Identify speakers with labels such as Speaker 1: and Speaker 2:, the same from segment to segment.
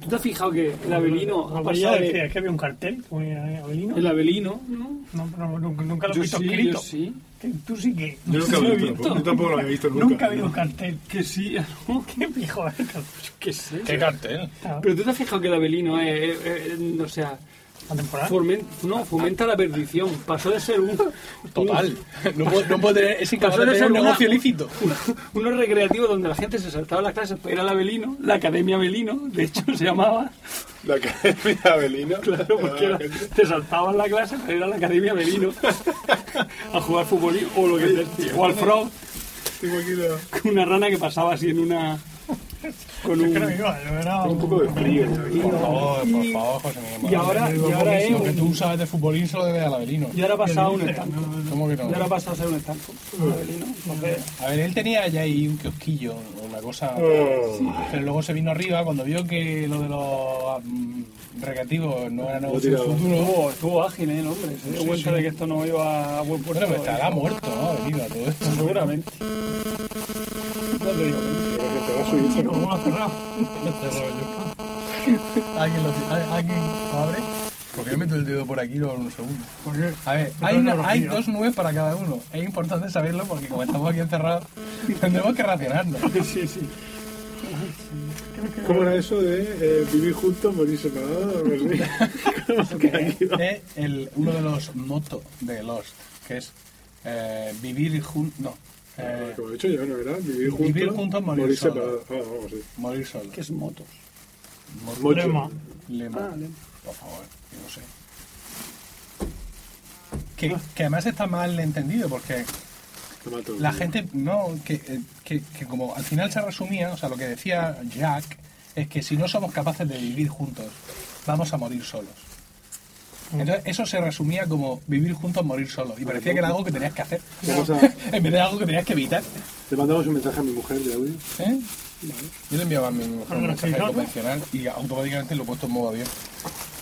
Speaker 1: ¿Tú te has fijado que el Abelino ha
Speaker 2: No,
Speaker 1: pasado
Speaker 2: es que,
Speaker 1: de...
Speaker 2: es que había un cartel que Abelino.
Speaker 1: El Abelino, ¿no?
Speaker 2: No, pero nunca, lo he visto
Speaker 1: sí,
Speaker 2: escrito.
Speaker 1: yo sí.
Speaker 2: Que tú sí que.
Speaker 3: Yo nunca lo he
Speaker 1: he
Speaker 3: visto,
Speaker 1: visto.
Speaker 3: Yo tampoco lo había visto nunca.
Speaker 2: Nunca ha habido un cartel.
Speaker 1: Que sí, ¿no?
Speaker 2: ¿Qué pijo es?
Speaker 1: ¿Qué sé?
Speaker 4: ¿Qué cartel?
Speaker 1: Pero tú te has fijado que el Abelino, eh, eh, eh, o sea,
Speaker 2: ¿La
Speaker 1: fomen- no, fomenta la perdición. Pasó de ser un...
Speaker 4: Total. No puedo, no puedo tener, es incapaz
Speaker 1: Pasó
Speaker 4: de
Speaker 1: de
Speaker 4: tener un
Speaker 1: ser
Speaker 4: negocio
Speaker 1: una-
Speaker 4: ilícito.
Speaker 1: uno recreativo donde la gente se saltaba las clases para ir al Abelino, la Academia Abelino, de hecho se llamaba,
Speaker 3: La Academia Abelino.
Speaker 1: claro, porque era- te saltaban la clase para ir a la Academia Abelino a jugar fútbol o lo que te, o al frog,
Speaker 3: la-
Speaker 1: una rana que pasaba así en una con un
Speaker 2: no
Speaker 3: poco de frío.
Speaker 4: Por favor, por favor,
Speaker 1: y ahora y ahora es
Speaker 4: Lo que tú sabes de futbolín solo debe al Abelino.
Speaker 1: y ahora ha pasado a un estanco
Speaker 4: ¿Cómo que
Speaker 1: y ahora
Speaker 4: no?
Speaker 1: pasado a ser un estanco entonces
Speaker 4: A ver, él tenía ya ahí un kiosquillo, una cosa.
Speaker 3: Oh.
Speaker 4: Pero luego se vino arriba cuando vio que lo de los mm, recreativos no era negocio futuro.
Speaker 1: estuvo, ágil ¿eh, el hombre se dio cuenta de que esto no iba a buen puerto
Speaker 4: Bueno, pero estará muerto, ¿no? Abelino, todo esto.
Speaker 1: seguramente no te digo
Speaker 3: a subir.
Speaker 2: Sí, como lo ha cerrado.
Speaker 4: ¿Alguien lo, ¿al- ¿Alguien abre? Porque yo meto el dedo por aquí luego en un segundo.
Speaker 2: ¿Por qué?
Speaker 4: A ver, hay, una- hay dos nubes para cada uno. Es importante saberlo porque como estamos aquí encerrados, tendremos que racionarnos.
Speaker 1: sí sí
Speaker 3: ¿Cómo era eso de eh, vivir juntos, morir separados?
Speaker 4: Es el, uno de los motos de Lost, que es eh, vivir juntos. No, eh,
Speaker 3: Como he dicho yo, ¿no era? Vivir juntos,
Speaker 4: Vivir juntos, morir solos.
Speaker 3: separados. Ah, sí.
Speaker 4: morir solo.
Speaker 1: que es motos
Speaker 3: Mocho.
Speaker 2: Lema.
Speaker 4: Lema.
Speaker 1: Ah, lema.
Speaker 4: Por favor, yo no sé. Que, que además está mal entendido porque la gente, no, que, eh, que, que como al final se resumía, o sea, lo que decía Jack es que si no somos capaces de vivir juntos, vamos a morir solos. Entonces, eso se resumía como vivir juntos, morir solos. Y parecía que era algo que tenías que hacer. En vez de algo que tenías que evitar.
Speaker 3: Le mandamos un mensaje a mi mujer de audio.
Speaker 4: ¿Eh? Yo le enviaba a mi mujer un mensaje convencional y automáticamente lo he puesto en modo avión.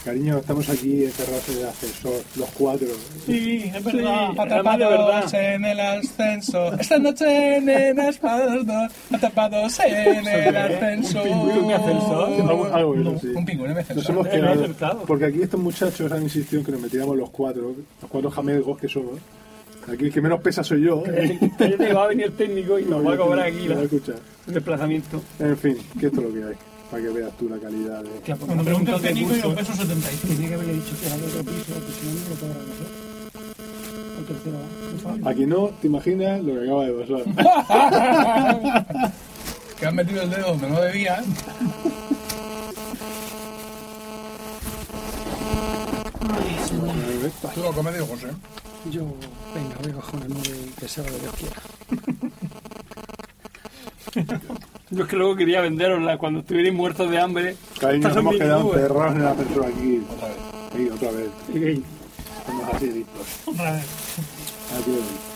Speaker 3: Cariño, estamos aquí encerrados en el ascensor, los cuatro.
Speaker 2: Sí, es verdad.
Speaker 1: Sí. De
Speaker 4: Atrapados
Speaker 1: verdad.
Speaker 4: en el ascenso. Esta noche, para los dos. Atrapados en el ascenso.
Speaker 1: pingüino en mi ascensor?
Speaker 3: Algo, eso, sí.
Speaker 4: Un pingüino en mi
Speaker 3: Nos
Speaker 4: ascensor.
Speaker 3: hemos
Speaker 1: Eh,
Speaker 3: quedado. Porque aquí estos muchachos han insistido en que nos metiéramos los cuatro, los cuatro jamelgos que somos. Aquí el que menos pesa soy yo. ¿eh?
Speaker 1: Va a venir el técnico y nos va a cobrar aquí el desplazamiento.
Speaker 3: En fin, que esto es lo que hay. Para que veas tú la calidad de.
Speaker 1: Pues
Speaker 2: Cuando
Speaker 1: preguntado qué
Speaker 2: técnico y
Speaker 1: curso.
Speaker 2: los pesos 75.
Speaker 1: Tenía que haberle dicho que era de otro piso, que si no, no lo no sé. O tercero, ¿no?
Speaker 3: Aquí no te imaginas lo que acaba de pasar.
Speaker 4: Que han metido el dedo donde no debía. Tú lo comes, José.
Speaker 1: Yo, venga, voy a cojones, que sea lo que Dios quiera. Yo es que luego quería venderosla cuando estuvierais muertos de hambre.
Speaker 3: Nos hemos quedado
Speaker 1: nubes.
Speaker 3: encerrados en el ascensor aquí.
Speaker 4: Otra vez.
Speaker 3: Ahí, otra vez.
Speaker 1: Y-
Speaker 3: Estamos así listos.
Speaker 2: Otra vez.
Speaker 3: Aquí lo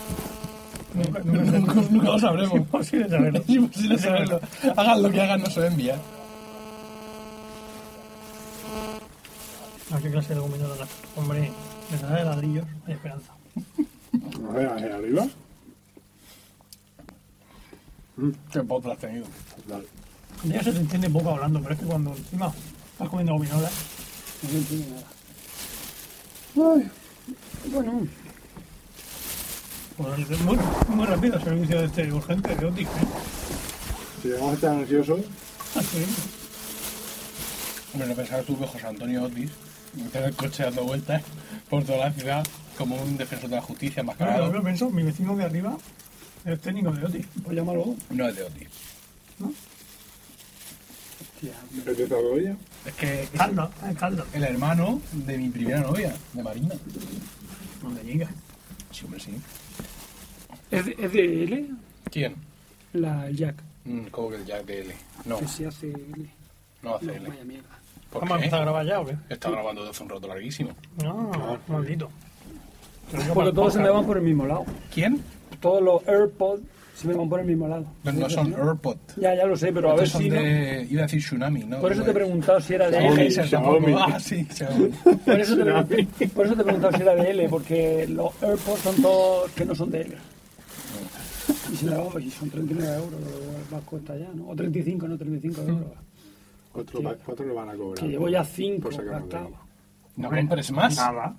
Speaker 2: Nunca, nunca,
Speaker 4: Nunca, nunca lo sabremos.
Speaker 2: Imposible saberlo.
Speaker 4: Es imposible saberlo. Hagan lo que hagan, no se a enviar.
Speaker 2: ¿A qué clase de argumento de la Hombre, me trae de ladrillos. Hay esperanza.
Speaker 3: A ver, ahí arriba.
Speaker 4: Qué potro has tenido.
Speaker 3: Dale.
Speaker 2: Ya se te entiende poco hablando, pero es que cuando encima estás comiendo gominolas,
Speaker 1: No entiendo nada. Ay, bueno,
Speaker 2: pues es muy, muy rápido el servicio de este urgente de Otis. ¿eh?
Speaker 3: Si llegamos a estar ansiosos,
Speaker 2: Así.
Speaker 4: Hombre, no pensaba tú que José Antonio Otis en el coche dando vueltas por toda la ciudad como un defensor de la justicia
Speaker 2: Claro,
Speaker 4: enmascarado.
Speaker 2: yo pienso, mi vecino de arriba es técnico de Otis.
Speaker 1: pues llámalo.
Speaker 4: No es de Otis.
Speaker 1: Hostia,
Speaker 3: el de Zagoya.
Speaker 4: Es que es
Speaker 2: Caldo, es caldo.
Speaker 4: el hermano de mi primera novia, de Marina.
Speaker 2: No me digas.
Speaker 4: Sí, hombre, sí.
Speaker 1: ¿Es de, es de L?
Speaker 4: ¿Quién?
Speaker 1: La Jack,
Speaker 4: Mm, ¿Cómo que el Jack de L? No,
Speaker 1: que se hace L.
Speaker 4: no hace
Speaker 1: No,
Speaker 4: L.
Speaker 1: vaya mierda.
Speaker 4: ¿Por
Speaker 2: ¿Vamos a
Speaker 4: qué?
Speaker 2: empezar a grabar ya o qué?
Speaker 4: Está grabando desde hace un rato larguísimo.
Speaker 2: No, maldito.
Speaker 1: Porque todos se me van por el mismo lado.
Speaker 4: ¿Quién?
Speaker 1: Todos los AirPods se me van por el mismo lado.
Speaker 4: No, no son AirPod.
Speaker 1: Ya, ya lo sé, pero a ver
Speaker 4: son
Speaker 1: si no.
Speaker 4: de... Iba a decir Tsunami, ¿no?
Speaker 1: Por eso te he preguntado si era de
Speaker 4: Xiaomi,
Speaker 1: L.
Speaker 3: Xiaomi.
Speaker 4: Ah, sí, Xiaomi.
Speaker 1: Por eso, te he preguntado, por eso te he preguntado si era de L, porque los AirPods son todos que no son de L. Y si, la vamos, y son 39 euros, lo más cuesta ya, ¿no? O 35, no 35 euros.
Speaker 3: Cuatro, va- cuatro lo van a cobrar.
Speaker 1: Que llevo ya cinco gastados.
Speaker 4: No compres más.
Speaker 2: Nada.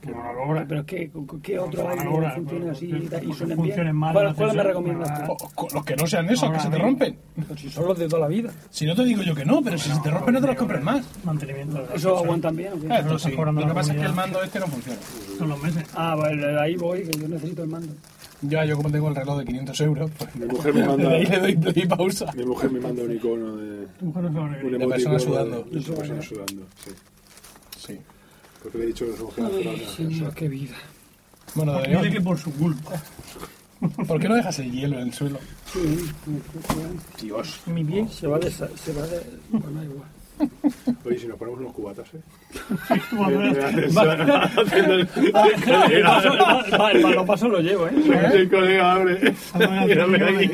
Speaker 2: Que no lo cobra.
Speaker 1: Pero es que, ¿qué otro hay que funcione
Speaker 2: pues,
Speaker 1: así
Speaker 2: pues,
Speaker 1: y,
Speaker 2: pues,
Speaker 1: suenen bien?
Speaker 2: mal,
Speaker 1: ¿Cuál, me recomiendas tú?
Speaker 4: Co- Los que no sean esos, que
Speaker 2: Ahora
Speaker 4: se te rompen.
Speaker 1: Pues si son los de toda la vida.
Speaker 4: Si no te digo yo que no, pero si se te rompen no te los compres más.
Speaker 2: Mantenimiento.
Speaker 1: ¿Eso aguantan bien o qué?
Speaker 4: Ah, Esto sí.
Speaker 2: cobrando
Speaker 4: Lo que pasa es que el mando este no funciona.
Speaker 2: Son los meses.
Speaker 1: Ah, vale, ahí voy, que yo necesito el mando.
Speaker 4: Ya, yo como tengo el reloj de 500 euros, pues
Speaker 3: Mi mujer me manda,
Speaker 4: ahí le doy pausa.
Speaker 3: mi mujer me manda un icono de.
Speaker 2: Tu mujer no se va a
Speaker 3: Un
Speaker 2: reír.
Speaker 3: emoticono
Speaker 4: persona sudando.
Speaker 3: De persona sudando, sí.
Speaker 4: Sí.
Speaker 3: Porque le he dicho que quedado
Speaker 1: Ay, señor, qué vida.
Speaker 4: Bueno,
Speaker 2: Dice
Speaker 4: deberíamos-
Speaker 2: que por su culpa.
Speaker 4: ¿por qué no dejas el hielo en el suelo?
Speaker 1: Sí,
Speaker 4: Dios.
Speaker 1: mi bien se va de... Se va de da igual.
Speaker 3: Oye, si nos ponemos unos cubatas, ¿eh?
Speaker 1: El paso, va, el paso lo llevo, ¿eh?
Speaker 3: El colega abre. Mírame aquí.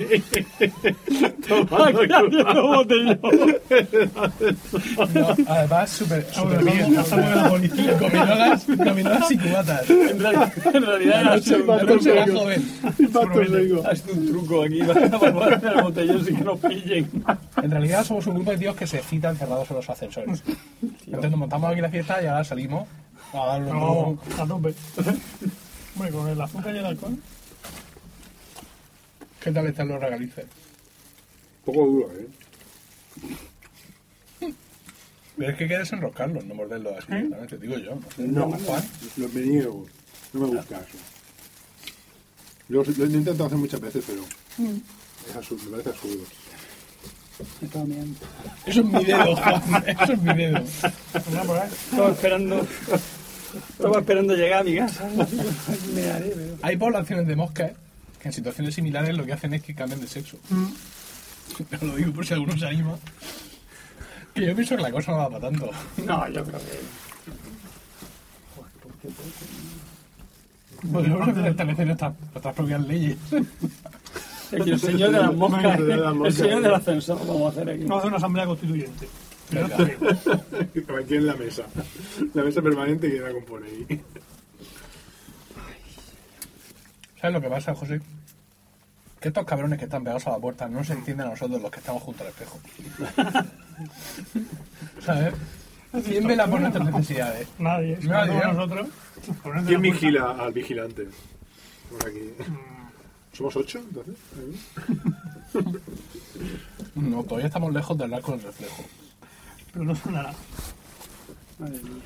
Speaker 4: No, además, súper
Speaker 2: bien, estamos en la policía.
Speaker 4: Gominolas y cubatas.
Speaker 1: En realidad, en realidad era
Speaker 4: joven.
Speaker 3: Impacto seco.
Speaker 1: ha sido un truco aquí para poner el botellón sin que nos pillen.
Speaker 4: En realidad somos un grupo de tíos que se citan cerrados los ascensores. Entonces nos montamos aquí la fiesta y ahora salimos a darle un
Speaker 2: No, a tope. Hombre, con el azúcar y el alcohol.
Speaker 4: ¿Qué tal están los regalices?
Speaker 3: poco duro, ¿eh?
Speaker 4: Pero es que quieres enroscarlos, no morderlos así directamente, digo yo. No.
Speaker 3: No, lo, me niego. No me gusta eso. Yo lo he intentado hacer muchas veces, pero es absurdo, me parece absurdo.
Speaker 1: Estaba mirando.
Speaker 4: Eso es mi dedo, Juan. Eso es mi dedo.
Speaker 2: Ahí.
Speaker 1: Estaba esperando... Estaba esperando llegar a mi casa. Me haré, pero...
Speaker 4: Hay poblaciones de moscas que en situaciones similares lo que hacen es que cambian de sexo. Te lo digo por si alguno se anima. Que yo pienso que la cosa no va para tanto.
Speaker 1: No, yo creo que...
Speaker 4: Podríamos establecer nuestras propias leyes.
Speaker 1: El señor de las moscas,
Speaker 3: El
Speaker 1: señor del ascensor, vamos a hacer aquí.
Speaker 2: Vamos a hacer una asamblea constituyente.
Speaker 4: Venga.
Speaker 3: Aquí en la mesa. La mesa permanente que la compone ahí.
Speaker 4: ¿Sabes lo que pasa, José? Que estos cabrones que están pegados a la puerta no se entienden a nosotros los que estamos junto al espejo. ¿Sabes? ¿Quién vela por nuestras necesidades?
Speaker 2: Nadie.
Speaker 4: Nadie,
Speaker 2: no
Speaker 4: ¿no?
Speaker 2: nosotros. poned
Speaker 3: ¿Quién vigila al vigilante? Por aquí. ¿Somos ocho, entonces?
Speaker 4: No, todavía estamos lejos de hablar con el reflejo.
Speaker 2: Pero no sonará.
Speaker 1: Madre mía.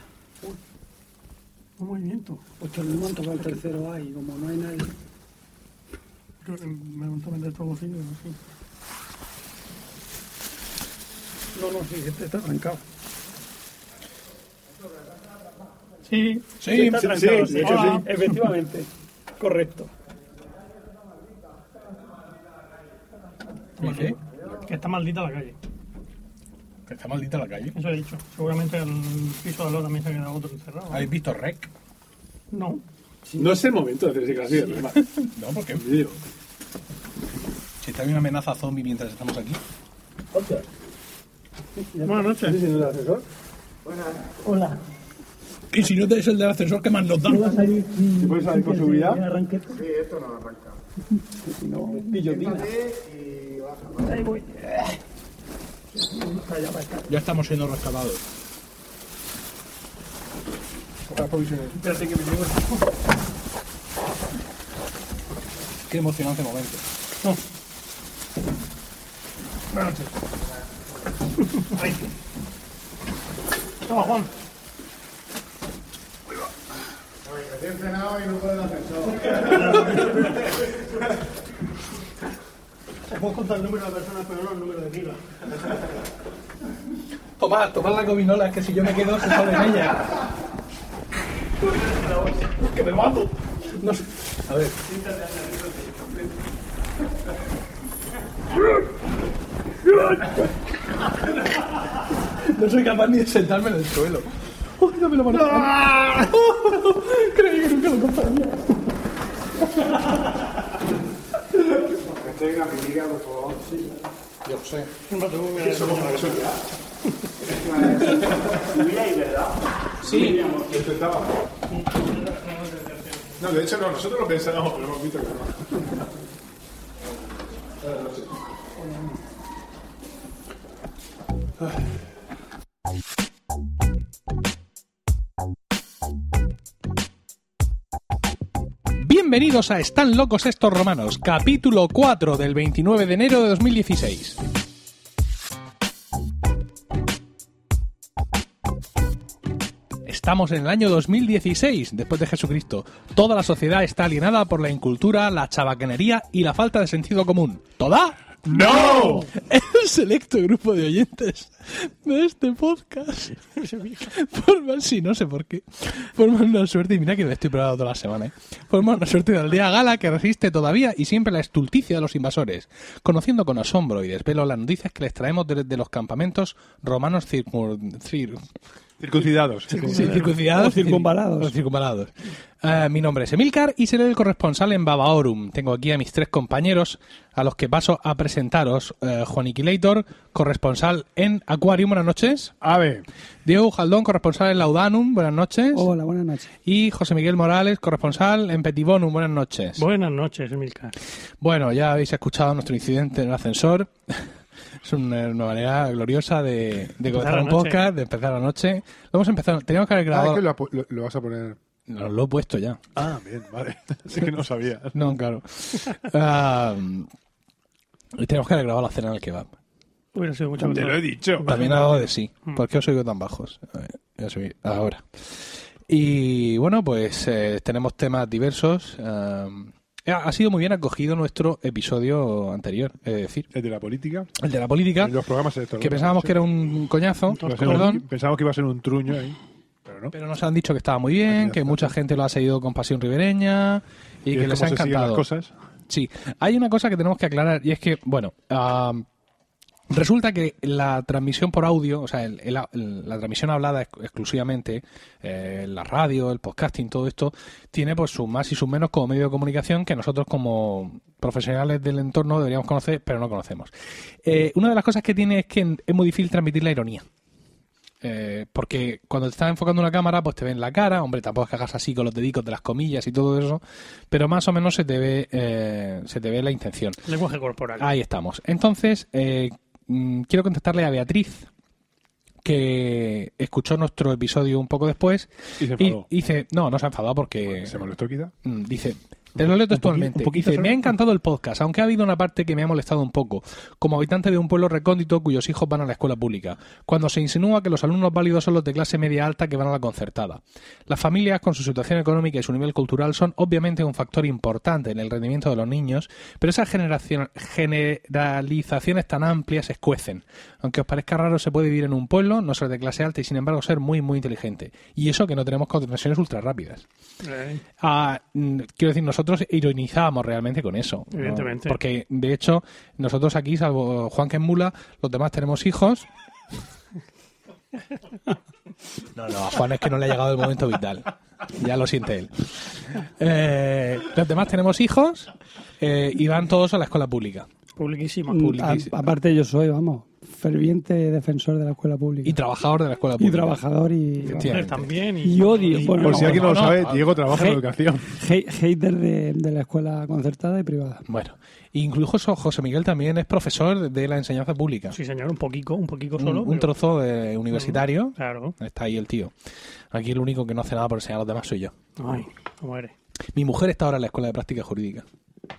Speaker 2: Un movimiento.
Speaker 1: Pues que no han tocado el tercero A y como no hay nadie...
Speaker 2: Creo que me gusta meter todo bolsillo. Sí.
Speaker 1: No, no, sí, este está arrancado.
Speaker 2: Sí.
Speaker 4: Sí,
Speaker 1: está
Speaker 3: sí,
Speaker 1: trancado,
Speaker 3: sí, hecho,
Speaker 2: Hola.
Speaker 1: Efectivamente. Correcto.
Speaker 4: ¿Y qué?
Speaker 2: Que está maldita la calle.
Speaker 4: Que está maldita la calle.
Speaker 2: Eso he dicho. Seguramente el piso de al lado también se ha quedado otro encerrado.
Speaker 4: ¿Habéis visto Rec?
Speaker 2: No.
Speaker 3: No es el momento de hacer ese de rema.
Speaker 4: No, porque si está una amenaza zombie mientras estamos aquí.
Speaker 2: Buenas noches.
Speaker 3: el asesor?
Speaker 2: Hola.
Speaker 4: Y si no te es el del ascensor, ¿qué más nos da?
Speaker 3: ¿Te puedes salir con seguridad?
Speaker 1: No, guillotina.
Speaker 2: Ahí voy.
Speaker 4: Ya estamos siendo rescatados.
Speaker 2: Espérate que me llevo
Speaker 4: Qué emocionante momento.
Speaker 2: Buenas noches. Ahí. Toma, Juan. Os puedo contar el número de personas, pero no el número de kilos.
Speaker 4: Tomad, tomad la gominola, que si yo me quedo se sale en ella. que me mato. No sé. A ver. No soy capaz ni de sentarme en el suelo. ¡Uy, no me lo! Creí que nunca lo contaría.
Speaker 3: Tenga, mi por favor.
Speaker 4: Yo sé. Sí.
Speaker 3: Lo intentaba. No, de hecho no, nosotros lo pensábamos, pero hemos visto que no.
Speaker 4: Bienvenidos a Están locos estos romanos, capítulo 4 del 29 de enero de 2016. Estamos en el año 2016, después de Jesucristo. Toda la sociedad está alienada por la incultura, la chabacanería y la falta de sentido común. ¿Toda?
Speaker 3: ¡No!
Speaker 4: El selecto grupo de oyentes de este podcast forman, sí, no sé por qué, forman una suerte, y mira que me estoy preparado toda la semana, ¿eh? forman una suerte de aldea gala que resiste todavía y siempre la estulticia de los invasores, conociendo con asombro y desvelo las noticias que les traemos de, de los campamentos romanos circun, cir-
Speaker 3: Circuncidados.
Speaker 4: Sí, circuncidados.
Speaker 1: O circunvalados.
Speaker 4: O circunvalados. Eh, mi nombre es Emilcar y seré el corresponsal en Babaorum. Tengo aquí a mis tres compañeros, a los que paso a presentaros. Eh, Juan Iquilator, corresponsal en Aquarium, buenas noches.
Speaker 3: A ver,
Speaker 4: Diego Jaldón, corresponsal en Laudanum, buenas noches.
Speaker 1: Hola, buenas noches.
Speaker 4: Y José Miguel Morales, corresponsal en Petibonum, buenas noches.
Speaker 2: Buenas noches, Emilcar.
Speaker 4: Bueno, ya habéis escuchado nuestro incidente en el ascensor. Es una, una manera gloriosa de, de comenzar
Speaker 2: la
Speaker 4: un
Speaker 2: noche.
Speaker 4: podcast, de empezar la noche. Lo hemos empezado, teníamos que haber
Speaker 3: ah,
Speaker 4: grabado.
Speaker 3: es que lo, apo- lo- lo vas a poner.
Speaker 4: Lo he puesto ya.
Speaker 3: Ah, bien, vale. Así que no sabía.
Speaker 4: No, claro. Ah, tenemos que haber grabado la cena en el kebab.
Speaker 2: Hubiera sido mucho
Speaker 3: Te lo he dicho.
Speaker 4: También hago de sí. ¿Por qué os oigo tan bajos? A ver, ya subí. Ahora. Y bueno, pues eh, tenemos temas diversos. Ha sido muy bien acogido nuestro episodio anterior, es decir,
Speaker 3: El de la política.
Speaker 4: el de la política,
Speaker 3: En los programas electorales.
Speaker 4: que pensábamos que era un coñazo, perdón,
Speaker 3: Pensábamos que iba a ser un truño ahí. Pero no.
Speaker 4: pero nos han dicho que estaba muy bien, que mucha gente lo ha seguido con pasión ribereña y,
Speaker 3: es
Speaker 4: que les ha
Speaker 3: siguen las
Speaker 4: encantado.
Speaker 3: cosas.
Speaker 4: Sí, hay una cosa que tenemos que aclarar y es que, bueno, ah, resulta que la transmisión por audio, o sea, el- el- el- la transmisión hablada ex- exclusivamente, eh, la radio, el podcasting, todo esto, tiene pues sus más y sus menos como medio de comunicación que nosotros como profesionales del entorno deberíamos conocer, pero no conocemos. Eh, una de las cosas que tiene es que es muy difícil transmitir la ironía. Eh, porque cuando te estás enfocando una cámara, pues te ven la cara, hombre, tampoco es que hagas así con los dedicos de las comillas y todo eso, pero más o menos se te ve, eh, se te ve la intención.
Speaker 2: Lenguaje corporal.
Speaker 4: Ahí estamos. Entonces, eh, quiero contestarle a Beatriz, que escuchó nuestro episodio un poco después
Speaker 3: Y se
Speaker 4: y
Speaker 3: enfadó.
Speaker 4: dice, no, no se ha enfadado porque
Speaker 3: ¿Se molestó quizá?
Speaker 4: Mm, Dice, te lo leo textualmente.
Speaker 3: un poquito
Speaker 4: Dice,
Speaker 3: solo.
Speaker 4: me ha encantado el podcast, aunque ha habido una parte que me ha molestado un poco, como habitante de un pueblo recóndito cuyos hijos van a la escuela pública, cuando se insinúa que los alumnos válidos son los de clase media alta que van a la concertada. Las familias, con su situación económica y su nivel cultural, son obviamente un factor importante en el rendimiento de los niños, pero esas generación- generalizaciones tan amplias escuecen. Aunque os parezca raro, se puede vivir en un pueblo, no ser de clase alta y sin embargo ser muy, muy inteligente. Y eso que no tenemos conexiones ultra rápidas.
Speaker 2: Eh,
Speaker 4: Ah, mm, quiero decir, nosotros ironizábamos realmente con eso. ¿no?
Speaker 2: Evidentemente.
Speaker 4: Porque, de hecho, nosotros aquí, salvo Juan que es mula, los demás tenemos hijos. No, no, a Juan es que no le ha llegado el momento vital. Ya lo siente él. Eh, los demás tenemos hijos eh, y van todos a la escuela pública.
Speaker 2: publiquísima.
Speaker 1: Mm,
Speaker 4: publiquísimo.
Speaker 1: a- aparte yo soy, vamos, ferviente defensor de la escuela pública.
Speaker 4: Y trabajador de la escuela
Speaker 1: Y
Speaker 4: pública.
Speaker 1: trabajador y, vamos,
Speaker 4: Efectivamente.
Speaker 2: también.
Speaker 1: y odio. bueno,
Speaker 3: Por si alguien no lo sabe,
Speaker 4: no.
Speaker 3: Diego trabaja en educación.
Speaker 1: hate- hater de, de la escuela concertada y privada.
Speaker 4: Bueno, incluso José Miguel también es profesor de la enseñanza pública.
Speaker 2: Sí, señor, un poquito, un poquito
Speaker 4: Un,
Speaker 2: solo.
Speaker 4: un
Speaker 2: pero-
Speaker 4: trozo de universitario.
Speaker 2: Claro.
Speaker 4: Está ahí el tío. Aquí el único que no hace nada por enseñar a los demás soy yo.
Speaker 2: Ay, cómo eres.
Speaker 4: Mi mujer está ahora en la escuela de práctica jurídica.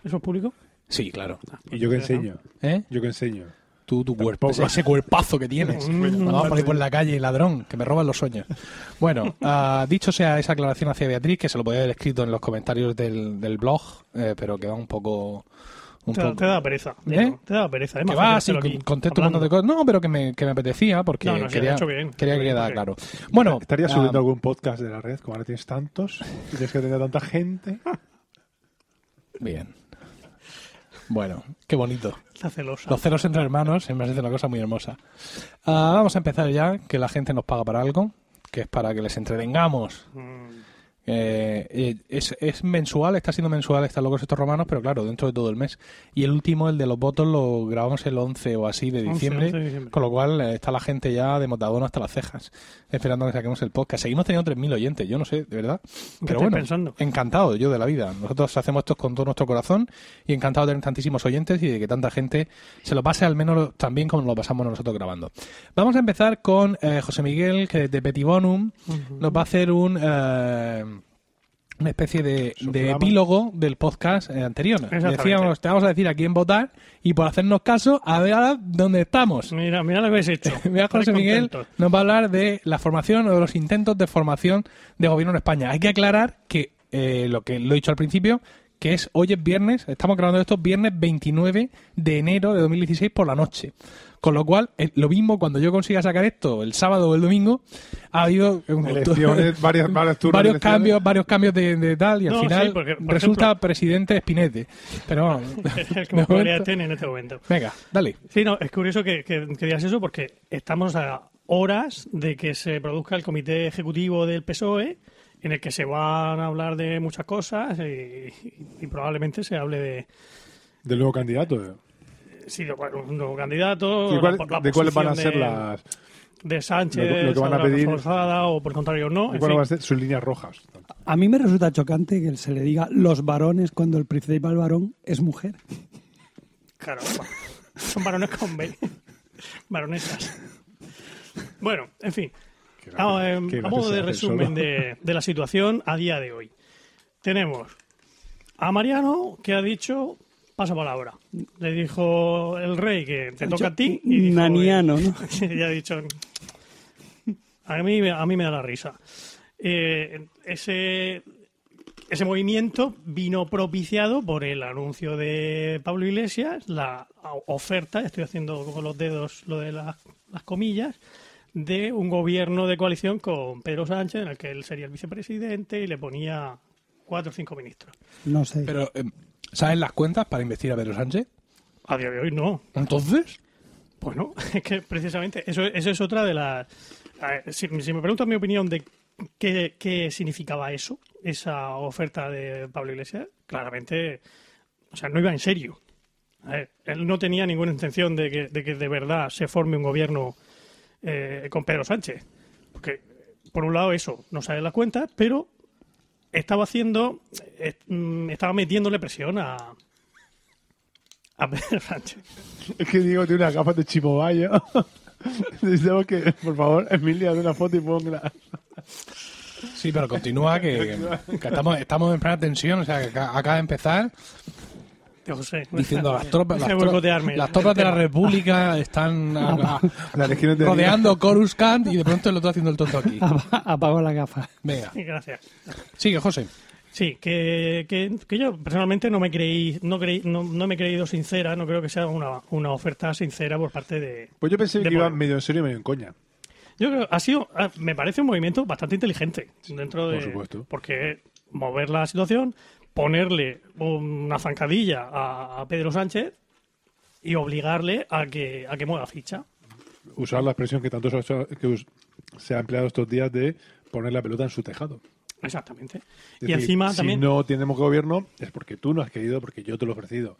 Speaker 2: ¿Eso es público?
Speaker 4: Sí, claro.
Speaker 3: Y yo que enseño.
Speaker 4: ¿Eh?
Speaker 3: Yo que enseño.
Speaker 4: Tú, tu cuerpo, ese, ese cuerpazo que tienes. Vamos por ahí por la calle, ladrón, que me roban los sueños. Bueno, ah, dicho sea esa aclaración hacia Beatriz, que se lo podía haber escrito en los comentarios del, del blog, eh, pero que va un poco... Un
Speaker 2: Te, da-
Speaker 4: poco
Speaker 2: te da pereza.
Speaker 4: ¿Eh?
Speaker 2: Te da pereza. Es
Speaker 4: que va
Speaker 2: aquí,
Speaker 4: contesto un montón de cosas. No, pero que me, que me apetecía porque
Speaker 2: No, no, sí,
Speaker 4: quería,
Speaker 2: bien.
Speaker 4: quería que quedara claro. Bueno,
Speaker 3: ¿Estarías
Speaker 4: ah,
Speaker 3: subiendo algún podcast de la red? Como ahora tienes tantos. Y tienes que tener tanta gente.
Speaker 4: Bien. Bueno, qué bonito.
Speaker 2: Está celosa.
Speaker 4: Los celos entre hermanos me parece una cosa muy hermosa. Ah, vamos a empezar ya, que la gente nos paga para algo, que es para que les entretengamos.
Speaker 2: Mm,
Speaker 4: Eh, eh, es, es mensual, está siendo mensual, están locos estos romanos, pero claro, dentro de todo el mes. Y el último, el de los votos, lo grabamos el 11 o así de
Speaker 2: 11,
Speaker 4: diciembre,
Speaker 2: 11 de diciembre.
Speaker 4: con lo cual eh, está la gente ya de motadón hasta las cejas, esperando que saquemos el podcast. Seguimos teniendo 3.000 oyentes, yo no sé, de verdad.
Speaker 2: ¿Qué
Speaker 4: Pero bueno,
Speaker 2: pensando?
Speaker 4: encantado yo de la vida. Nosotros hacemos esto con todo nuestro corazón y encantado de tener tantísimos oyentes y de que tanta gente se lo pase al menos tan bien como lo pasamos nosotros grabando. Vamos a empezar con eh, José Miguel, que de Petibonum nos va a hacer un... eh, una especie de, epílogo del podcast eh, anterior. Decíamos, te vamos a decir a quién votar y por hacernos caso, a ver ahora dónde estamos.
Speaker 2: Mira, mira lo que habéis hecho.
Speaker 4: Mira, José Miguel nos va a hablar de la formación o de los intentos de formación de gobierno en España. Hay que aclarar que eh, lo que lo he dicho al principio, que es hoy es viernes, estamos grabando esto viernes 29 de enero de 2016 por la noche. Con lo cual, eh, lo mismo cuando yo consiga sacar esto el sábado o el domingo, ha habido un-
Speaker 3: Elecciones, varias, varios turnos.
Speaker 4: varios
Speaker 3: elecciones.
Speaker 4: cambios, varios cambios de, de tal y al
Speaker 2: No,
Speaker 4: final
Speaker 2: sí, porque, por
Speaker 4: resulta
Speaker 2: ejemplo-
Speaker 4: presidente Espinete. Pero vamos, momento-
Speaker 2: tener en este momento.
Speaker 4: Venga, dale.
Speaker 2: Sí, no, es curioso que, que, que digas eso porque estamos a horas de que se produzca el comité ejecutivo del PSOE en el que se van a hablar de muchas cosas y, y probablemente se hable de,
Speaker 3: Del nuevo candidato.
Speaker 2: Sí, de bueno, un nuevo candidato,
Speaker 3: ¿Y cuál-
Speaker 2: la- la
Speaker 3: ¿De cuáles van a ser
Speaker 2: de-
Speaker 3: las.
Speaker 2: de Sánchez,
Speaker 3: lo que- lo que van a
Speaker 2: o de la
Speaker 3: pedir?
Speaker 2: reforzada, o por el contrario no.
Speaker 3: cuáles van a ser sus líneas rojas?
Speaker 1: A mí me resulta chocante que se le diga los varones cuando el principal varón es mujer.
Speaker 2: Claro, son varones con B. Varonesas. Bueno, en fin. Ah, eh,
Speaker 3: qué
Speaker 2: a modo de resumen de la situación a día de hoy. Tenemos a Mariano que ha dicho pasa palabra. Le dicho el rey que te toca a ti. Y dijo,
Speaker 1: Naniano, ¿no?
Speaker 2: ya ha dicho. A mí, me- a mí me da la risa. Eh, ese, ese movimiento vino propiciado por el anuncio de Pablo Iglesias, la oferta, estoy haciendo con los dedos lo de las, las comillas, de un gobierno de coalición con Pedro Sánchez, en el que él sería el vicepresidente y le ponía cuatro o cinco ministros.
Speaker 1: No sé.
Speaker 4: Pero, eh, ¿saben las cuentas para investigar a Pedro Sánchez?
Speaker 2: A día de hoy no.
Speaker 4: Entonces,
Speaker 2: Bueno, es que precisamente eso, eso es otra de las... Si, si me preguntas mi opinión de qué, qué significaba eso, esa oferta de Pablo Iglesias, claramente, o sea, no iba en serio. A ver, él no tenía ninguna intención de que, de que de verdad se forme un gobierno eh, con Pedro Sánchez. Porque, por un lado, eso no sale las cuentas, pero estaba haciendo, eh, mm, estaba metiéndole presión a, a Pedro Sánchez.
Speaker 3: Es que Diego tiene unas gafas de chimobayo. Necesitamos que, por favor, Emilia, haga una foto y ponga.
Speaker 4: sí, pero continúa que, que estamos, estamos en plena tensión, o sea, que acaba de empezar
Speaker 2: Yo sé.
Speaker 4: diciendo las tropas, las, tro- tropas de la. República están a- a-
Speaker 3: de
Speaker 4: rodeando Coruscant y de pronto el otro haciendo el tonto aquí.
Speaker 1: Apago la gafa.
Speaker 4: Venga,
Speaker 2: Gracias.
Speaker 4: sigue, José.
Speaker 2: Sí, que, que, que yo personalmente no me creí, no, creí, no, no me he creído sincera, no creo que sea una, una oferta sincera por parte de...
Speaker 3: Pues yo pensé que iba medio en serio y medio en coña.
Speaker 2: Yo creo ha sido, ah, me parece un movimiento bastante inteligente dentro de...
Speaker 3: Por supuesto.
Speaker 2: Porque mover la situación, ponerle una zancadilla a, a Pedro Sánchez y obligarle a que, a que mueva ficha.
Speaker 3: Usar la expresión que tanto se ha, que se ha empleado estos días de poner la pelota en su tejado.
Speaker 2: Exactamente.
Speaker 3: Es
Speaker 2: y
Speaker 3: decir,
Speaker 2: encima
Speaker 3: si
Speaker 2: también...
Speaker 3: no tenemos gobierno es porque tú no has querido, porque yo te lo he ofrecido.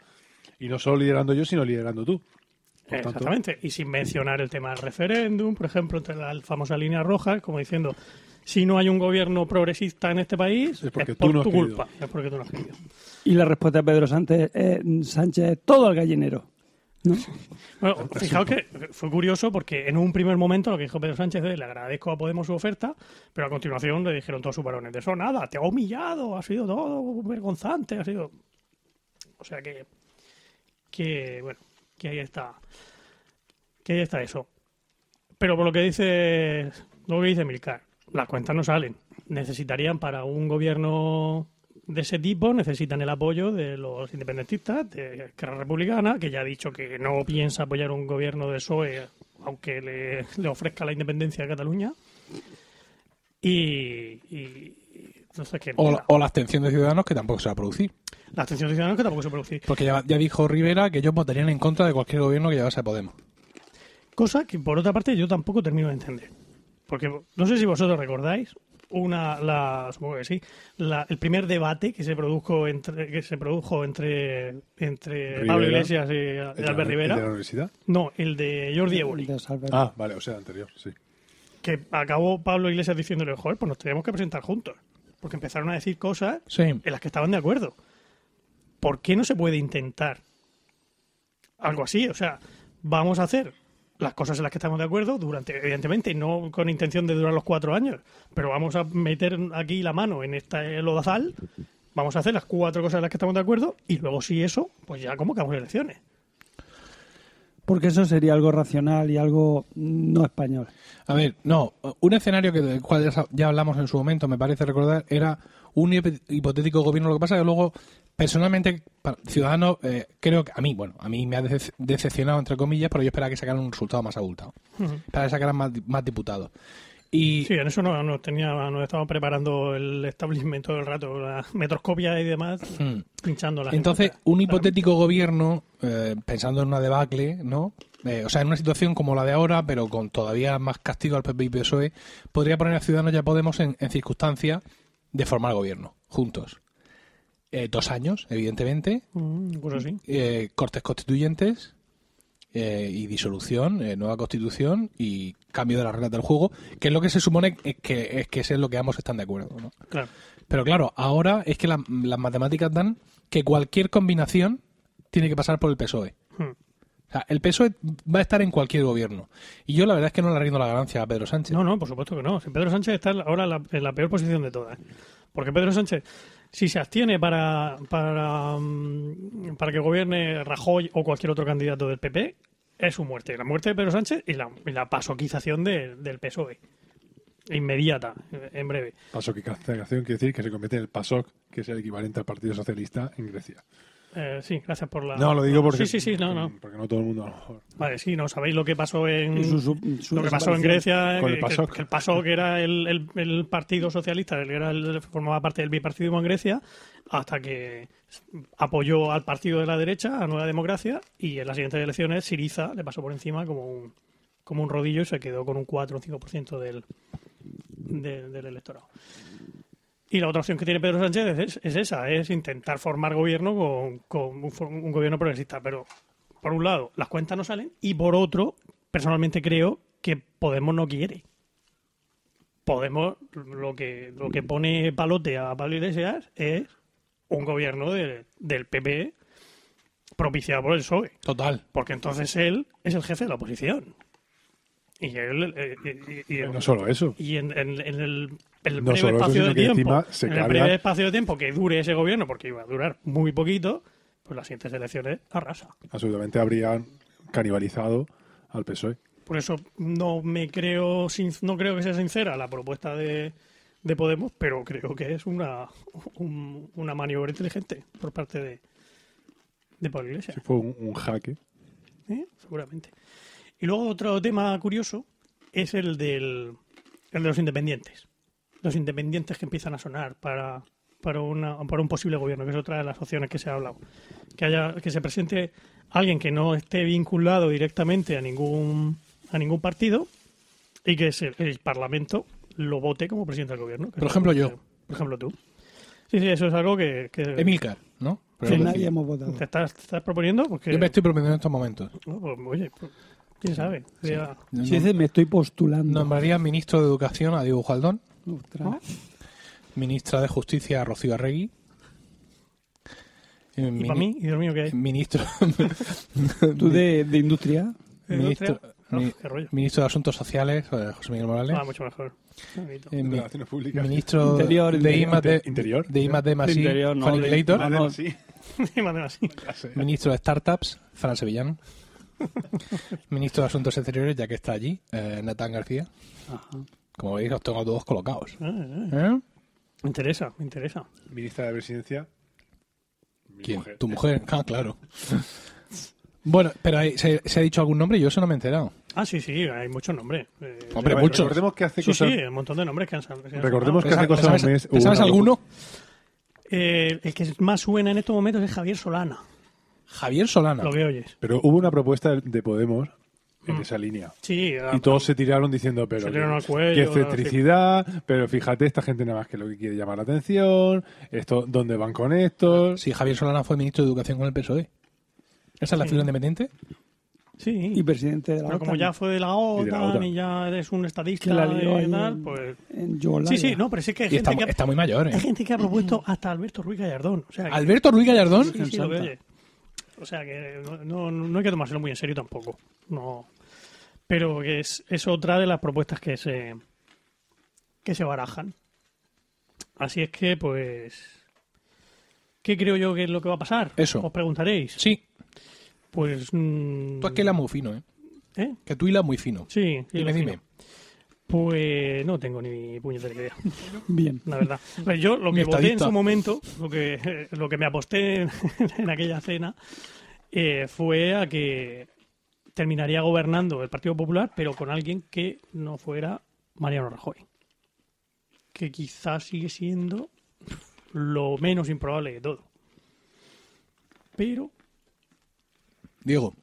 Speaker 3: Y no solo liderando yo, sino liderando tú. Por tanto,
Speaker 2: Exactamente. Y sin mencionar el tema del referéndum, por ejemplo, entre la famosa línea roja, como diciendo, si no hay un gobierno progresista en este país,
Speaker 3: Es porque
Speaker 2: por
Speaker 3: tú no has
Speaker 2: tu
Speaker 3: querido.
Speaker 2: culpa. Es porque tú no has querido.
Speaker 1: Y la respuesta de Pedro Sánchez, eh, Sánchez todo al gallinero. ¿no?
Speaker 2: Bueno, fijaos que fue curioso porque en un primer momento lo que dijo Pedro Sánchez es le agradezco a Podemos su oferta, pero a continuación le dijeron todos sus varones, de eso nada, te ha humillado, ha sido todo vergonzante, ha sido... O sea que, que bueno, que ahí está, que ahí está eso. Pero por lo que dice, lo que dice Milcar, las cuentas no salen. Necesitarían para un gobierno de ese tipo, necesitan el apoyo de los independentistas, de Esquerra Republicana, que ya ha dicho que no piensa apoyar un gobierno de PSOE aunque le, le ofrezca la independencia de Cataluña. Y, y- entonces que
Speaker 4: O, o la abstención de ciudadanos que tampoco se va a producir.
Speaker 2: la atención de ciudadanos que tampoco se produce.
Speaker 4: Porque ya, ya dijo Rivera que ellos votarían en contra de cualquier gobierno que llevase a Podemos.
Speaker 2: Cosa que, por otra parte, yo tampoco termino de entender. Porque no sé si vosotros recordáis una, la, supongo que sí, la- el primer debate que se produjo entre, que se produjo entre, entre
Speaker 3: Rivera.
Speaker 2: Pablo Iglesias y, y
Speaker 3: ¿El de la-
Speaker 2: Albert
Speaker 3: el de la
Speaker 2: Rivera.
Speaker 3: universidad?
Speaker 2: No, el de Jordi
Speaker 1: Salvador.
Speaker 3: Ah, vale, o sea, anterior, sí.
Speaker 2: Que acabó Pablo Iglesias diciéndole, joder, pues nos tenemos que presentar juntos. Porque empezaron a decir cosas
Speaker 4: Sí.
Speaker 2: en las que estaban de acuerdo. ¿Por qué no se puede intentar algo así? O sea, vamos a hacer las cosas en las que estamos de acuerdo durante, evidentemente, no con intención de durar los cuatro años, pero vamos a meter aquí la mano en esta lodazal, vamos a hacer las cuatro cosas en las que estamos de acuerdo y luego si eso, pues ya convocamos elecciones.
Speaker 1: Porque eso sería algo racional y algo no español.
Speaker 4: A ver, no, un escenario que del cual ya- hablamos en su momento, me parece recordar, era un hip- hipotético gobierno. Lo que pasa es que luego, personalmente, Ciudadanos, eh, creo que a mí, bueno, a mí me ha dece- decepcionado, entre comillas, pero yo esperaba que sacaran un resultado más abultado. Para que sacaran más, di- más diputados. Y
Speaker 2: Sí, en eso nos, nos tenía, nos estaba preparando el establishment todo el rato, la metroscopia y demás,
Speaker 4: Hmm.
Speaker 2: pinchando la
Speaker 4: Entonces,
Speaker 2: gente.
Speaker 4: un hipotético gobierno, eh, pensando en una debacle, ¿no? Eh, o sea, en una situación como la de ahora, pero con todavía más castigo al PP y PSOE, podría poner a Ciudadanos y a Podemos en, en circunstancias de formar gobierno, juntos. Eh, dos años, evidentemente,
Speaker 2: Mm, pues así.
Speaker 4: eh, cortes constituyentes eh, y disolución, eh, nueva constitución y cambio de las reglas del juego, que es lo que se supone es que es que es en lo que ambos están de acuerdo, ¿no?
Speaker 2: Claro.
Speaker 4: Pero claro, ahora es que la- las matemáticas dan que cualquier combinación tiene que pasar por el PSOE.
Speaker 2: Hmm.
Speaker 4: O sea, el PSOE va a estar en cualquier gobierno. Y yo la verdad es que no le rindo la ganancia a Pedro Sánchez.
Speaker 2: No, no, por supuesto que no. Pedro Sánchez está ahora en la, en la peor posición de todas. Porque Pedro Sánchez, si se abstiene para, para, mm, para que gobierne Rajoy o cualquier otro candidato del PP, es su muerte. La muerte de Pedro Sánchez y la, y pasoquización de- del PSOE. Inmediata, en breve.
Speaker 3: Paso que cancelación quiere decir que se convierte en el PASOK, que es el equivalente al Partido Socialista en Grecia.
Speaker 2: Eh, sí, gracias por la.
Speaker 3: No, lo digo porque,
Speaker 2: Sí, sí, sí, no, no.
Speaker 3: porque no todo el mundo a lo mejor.
Speaker 2: Vale, sí, no sabéis lo que pasó en.
Speaker 1: Y su- su- su
Speaker 2: lo que pasó en. Grecia,
Speaker 3: Con el
Speaker 2: que,
Speaker 3: PASOK.
Speaker 2: que- que el PASOK era el, el- el partido socialista, que era el, formaba parte del bipartidismo en Grecia, hasta que apoyó al partido de la derecha, a Nueva Democracia, y en las siguientes elecciones Siriza le pasó por encima como un, como un rodillo y se quedó con un 4 o 5% del, de- del electorado. Y la otra opción que tiene Pedro Sánchez es, es esa, es intentar formar gobierno con, con un, gobierno progresista. Pero, por un lado, las cuentas no salen y por otro, personalmente creo que Podemos no quiere. Podemos, lo que, lo que pone palote a Pablo Iglesias es un gobierno de- del PP propiciado por el PSOE.
Speaker 4: Total.
Speaker 2: Porque entonces él es el jefe de la oposición. Y él... eh, y- y- y-
Speaker 3: No solo eso.
Speaker 2: y en, en- en el, el
Speaker 3: No
Speaker 2: breve
Speaker 3: eso,
Speaker 2: espacio de tiempo,
Speaker 3: se
Speaker 2: en el breve espacio de tiempo que dure ese gobierno, porque iba a durar muy poquito, pues las siguientes elecciones arrasa.
Speaker 3: Absolutamente habrían canibalizado al PSOE.
Speaker 2: Por eso no me creo, sin- no creo que sea sincera la propuesta de, de Podemos, pero creo que es una, un- una maniobra inteligente por parte de, de Pablo Iglesias.
Speaker 3: Si fue un, un jaque.
Speaker 2: ¿eh? seguramente. Y luego otro tema curioso es el del el de los independientes. Los independientes que empiezan a sonar para, para, una, para un posible gobierno, que es otra de las opciones que se ha hablado. Que haya que se presente alguien que no esté vinculado directamente a ningún a ningún partido y que se- el Parlamento lo vote como presidente del gobierno.
Speaker 4: Por ejemplo, yo.
Speaker 2: que- Por ejemplo, tú. Sí, sí, eso es algo que, que
Speaker 4: Emilcar, ¿no?
Speaker 1: Que nadie hemos votado.
Speaker 2: te estás, te estás proponiendo. Porque,
Speaker 4: Yo me estoy proponiendo en estos momentos.
Speaker 2: No, pues, oye, pues, quién sabe. Sería-
Speaker 1: Si dice, me estoy postulando.
Speaker 4: Nombraría ministro de Educación a Diego Jaldón,
Speaker 1: Ostras.
Speaker 4: ministra de Justicia Rocío Arregui. eh,
Speaker 2: ¿Y
Speaker 4: mini-
Speaker 2: para mí? ¿Y Dios mío qué hay?
Speaker 4: Ministro,
Speaker 1: ¿Tú de, de industria?
Speaker 2: ¿De
Speaker 4: ministro,
Speaker 2: industria? Ah,
Speaker 4: mi-
Speaker 2: qué rollo.
Speaker 4: ministro de Asuntos Sociales, eh, José Miguel Morales.
Speaker 2: Ah, mucho mejor.
Speaker 4: Eh, mi- ministro
Speaker 1: Interior,
Speaker 4: de
Speaker 1: interior.
Speaker 4: I+D,
Speaker 3: Interior.
Speaker 4: de más
Speaker 1: De interior, no,
Speaker 4: Fanny
Speaker 1: de- no, no.
Speaker 3: Sí.
Speaker 4: Ministro de Startups, Fran Sevillán. Ministro de Asuntos Exteriores, ya que está allí, eh, Natán García.
Speaker 1: Ajá.
Speaker 4: Como veis, los tengo todos colocados.
Speaker 2: Ah, ah.
Speaker 4: ¿Eh?
Speaker 2: Me interesa, me interesa.
Speaker 3: Ministra de Presidencia. mi
Speaker 4: ¿Quién?
Speaker 3: mujer.
Speaker 4: ¿Tu mujer? Ah, claro. bueno, pero hay- ¿se, se ha dicho algún nombre? Yo eso no me he enterado.
Speaker 2: Ah, sí, sí, hay muchos nombres. Eh,
Speaker 4: Hombre, muchos.
Speaker 3: Recordemos que hace
Speaker 2: Sí, sí,
Speaker 3: cosas.
Speaker 2: un montón de nombres que han que han
Speaker 3: Recordemos que hace
Speaker 4: ¿Te
Speaker 3: cosa
Speaker 4: sabes,
Speaker 3: un mes.
Speaker 4: te
Speaker 3: hubo
Speaker 4: sabes
Speaker 3: una
Speaker 4: alguno?
Speaker 2: Eh, el que más suena en estos momentos es Javier Solana,
Speaker 4: Javier Solana.
Speaker 2: lo que oyes.
Speaker 3: Pero hubo una propuesta de Podemos en
Speaker 2: Mm.
Speaker 3: esa línea.
Speaker 2: Sí,
Speaker 3: Y todos se tiraron diciendo, pero
Speaker 2: Se tiraron
Speaker 3: que-
Speaker 2: cuello, claro,
Speaker 3: excentricidad, pero fíjate, esta gente nada más que lo que quiere llamar la atención, esto, ¿dónde van con esto?
Speaker 4: Sí, Javier Solana fue ministro de Educación con el PSOE. ¿Esa es la
Speaker 2: Sí.
Speaker 4: figura independiente?
Speaker 2: sí.
Speaker 1: Y presidente de la
Speaker 2: Pero como ya fue de la
Speaker 3: Y
Speaker 2: OTAN
Speaker 3: de
Speaker 2: y,
Speaker 3: la OTAN.
Speaker 2: ya eres un estadista y tal,
Speaker 1: en-
Speaker 2: pues...
Speaker 1: En.
Speaker 2: Sí, sí, no, pero sí que hay
Speaker 4: Y está,
Speaker 2: gente, que,
Speaker 4: está muy mayor,
Speaker 2: hay
Speaker 4: ¿eh?
Speaker 2: gente que ha propuesto hasta Alberto Ruiz Gallardón. O sea, que-
Speaker 4: Alberto Ruiz Gallardón.
Speaker 2: Sí, sí, lo que
Speaker 1: Santa.
Speaker 2: oye. O sea que no, no, no hay que tomárselo muy en serio tampoco. No. pero que es, es otra de las propuestas que se que se barajan. Así es que, pues, ¿qué creo yo que es lo que va a pasar?
Speaker 4: Eso.
Speaker 2: Os preguntaréis.
Speaker 4: Sí,
Speaker 2: Pues, mm,
Speaker 4: tú es que hilas muy fino, ¿eh?
Speaker 2: ¿eh?
Speaker 4: Que tú hilas muy fino.
Speaker 2: Sí, sí,
Speaker 4: Dime, dime.
Speaker 2: Pues no tengo ni puñetera idea,
Speaker 1: Bien.
Speaker 2: la verdad. Pues yo lo que voté en su momento, lo que, lo que me aposté en, en aquella cena, eh, fue a que terminaría gobernando el Partido Popular, pero con alguien que no fuera Mariano Rajoy. Que quizás sigue siendo lo menos improbable de todo. Pero
Speaker 4: Diego,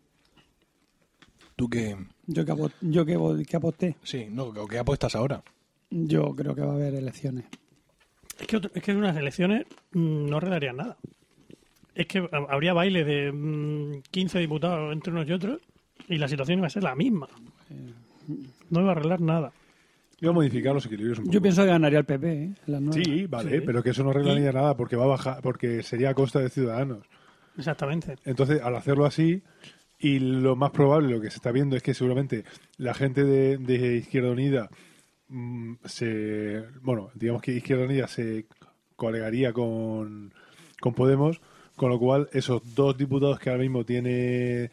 Speaker 4: tú que...
Speaker 1: Yo que, yo que, que aposté,
Speaker 4: Sí, no, ¿qué- ¿qué apuestas ahora?
Speaker 1: yo creo que va a haber elecciones.
Speaker 2: Es que, otro- es que unas elecciones mm, no arreglarían nada. Es que ha- habría baile de mm, 15 diputados entre unos y otros y la situación iba a ser la misma. No iba a arreglar nada.
Speaker 3: Iba a modificar los equilibrios un poco.
Speaker 1: Yo pienso que ganaría el PP, ¿eh? en las.
Speaker 3: Sí, vale,
Speaker 2: Sí.
Speaker 3: pero que eso no arreglaría nada porque va a bajar, porque sería a costa de ciudadanos.
Speaker 2: Exactamente.
Speaker 3: Entonces, al hacerlo así, y lo más probable, lo que se está viendo es que seguramente la gente de, de Izquierda Unida mm, se. Bueno, digamos que Izquierda Unida se colegaría con, con Podemos, con lo cual esos dos diputados que ahora mismo tiene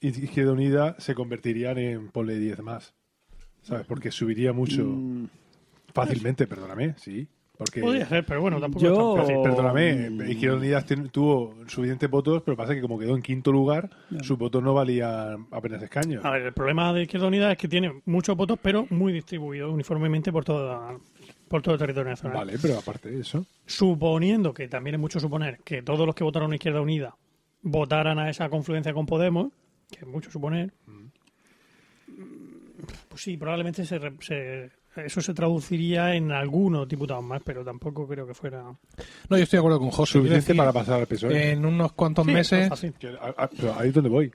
Speaker 3: Izquierda Unida se convertirían en, ponle 10 más. ¿Sabes? Porque subiría mucho.
Speaker 1: Mm,
Speaker 3: Fácilmente, perdóname, sí. Porque.
Speaker 2: Podría ser, pero bueno, tampoco
Speaker 1: Yo-
Speaker 2: es tan fácil.
Speaker 3: Perdóname, Izquierda Unida tuvo suficientes votos, pero pasa que como quedó en quinto lugar, sus votos no valían apenas escaños.
Speaker 2: A ver, el problema de Izquierda Unida es que tiene muchos votos, pero muy distribuidos uniformemente por toda, por todo el territorio nacional.
Speaker 3: Vale, pero aparte de eso,
Speaker 2: Suponiendo que también es mucho suponer que todos los que votaron a Izquierda Unida votaran a esa confluencia con Podemos, que es mucho suponer, pues sí, probablemente se, re- se- eso se traduciría en algunos diputados más, pero tampoco creo que fuera.
Speaker 4: No, yo estoy de acuerdo con José.
Speaker 3: Suficiente
Speaker 4: decir,
Speaker 3: para pasar al PSOE.
Speaker 4: En unos cuantos
Speaker 2: Sí,
Speaker 4: meses...
Speaker 3: a- a- pero ahí es donde voy.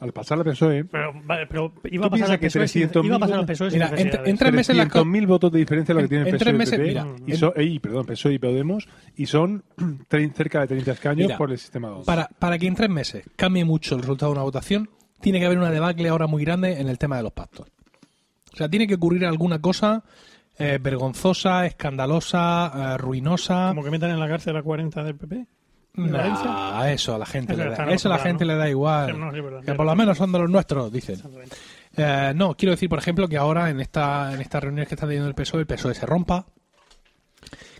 Speaker 3: Al pasar al PSOE,
Speaker 2: Pero, vale, pero iba a
Speaker 3: ¿Tú
Speaker 2: pasar al
Speaker 3: que
Speaker 2: PSOE sin,
Speaker 3: 300.000
Speaker 2: iba a pasar al
Speaker 3: votos?
Speaker 2: PSOE
Speaker 4: Mira, en- en tres meses las
Speaker 3: 300.000 votos de diferencia lo que
Speaker 4: En-
Speaker 3: tienen
Speaker 4: en
Speaker 3: PSOE
Speaker 4: tres
Speaker 3: y
Speaker 4: meses,
Speaker 3: PP,
Speaker 4: mira,
Speaker 3: y
Speaker 4: en-
Speaker 3: son, ey, perdón, PSOE y Podemos, y son trein- cerca de 30 escaños
Speaker 4: Mira,
Speaker 3: por el sistema 2.
Speaker 4: Para, para que en tres meses cambie mucho el resultado de una votación, tiene que haber una debacle ahora muy grande en el tema de los pactos. O sea, tiene que ocurrir alguna cosa eh, vergonzosa, escandalosa, eh, ruinosa.
Speaker 2: Como que metan en la cárcel a 40 del PP. ¿En
Speaker 4: Nah, eso a la gente
Speaker 2: Eso
Speaker 4: le da, eso a la gente
Speaker 2: ¿no?
Speaker 4: le da igual.
Speaker 2: Sí, no, sí, verdad.
Speaker 4: que por lo menos son de los nuestros, dicen. Eh, no, quiero decir, por ejemplo, que ahora en esta en estas reuniones que está teniendo el PSOE, el PSOE se rompa,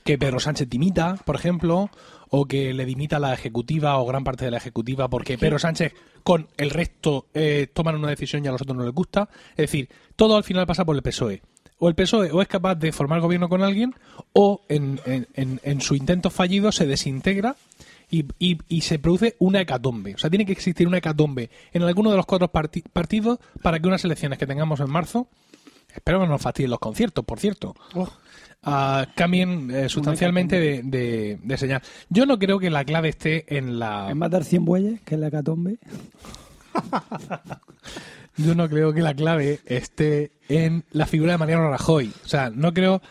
Speaker 4: que Pedro Sánchez dimita, por ejemplo, o que le dimita la ejecutiva o gran parte de la ejecutiva porque Pedro Sánchez con el resto eh, toman una decisión y a los otros no les gusta. Es decir, todo al final pasa por el PSOE. O el PSOE o es capaz de formar gobierno con alguien o en, en- en- en su intento fallido se desintegra y, y- y se produce una hecatombe. O sea, tiene que existir una hecatombe en alguno de los cuatro parti- partidos para que unas elecciones que tengamos en marzo, espero que no nos fastidien los conciertos, por cierto, ah, cambien eh, sustancialmente de, de- de señal. Yo no creo que la clave esté en la...
Speaker 1: Es matar 100 bueyes, que es la hecatombe.
Speaker 4: Yo no creo que la clave esté en la figura de Mariano Rajoy. O sea, no creo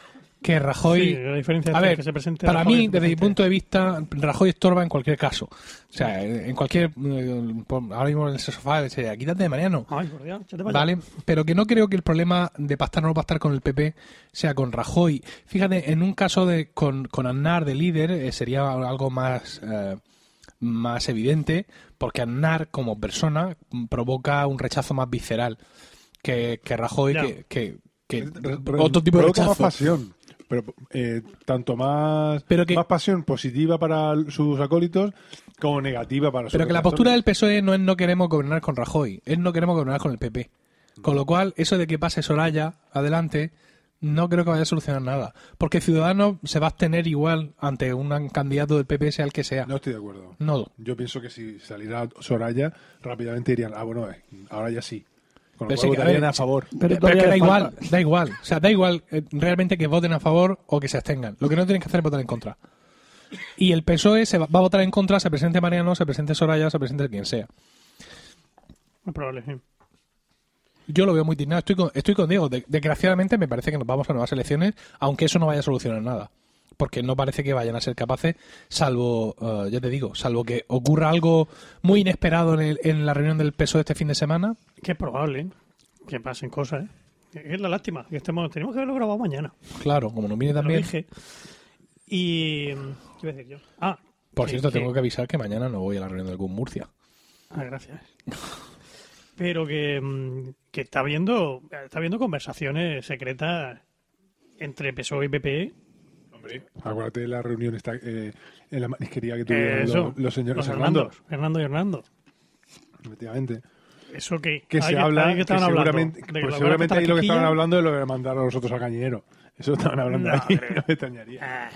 Speaker 4: que Rajoy...
Speaker 2: Sí, la diferencia
Speaker 4: A
Speaker 2: entre
Speaker 4: ver,
Speaker 2: que se presente
Speaker 4: para
Speaker 2: Rajoy
Speaker 4: mí, desde mi punto de vista, Rajoy estorba en cualquier caso. O sea, en cualquier... eh, Ahora mismo en ese sofá, dice, quítate de Mariano.
Speaker 2: Ay, por Dios,
Speaker 4: ¿Vale?
Speaker 2: allá.
Speaker 4: Pero que no creo que el problema de pastar o no pastar con el PP sea con Rajoy. Fíjate, en un caso de con, con Aznar de líder eh, sería algo más, eh, más evidente, porque Aznar como persona provoca un rechazo más visceral que, que Rajoy,
Speaker 2: Ya.
Speaker 4: que, que- que otro tipo de rechazo.
Speaker 3: más pasión. Pero eh, tanto más,
Speaker 4: Pero que-
Speaker 3: más pasión positiva para sus acólitos como negativa para sus
Speaker 4: Pero que la postura del PSOE no es no queremos gobernar con Rajoy, es no queremos gobernar con el PP. Con lo cual, eso de que pase Soraya adelante, no creo que vaya a solucionar nada. Porque Ciudadanos se va a abstener igual ante un candidato del PP, sea el que sea.
Speaker 3: No estoy de acuerdo.
Speaker 4: No.
Speaker 3: Yo pienso que si saliera Soraya, rápidamente dirían, ah, bueno, eh, ahora ya sí. Con lo
Speaker 4: Pero
Speaker 3: cual
Speaker 4: sí que, a
Speaker 3: votarían
Speaker 4: ver,
Speaker 3: a favor.
Speaker 1: Pero
Speaker 4: Pero,
Speaker 1: todavía
Speaker 4: es que da igual, da igual. O sea, da igual eh, realmente que voten a favor o que se abstengan. Lo que no tienen que hacer es votar en contra. Y el PSOE se va, va a votar en contra, se presente Mariano, se presente Soraya, se presente quien sea.
Speaker 2: Es probable, sí.
Speaker 4: Yo lo veo muy dignado. Estoy con, estoy con Diego. De- desgraciadamente me parece que nos vamos a nuevas elecciones, aunque eso no vaya a solucionar nada. Porque no parece que vayan a ser capaces, salvo, eh, ya te digo, salvo que ocurra algo muy inesperado en, el- en la reunión del PSOE este fin de semana.
Speaker 2: Que es probable. ¿eh? que pasen cosas, ¿eh? Es la lástima, que estemos, tenemos que haberlo grabado mañana.
Speaker 4: Claro, como nos viene
Speaker 2: lo
Speaker 4: también.
Speaker 2: dije. Y. ¿Qué iba a decir yo? Ah,
Speaker 4: Por
Speaker 2: que-
Speaker 4: cierto,
Speaker 2: que-
Speaker 4: tengo que avisar que mañana no voy a la reunión del CUM Murcia.
Speaker 2: Ah, gracias. Pero que, mm, que está habiendo está habiendo conversaciones secretas entre PSOE y PP.
Speaker 3: Hombre, acuérdate de la reunión esta, eh, en la marisquería que
Speaker 2: Eh,
Speaker 3: tuvieron
Speaker 2: eso,
Speaker 3: los, los señores
Speaker 2: los
Speaker 3: Hernando.
Speaker 2: Hernandos, Hernando y Hernando.
Speaker 3: Efectivamente.
Speaker 2: Eso que,
Speaker 3: Que se
Speaker 2: ahí-
Speaker 3: habla, que
Speaker 2: estaban hablando,
Speaker 3: seguramente,
Speaker 2: que
Speaker 3: pues seguramente ahí lo que estaban hablando es lo de mandar a nosotros al cañero. Eso estaban hablando
Speaker 2: No,
Speaker 3: ahí, no me extrañaría.
Speaker 2: Ah,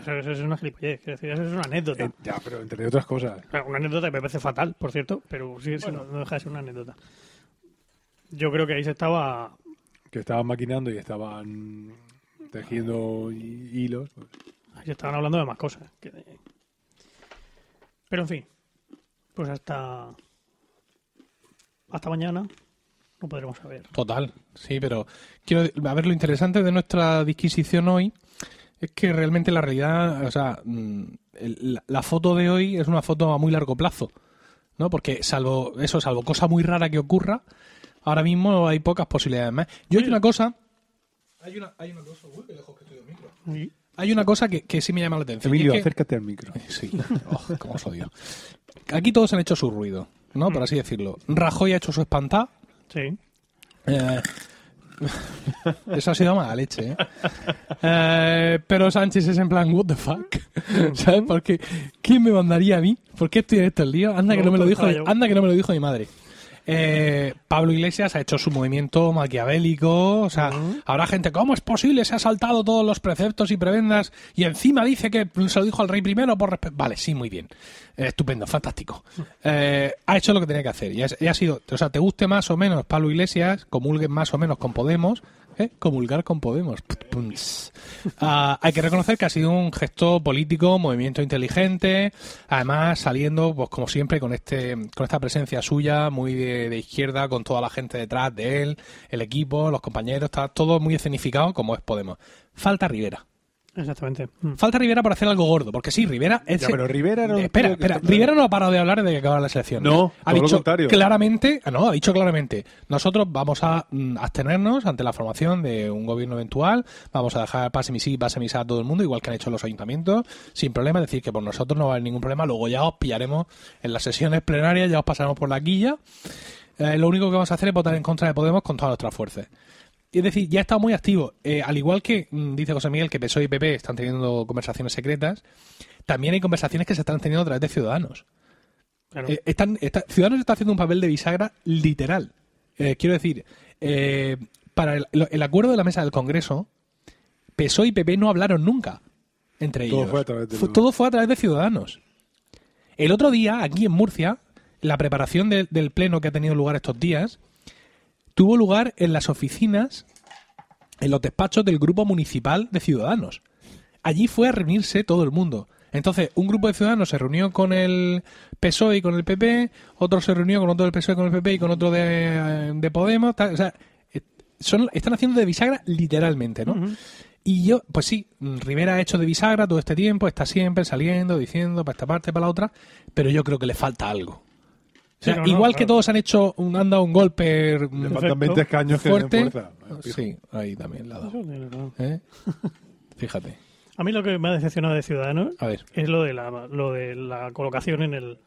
Speaker 2: eso, eso es una gilipollez, eso es una anécdota.
Speaker 3: Eh, ya, pero entre otras cosas.
Speaker 2: Una anécdota que me parece fatal, por cierto, pero sí, sí, no, no deja de ser una anécdota. Yo creo que ahí se estaba
Speaker 3: que estaban maquinando y estaban tejiendo hi- hilos. pues,
Speaker 2: Ahí se estaban hablando de más cosas. que de- Pero en fin, pues hasta hasta mañana no podremos saber.
Speaker 4: Total, sí, pero quiero a ver lo interesante de nuestra disquisición hoy es que realmente la realidad, o sea, mm, el- la, foto de hoy es una foto a muy largo plazo, ¿no? Porque salvo eso, salvo cosa muy rara que ocurra, ahora mismo hay pocas posibilidades más. Yo hay una cosa, hay una, hay una cosa, uy, qué lejos que estoy del micro.
Speaker 2: Y-
Speaker 4: Hay una cosa que, que sí me llama la atención.
Speaker 3: Emilio,
Speaker 4: es que-
Speaker 3: acércate al micro.
Speaker 4: Sí, oh, cómo os odio. Aquí todos han hecho su ruido, ¿no? Por así decirlo. Rajoy ha hecho su espantá.
Speaker 2: Sí.
Speaker 4: Eh, eso ha sido mala leche, ¿eh? Eh, Pero Sánchez es en plan, what the fuck? ¿Sabes? Porque, ¿quién me mandaría a mí? ¿Por qué estoy en este lío? Anda que no me lo dijo, anda que no me lo dijo mi madre. Eh, Pablo Iglesias ha hecho su movimiento maquiavélico, o sea, habrá gente, ¿cómo es posible? Se ha saltado todos los preceptos y prebendas y encima dice que se lo dijo al rey primero por respeto. Vale, sí, muy bien. Eh, estupendo, fantástico. Eh, ha hecho lo que tenía que hacer y ha, y ha sido, o sea, te guste más o menos Pablo Iglesias, comulguen más o menos con Podemos, ¿eh? comulgar con Podemos. Ah, hay que reconocer que ha sido un gesto político, movimiento inteligente, además saliendo, pues como siempre, con este, con esta presencia suya, muy de, de izquierda, con toda la gente detrás de él, el equipo, los compañeros, está todo muy escenificado como es Podemos. Falta Rivera.
Speaker 2: Exactamente. Mm.
Speaker 4: Falta Rivera para hacer algo gordo, porque sí, Rivera es...
Speaker 3: Ya, pero Rivera era un
Speaker 4: espera, espera,
Speaker 3: está-
Speaker 4: Rivera no ha parado de hablar de que acaba la selección.
Speaker 3: No,
Speaker 4: ha
Speaker 3: todo lo
Speaker 4: dicho
Speaker 3: contrario.
Speaker 4: claramente, ah, no, ha dicho claramente, nosotros vamos a mm, abstenernos ante la formación de un gobierno eventual, vamos a dejar pase mi sí, pase mi sa a todo el mundo, igual que han hecho los ayuntamientos, sin problema, es decir, que por nosotros no va a haber ningún problema, luego ya os pillaremos en las sesiones plenarias, ya os pasaremos por la quilla. Eh, lo único que vamos a hacer es votar en contra de Podemos con todas nuestras fuerzas. Es decir, ya está muy activo. Eh, al igual que mm, dice José Miguel que PSOE y PP están teniendo conversaciones secretas, también hay conversaciones que se están teniendo a través de Ciudadanos.
Speaker 2: Claro.
Speaker 4: Eh, están, está- Ciudadanos está haciendo un papel de bisagra literal. Eh, quiero decir, eh, para el, acuerdo de la mesa del Congreso, PSOE y PP no hablaron nunca entre
Speaker 3: Todo
Speaker 4: ellos.
Speaker 3: fue a través de
Speaker 4: Fue-
Speaker 3: los-
Speaker 4: todo fue a través de Ciudadanos. El otro día, aquí en Murcia, la preparación de- del pleno que ha tenido lugar estos días tuvo lugar en las oficinas, en los despachos del grupo municipal de Ciudadanos. Allí fue a reunirse todo el mundo. Entonces, un grupo de ciudadanos se reunió con el PSOE y con el PP, otro se reunió con otro del PSOE y con el PP y con otro de, de Podemos. tal. O sea, eh, son, están haciendo de bisagra literalmente, ¿no? Y yo, pues sí, Rivera ha hecho de bisagra todo este tiempo, está siempre saliendo, diciendo para esta parte, para la otra, pero yo creo que le falta algo. O sea,
Speaker 2: Sí, no, no,
Speaker 4: igual que
Speaker 2: claro.
Speaker 4: todos han hecho, un, han dado un golpe
Speaker 3: Le
Speaker 4: mm,
Speaker 3: faltan
Speaker 2: Perfecto.
Speaker 3: 20 escaños que
Speaker 4: fuerte.
Speaker 3: fuerza. Fijo.
Speaker 4: Sí, ahí también la ha dado. ¿eh? Fíjate.
Speaker 2: A mí lo que me ha decepcionado de Ciudadanos
Speaker 4: A ver.
Speaker 2: es lo de la, lo de la colocación en el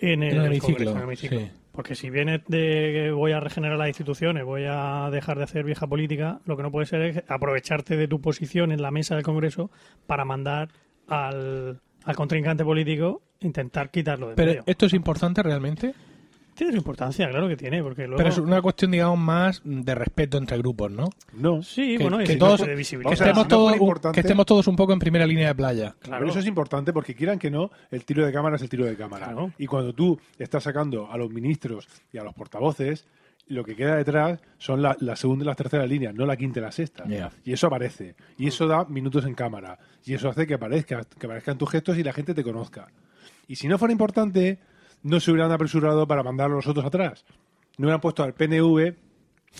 Speaker 2: en el,
Speaker 4: En el hemiciclo,
Speaker 2: Congreso, en el hemiciclo.
Speaker 4: sí.
Speaker 2: Porque si vienes de que voy a regenerar las instituciones, voy a dejar de hacer vieja política, lo que no puede ser es aprovecharte de tu posición en la mesa del Congreso para mandar al, al contrincante político intentar quitarlo de
Speaker 4: Pero
Speaker 2: medio.
Speaker 4: esto es importante realmente.
Speaker 2: Tiene su importancia, claro que tiene, porque luego...
Speaker 4: Pero es una cuestión, digamos, más de respeto entre grupos, ¿no?
Speaker 3: No.
Speaker 2: Sí,
Speaker 4: que-
Speaker 2: bueno, y
Speaker 4: que
Speaker 2: si
Speaker 4: todos-
Speaker 2: no, de
Speaker 4: Que
Speaker 2: visibilidad.
Speaker 3: Sea,
Speaker 4: estemos,
Speaker 3: si
Speaker 4: todos,
Speaker 3: importante-
Speaker 4: que estemos todos un poco en primera línea de playa.
Speaker 2: Claro.
Speaker 3: Pero eso es importante porque quieran que no, el tiro de cámara es el tiro de cámara.
Speaker 2: Claro.
Speaker 3: Y cuando tú estás sacando a los ministros y a los portavoces, lo que queda detrás son la, la segunda y la tercera línea, no la quinta y la sexta. Y eso aparece. Y eso da minutos en cámara. Y eso hace que aparezca, que aparezcan tus gestos y la gente te conozca. Y si no fuera importante, no se hubieran apresurado para mandar a los otros atrás. No hubieran puesto al PNV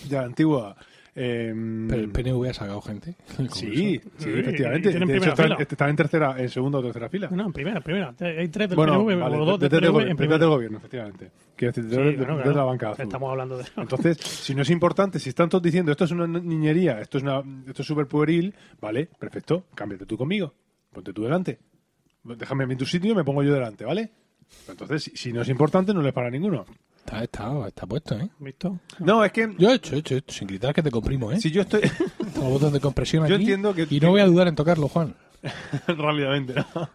Speaker 3: de la antigua em,
Speaker 4: Pero el PNV ha sacado gente.
Speaker 3: sí, sí,
Speaker 2: Sí,
Speaker 3: efectivamente. De hecho, están en tercera, en segunda o tercera fila.
Speaker 2: No, en primera, en primera. Hay tres del
Speaker 3: Bueno,
Speaker 2: PNV
Speaker 3: vale,
Speaker 2: o dos del PNV
Speaker 3: gobi-
Speaker 2: en primera.
Speaker 3: del gobierno, efectivamente. Quiero decir,
Speaker 2: Sí,
Speaker 3: de-
Speaker 2: claro,
Speaker 3: detrás de
Speaker 2: claro.
Speaker 3: la banca azul.
Speaker 2: Estamos hablando de eso.
Speaker 3: Entonces, si no es importante, si están todos diciendo esto es una niñería, esto es una, esto es súper pueril, vale, perfecto, cámbiate tú conmigo, ponte tú delante. Déjame en tu sitio y me pongo yo delante, ¿vale? Entonces, si, si no es importante, no les para ninguno.
Speaker 4: Está, está, está puesto, ¿eh?
Speaker 2: ¿Visto?
Speaker 3: No, es que
Speaker 4: Yo he hecho, he hecho, he hecho, sin gritar que te comprimo, ¿eh?
Speaker 3: si yo estoy
Speaker 4: Tengo botón de compresión
Speaker 3: Yo
Speaker 4: aquí
Speaker 3: entiendo que-
Speaker 4: y no voy a dudar en tocarlo, Juan.
Speaker 3: rápidamente, ¿no?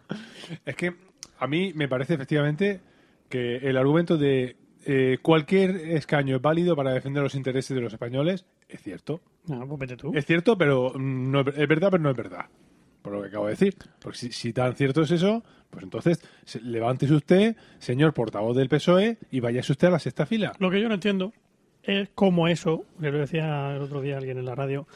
Speaker 3: Es que a mí me parece efectivamente que el argumento de eh, cualquier escaño es válido para defender los intereses de los españoles es cierto.
Speaker 2: No, pues vete tú.
Speaker 3: Es cierto, pero no es, es verdad, pero no es verdad. Por lo que acabo de decir. Porque si, si tan cierto es eso, pues entonces se- levántese usted, señor portavoz del PSOE, y váyase usted a la sexta fila.
Speaker 2: Lo que yo no entiendo es cómo eso, que lo decía el otro día alguien en la radio,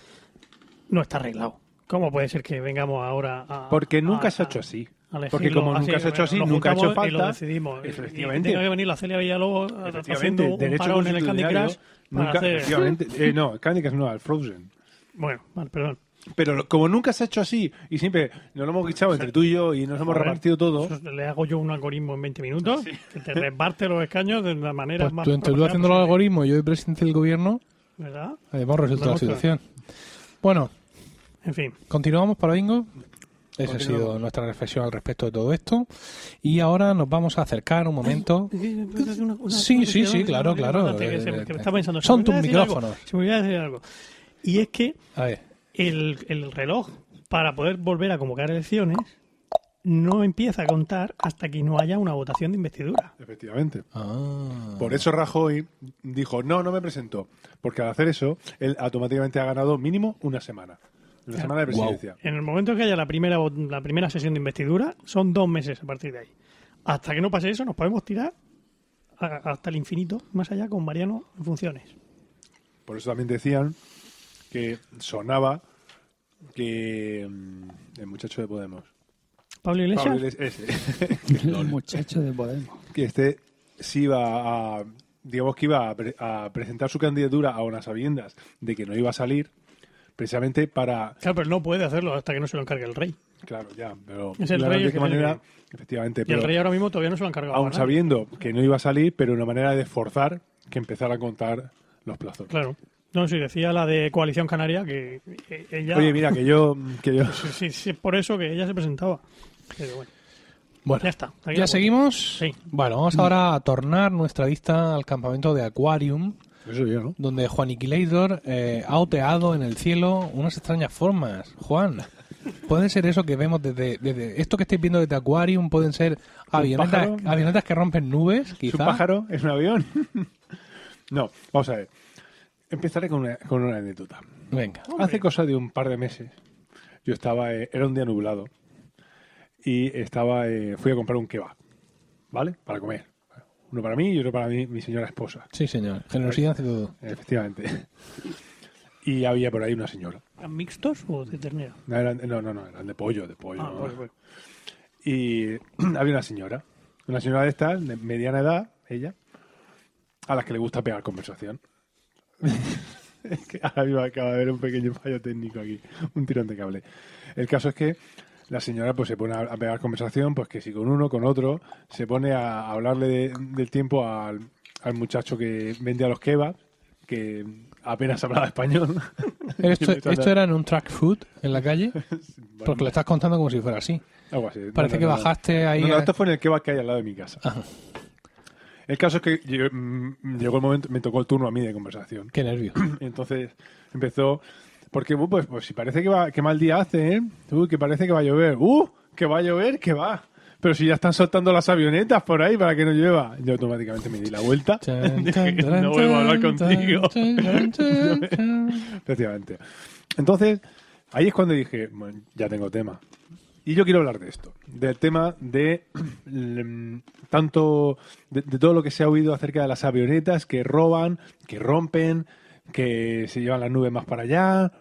Speaker 2: no está arreglado. ¿Cómo puede ser que vengamos ahora a.
Speaker 3: Porque nunca
Speaker 2: a-
Speaker 3: se ha hecho así. Porque como
Speaker 2: así,
Speaker 3: nunca se ha hecho así, nunca ha hecho
Speaker 2: juntamos Y lo
Speaker 3: falta.
Speaker 2: decidimos. Y-
Speaker 3: Efectivamente.
Speaker 2: Y tenga que venir la Celia Villalobos
Speaker 3: Efectivamente,
Speaker 2: haciendo un
Speaker 3: derecho
Speaker 2: parón en el Candy Crush para
Speaker 3: nunca,
Speaker 2: hacer.
Speaker 3: efectivamente. Eh, no, Candy Crush no, el Frozen.
Speaker 2: Bueno, vale, perdón.
Speaker 3: Pero lo- como nunca se ha hecho así, y siempre nos lo hemos guichado entre tú y yo, y nos hemos
Speaker 2: Joder,
Speaker 3: repartido todo,
Speaker 2: Le hago yo un algoritmo en 20 minutos que te reparte los escaños de la manera
Speaker 4: Pues
Speaker 2: más.
Speaker 4: tú, entre tú haciendo los algoritmos y yo de presidente del gobierno,
Speaker 2: ¿Verdad?
Speaker 4: hemos resuelto la
Speaker 2: a-
Speaker 4: situación. Bueno,
Speaker 2: En fin.
Speaker 4: continuamos para bingo. Esa ha sido nuestra reflexión al respecto de todo esto. Y ahora nos vamos a acercar un momento. Sí, sí, sí, claro, claro.
Speaker 2: Que, se- que me está pensando,
Speaker 4: Son tus
Speaker 2: algo,
Speaker 4: micrófonos.
Speaker 2: Se me olvidaba decir algo. Y es que
Speaker 4: A ver,
Speaker 2: el, el reloj para poder volver a convocar elecciones no empieza a contar hasta que no haya una votación de investidura.
Speaker 3: efectivamente.
Speaker 4: ah,
Speaker 3: Por eso Rajoy dijo, no, no me presento. Porque al hacer eso, él automáticamente ha ganado mínimo una semana. Una
Speaker 2: Claro.
Speaker 3: semana de presidencia.
Speaker 2: En el momento que haya la primera vo- la primera sesión de investidura, son dos meses a partir de ahí. Hasta que no pase eso, nos podemos tirar a- hasta el infinito, más allá con Mariano en funciones.
Speaker 3: Por eso también decían que sonaba que mm, el muchacho de Podemos,
Speaker 2: Pablo Iglesias,
Speaker 3: Pablo Iglesias, ese,
Speaker 1: El muchacho de Podemos.
Speaker 3: que este sí iba a, digamos que iba a, pre- a presentar su candidatura a unas sabiendas de que no iba a salir, precisamente para,
Speaker 2: claro, pero no puede hacerlo hasta que no se lo encargue el rey.
Speaker 3: claro, ya, pero
Speaker 2: Es el
Speaker 3: claro,
Speaker 2: rey
Speaker 3: de qué manera, efectivamente,
Speaker 2: Y
Speaker 3: pero
Speaker 2: el rey ahora mismo todavía no se lo ha encargado.
Speaker 3: aún sabiendo que no iba a salir, pero una manera de forzar que empezara a contar los plazos.
Speaker 2: Claro. No, sí, decía la de Coalición Canaria que ella...
Speaker 3: Oye, mira, que yo, que yo
Speaker 2: Sí, sí, por eso que ella se presentaba. Pero bueno,
Speaker 4: bueno,
Speaker 2: ya está.
Speaker 4: ¿ya seguimos?
Speaker 2: Sí.
Speaker 4: Bueno, vamos ahora a tornar nuestra vista al campamento de Aquarium,
Speaker 3: Eso yo, ¿no?
Speaker 4: donde Juan Iquilator eh, ha oteado en el cielo unas extrañas formas. Juan, ¿puede ser eso que vemos desde, desde esto que estáis viendo desde Aquarium? ¿Pueden ser avionetas, avionetas que rompen nubes,
Speaker 3: ¿Es un pájaro? ¿Es un avión? no, vamos a ver. Empezaré con una, con una anécdota.
Speaker 4: Venga.
Speaker 3: Hace cosa de un par de meses, yo estaba, eh, era un día nublado, y estaba, eh, fui a comprar un kebab, ¿vale? Para comer. Uno para mí y otro para mí, mi señora esposa,
Speaker 4: Sí, señor. Generosidad ante todo.
Speaker 3: efectivamente. Y había por ahí una señora.
Speaker 2: ¿Eran mixtos o de ternera?
Speaker 3: No, eran, no, no, no, eran de pollo, de pollo.
Speaker 2: Ah, pues, pues.
Speaker 3: Y había una señora, una señora de estas, de mediana edad, ella, a las que le gusta pegar conversación. ahora mismo acaba de haber un pequeño fallo técnico aquí, un tirón de cable. El caso es que la señora pues se pone a, a pegar conversación, pues que si con uno, con otro, se pone a hablarle de- del tiempo al, al muchacho que vendía los kebabs, que apenas hablaba español.
Speaker 4: Esto,
Speaker 3: a
Speaker 4: esto era en un track food en la calle, porque lo estás contando como si fuera así.
Speaker 3: Algo así.
Speaker 4: Parece
Speaker 3: No,
Speaker 4: que
Speaker 3: no, no.
Speaker 4: bajaste ahí.
Speaker 3: No, no,
Speaker 4: a-
Speaker 3: esto fue en el kebab que hay al lado de mi casa.
Speaker 4: Ajá.
Speaker 3: El caso es que yo- mm, llegó el momento, me tocó el turno a mí de conversación.
Speaker 4: Qué nervio.
Speaker 3: Y entonces empezó, porque uh, pues, pues si parece que va, que mal día hace, ¿eh? Uy, que parece que va a llover. ¡Uh! Que va a llover, que va. Pero si ya están soltando las avionetas por ahí para que no llueva. Yo automáticamente me di la vuelta.
Speaker 4: Chan,
Speaker 3: Dije,
Speaker 4: chan, chan,
Speaker 3: no vuelvo a hablar contigo. Efectivamente. Entonces, ahí es cuando dije, bueno, ya tengo tema. Y yo quiero hablar de esto, del tema de mm, tanto, de, todo lo que se ha oído acerca de las avionetas que roban, que rompen, que se llevan las nubes más para allá.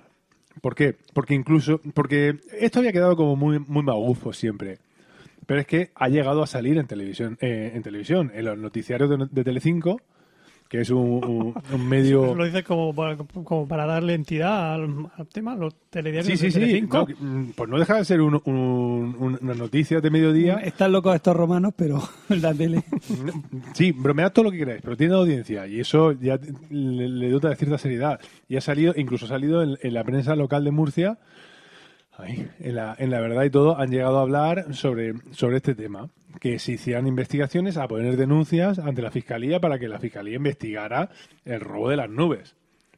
Speaker 3: ¿Por qué? Porque incluso, porque esto había quedado como muy, muy magufo siempre. Pero es que ha llegado a salir en televisión, eh, en televisión, en los noticiarios de, de Telecinco, que es un, un- un medio...
Speaker 2: Lo dices como para, como para darle entidad al, al tema, los telediarios
Speaker 3: Sí, sí,
Speaker 2: de
Speaker 3: sí.
Speaker 2: Telecinco.
Speaker 3: No, mm, pues no deja de ser un, un- una noticia de mediodía.
Speaker 1: Están locos estos romanos, pero en la tele.
Speaker 3: Sí, bromead todo lo que queráis, pero tiene audiencia y eso ya le, le dota de cierta seriedad. Y ha salido, incluso ha salido en, en la prensa local de Murcia, ahí, en, la, en la verdad y todo, han llegado a hablar sobre, sobre este tema. Que se hicieran investigaciones, a poner denuncias ante la fiscalía para que la fiscalía investigara el robo de las nubes.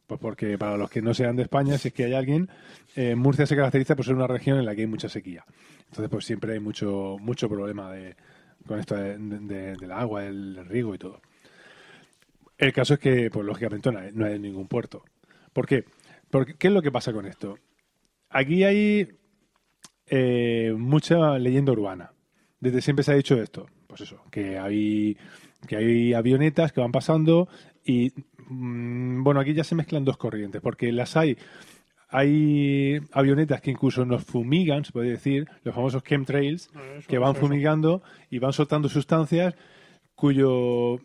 Speaker 3: Pues porque para los que no sean de España, si es que hay alguien, eh, Murcia se caracteriza por ser una región en la que hay mucha sequía. Entonces, pues siempre hay mucho, mucho problema de, con esto de- del agua, el riego y todo. El caso es que, pues lógicamente, no hay, no hay ningún puerto. ¿Por qué? Porque, ¿Qué es lo que pasa con esto? Aquí hay eh, mucha leyenda urbana. Desde siempre se ha dicho esto. Pues eso, que hay, que hay avionetas que van pasando y, mm, bueno, aquí ya se mezclan dos corrientes, porque las hay hay avionetas que incluso nos fumigan, se puede decir, los famosos chemtrails, que van fumigando y van soltando sustancias cuyo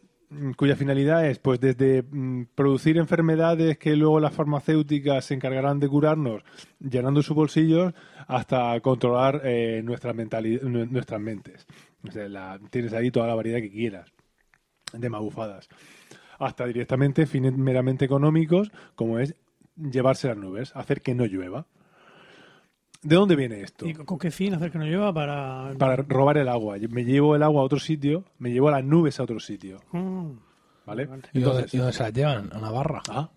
Speaker 3: cuya finalidad es pues desde mm, producir enfermedades que luego las farmacéuticas se encargarán de curarnos llenando sus bolsillos hasta controlar eh, nuestra nuestras mentes. La- tienes ahí toda la variedad que quieras de magufadas. Hasta directamente fines meramente económicos, como es llevarse las nubes, hacer que no llueva. ¿De dónde viene esto?
Speaker 2: ¿Y con qué fin hacer que no llueva para...?
Speaker 3: Para robar el agua. Me llevo el agua a otro sitio, me llevo las nubes a otro sitio.
Speaker 2: Mm.
Speaker 3: ¿Vale?
Speaker 4: ¿Y
Speaker 3: Entonces,
Speaker 4: y dónde se las llevan? A Navarra.
Speaker 3: ah,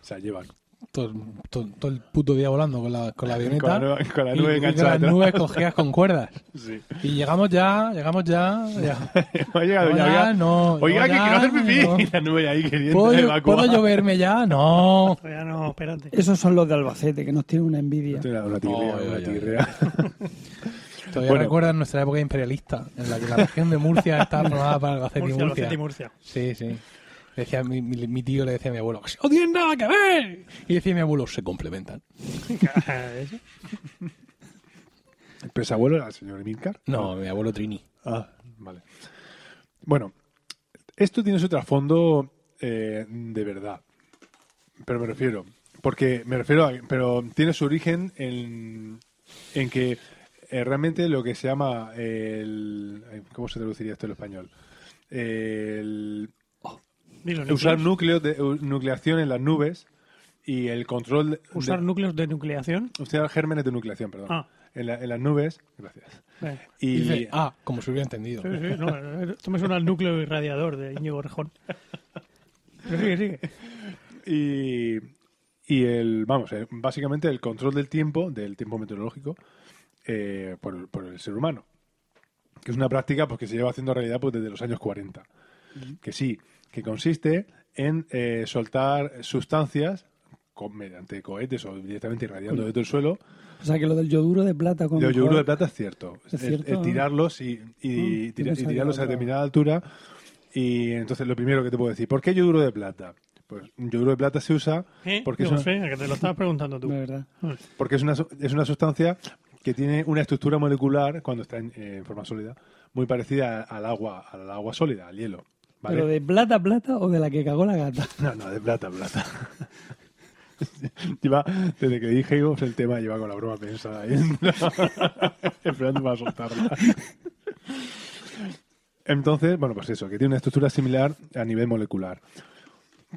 Speaker 3: se las llevan.
Speaker 4: Todo, todo- todo el puto día volando con la, con la avioneta.
Speaker 3: Con la nube- con la
Speaker 4: y-
Speaker 3: nube
Speaker 4: y con las nubes cogidas con cuerdas.
Speaker 3: Sí.
Speaker 4: Y llegamos ya, llegamos ya. ya.
Speaker 3: ha llegado
Speaker 4: No,
Speaker 3: ya,
Speaker 4: ya,
Speaker 3: oiga,
Speaker 4: no,
Speaker 3: oiga,
Speaker 4: no,
Speaker 3: que
Speaker 4: ya,
Speaker 3: quiero hacer pipí.
Speaker 4: no.
Speaker 3: Y la nube ahí queriendo
Speaker 4: ¿Puedo,
Speaker 3: evacuar.
Speaker 4: ¿Puedo lloverme ya? No.
Speaker 2: Todavía no, espérate.
Speaker 1: Esos son los de Albacete, que nos tienen una envidia.
Speaker 3: Una, una tirrea,
Speaker 4: Ay,
Speaker 3: una tirrea.
Speaker 4: Todavía
Speaker 3: Bueno.
Speaker 4: recuerdas nuestra época imperialista, en la que la región de Murcia estaba formada para Albacete
Speaker 2: Murcia,
Speaker 4: y Murcia.
Speaker 2: Albacete y Murcia.
Speaker 4: Sí, sí. Decía, mi, mi- mi tío le decía a mi abuelo, no tienen nada que ver. Y decía mi abuelo, se complementan.
Speaker 3: ¿El pesabuelo era el señor Emilcar?
Speaker 4: No, mi abuelo Trini.
Speaker 3: Ah, vale. Bueno, esto tiene su trasfondo eh, de verdad. Pero me refiero, porque me refiero a, pero tiene su origen en, en que eh, realmente lo que se llama el, ¿cómo se traduciría esto en español? El, Usar
Speaker 2: núcleos.
Speaker 3: de nucleación en las nubes y el control de,
Speaker 2: Usar
Speaker 3: de-
Speaker 2: núcleos de nucleación.
Speaker 3: usar gérmenes de nucleación, perdón.
Speaker 2: Ah.
Speaker 3: En, la- en las nubes, gracias.
Speaker 2: Eh,
Speaker 3: Y,
Speaker 4: Y dice, ah, como se hubiera entendido.
Speaker 2: sí, sí, no, esto me suena al núcleo irradiador de Íñigo Rejón. Pero sigue, sigue.
Speaker 3: y, y el, vamos, eh, básicamente el control del tiempo, del tiempo meteorológico, eh, por, el- por el ser humano. Que es una práctica pues, que se lleva haciendo realidad pues, desde los años 40. Que sí, que consiste en eh, soltar sustancias con- mediante cohetes o directamente irradiando desde el suelo.
Speaker 1: O sea, que lo del yoduro de plata con
Speaker 3: El yoduro de plata es cierto.
Speaker 1: Es
Speaker 3: Es-
Speaker 1: cierto,
Speaker 3: es
Speaker 1: ¿no?
Speaker 3: tirarlos y, y,
Speaker 1: Mm,
Speaker 3: tira-
Speaker 1: yo
Speaker 3: y tirarlos a determinada altura. Y entonces lo primero que te puedo decir, ¿por qué yoduro de plata? Pues yoduro de plata se usa
Speaker 2: ¿Eh?
Speaker 3: porque, es una,
Speaker 2: que te lo estabas preguntando tú.
Speaker 1: De verdad.
Speaker 3: porque es, una, su- es una sustancia que tiene una estructura molecular, cuando está en, eh, en forma sólida, muy parecida al agua, al agua sólida, al hielo. ¿Vale?
Speaker 1: ¿Pero de plata, plata o de la que cagó la gata?
Speaker 3: No, no, de plata, plata. lleva, desde que dije Igos, el tema lleva con la broma pensada ahí. Esperando para soltarla. Entonces, bueno, pues eso, que tiene una estructura similar a nivel molecular.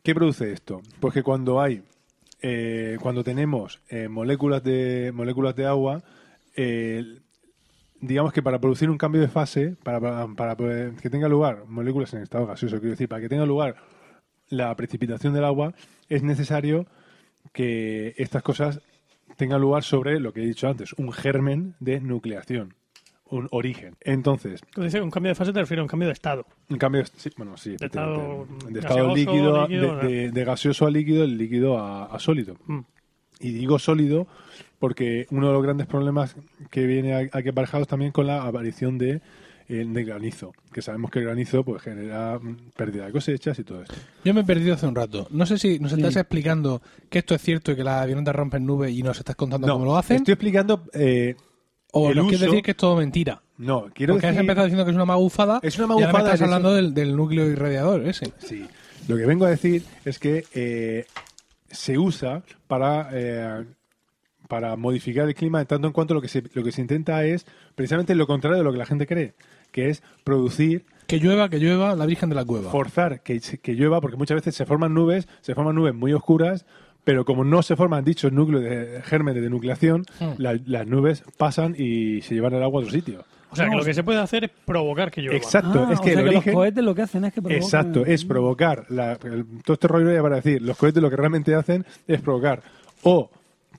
Speaker 3: ¿Qué produce esto? Pues que cuando hay, eh, cuando tenemos eh, moléculas de moléculas de agua, eh, digamos que para producir un cambio de fase, para, para, que tenga lugar moléculas en estado gaseoso, quiero decir, para que tenga lugar la precipitación del agua, es necesario que estas cosas tengan lugar sobre lo que he dicho antes, un germen de nucleación, un origen. Entonces,
Speaker 2: Cuando dices un cambio de fase te refieres a un cambio de estado.
Speaker 3: un cambio, sí, bueno, sí,
Speaker 2: De estado
Speaker 3: de estado
Speaker 2: gaseoso,
Speaker 3: líquido,
Speaker 2: líquido,
Speaker 3: de, de- de gaseoso a líquido, el líquido a, a sólido.
Speaker 2: Mm.
Speaker 3: Y digo sólido porque uno de los grandes problemas que viene a- aquí aparejados también con la aparición de, eh, de granizo, que sabemos que el granizo pues genera mm, pérdida de cosechas y todo esto.
Speaker 4: Yo me he perdido hace un rato. No sé si nos
Speaker 1: Sí.
Speaker 4: estás explicando que esto es cierto y que las avionetas rompen nubes y nos estás contando cómo lo hacen.
Speaker 3: estoy explicando... eh,
Speaker 4: o
Speaker 3: el
Speaker 4: nos quieres
Speaker 3: uso-
Speaker 4: decir que es todo mentira.
Speaker 3: No, quiero
Speaker 4: Porque has
Speaker 3: decir...
Speaker 4: empezado diciendo que es una magufada.
Speaker 3: Es una
Speaker 4: Y ahora me
Speaker 3: magufada,
Speaker 4: estás
Speaker 3: es-
Speaker 4: hablando del, del núcleo irradiador ese.
Speaker 3: Sí, Lo que vengo a decir es que eh, se usa para, eh, para modificar el clima en tanto en cuanto lo que, se, lo que se intenta es precisamente lo contrario de lo que la gente cree, que es producir,
Speaker 4: Que llueva, que llueva la Virgen de la Cueva.
Speaker 3: forzar que, que llueva, porque muchas veces se forman nubes, se forman nubes muy oscuras, pero como no se forman dichos núcleos de gérmenes de nucleación,
Speaker 4: Hmm.
Speaker 3: la- las nubes pasan y se llevan el agua a otro sitio.
Speaker 2: O sea, que lo que se puede hacer es provocar que llueva.
Speaker 3: Exacto,
Speaker 1: Ah,
Speaker 3: es
Speaker 1: o
Speaker 3: que
Speaker 1: sea
Speaker 3: el
Speaker 1: que
Speaker 3: origen...
Speaker 1: los cohetes lo que hacen es que provocan-
Speaker 3: Exacto, es provocar. La, el- todo este rollo ya para decir, los cohetes lo que realmente hacen es provocar o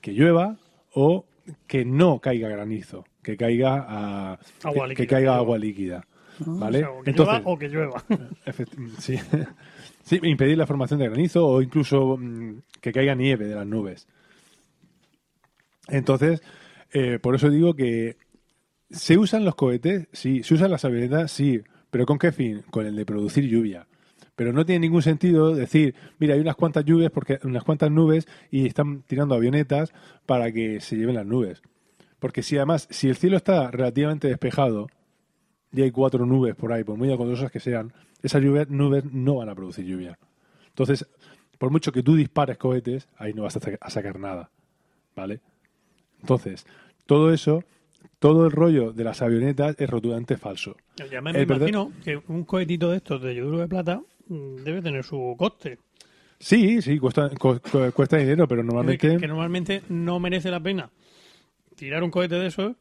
Speaker 3: que llueva o que no caiga granizo, que caiga a,
Speaker 2: Agua
Speaker 3: que,
Speaker 2: líquida,
Speaker 3: que caiga
Speaker 2: que
Speaker 3: agua
Speaker 2: llueva.
Speaker 3: líquida.
Speaker 2: O
Speaker 3: ¿Vale?
Speaker 2: sea, o que
Speaker 3: Entonces,
Speaker 2: llueva o que llueva.
Speaker 3: Sí, impedir la formación de granizo o incluso mm, que caiga nieve de las nubes. Entonces, eh, por eso digo que ¿se usan los cohetes? Sí. ¿Se usan las avionetas? Sí. ¿Pero con qué fin? Con el de producir lluvia. Pero no tiene ningún sentido decir, mira, hay unas cuantas lluvias, porque unas cuantas nubes y están tirando avionetas para que se lleven las nubes. Porque si además, si el cielo está relativamente despejado y hay cuatro nubes por ahí, por muy agudosas que sean, esas lluvias, nubes no van a producir lluvia. Entonces, por mucho que tú dispares cohetes, ahí no vas a, sa- a sacar nada. ¿Vale? Entonces, todo eso, todo el rollo de las avionetas es rotundamente falso.
Speaker 2: Ya me, imagino que un cohetito de estos de yoduro de plata debe tener su coste.
Speaker 3: Sí, sí, cuesta, cu- cu- cuesta dinero, pero normalmente...
Speaker 2: Que, que normalmente no merece la pena tirar un cohete de esos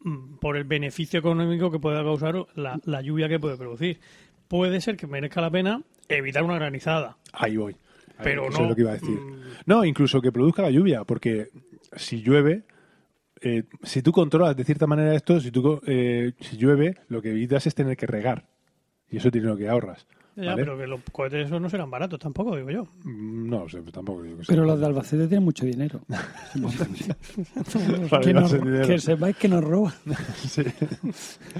Speaker 2: mm, por el beneficio económico que pueda causar la, la lluvia que puede producir. Puede ser que merezca la pena evitar una granizada.
Speaker 3: Ahí voy. Ahí,
Speaker 2: Pero
Speaker 3: eso
Speaker 2: no,
Speaker 3: es lo que iba a decir.
Speaker 2: mm.
Speaker 3: No, incluso que produzca la lluvia, porque si llueve, eh, si tú controlas de cierta manera esto, si, tú, eh, si llueve, lo que evitas es tener que regar. Y eso tiene lo que ahorras.
Speaker 2: Ya,
Speaker 3: ¿vale?
Speaker 2: pero que los cohetes esos no serán baratos tampoco, digo yo.
Speaker 3: No, tampoco digo que.
Speaker 1: Pero los de Albacete tienen mucho dinero. Que, nos-
Speaker 3: dinero.
Speaker 1: que sepáis que nos roban
Speaker 3: Sí.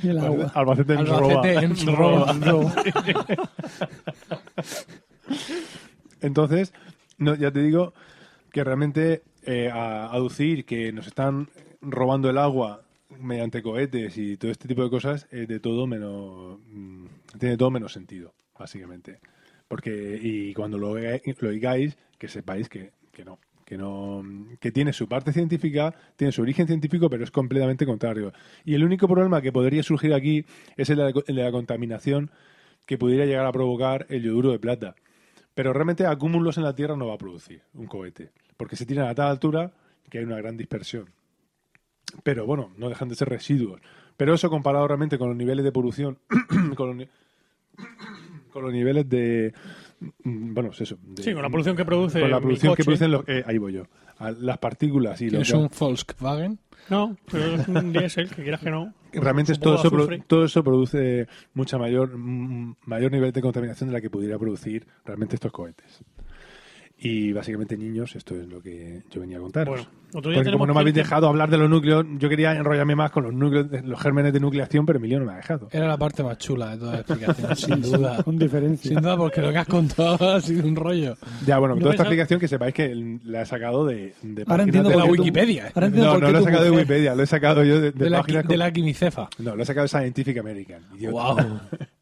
Speaker 1: y el agua.
Speaker 3: Albacete en roba.
Speaker 4: Albacete en roba.
Speaker 3: Entonces, no, ya te digo que realmente eh, a- aducir que nos están robando el agua mediante cohetes y todo este tipo de cosas es de todo menos mm, tiene todo menos sentido básicamente porque y cuando lo, lo oigáis que sepáis que, que no que no que tiene su parte científica tiene su origen científico pero es completamente contrario y el único problema que podría surgir aquí es el de la, contaminación que pudiera llegar a provocar el yoduro de plata pero realmente acúmulos en la Tierra no va a producir un cohete, porque se tiran a tal altura que hay una gran dispersión. Pero bueno, no dejan de ser residuos. Pero eso comparado realmente con los niveles de polución, con los niveles de... mm, Bueno, es eso. de-
Speaker 2: Sí, con la polución que produce
Speaker 3: Con la que producen los... eh, ahí voy yo. A las partículas y lo
Speaker 4: ¿Tienes
Speaker 3: que-
Speaker 4: un Volkswagen?
Speaker 2: No, pero es un diésel, que quieras que no.
Speaker 3: Realmente es todo eso, todo eso produce mucha mayor mm, mayor nivel de contaminación de la que pudiera producir realmente estos cohetes. Y básicamente, niños, esto es lo que yo venía a contaros.
Speaker 2: Bueno, otro día
Speaker 3: Porque como no me habéis dejado hablar de los núcleos, yo quería enrollarme más con los núcleos, de- los gérmenes de nucleación, pero Emilio no me ha dejado.
Speaker 4: Era la parte más chula de toda la explicación, sin duda.
Speaker 1: Con diferencia.
Speaker 4: Sin duda, porque lo que has contado ha sido un rollo.
Speaker 3: Ya, bueno, toda esta explicación que sepáis que la he sacado de, de
Speaker 1: Ahora entiendo
Speaker 3: de
Speaker 4: la
Speaker 1: por qué tú-
Speaker 4: Wikipedia.
Speaker 1: Ahora entiendo
Speaker 3: No,
Speaker 1: por
Speaker 3: no lo he sacado de Wikipedia, lo he sacado yo de, de
Speaker 4: De la,
Speaker 3: páginas
Speaker 4: de la quimicefa.
Speaker 3: No, lo he sacado de Scientific American. idiota.
Speaker 4: Wow.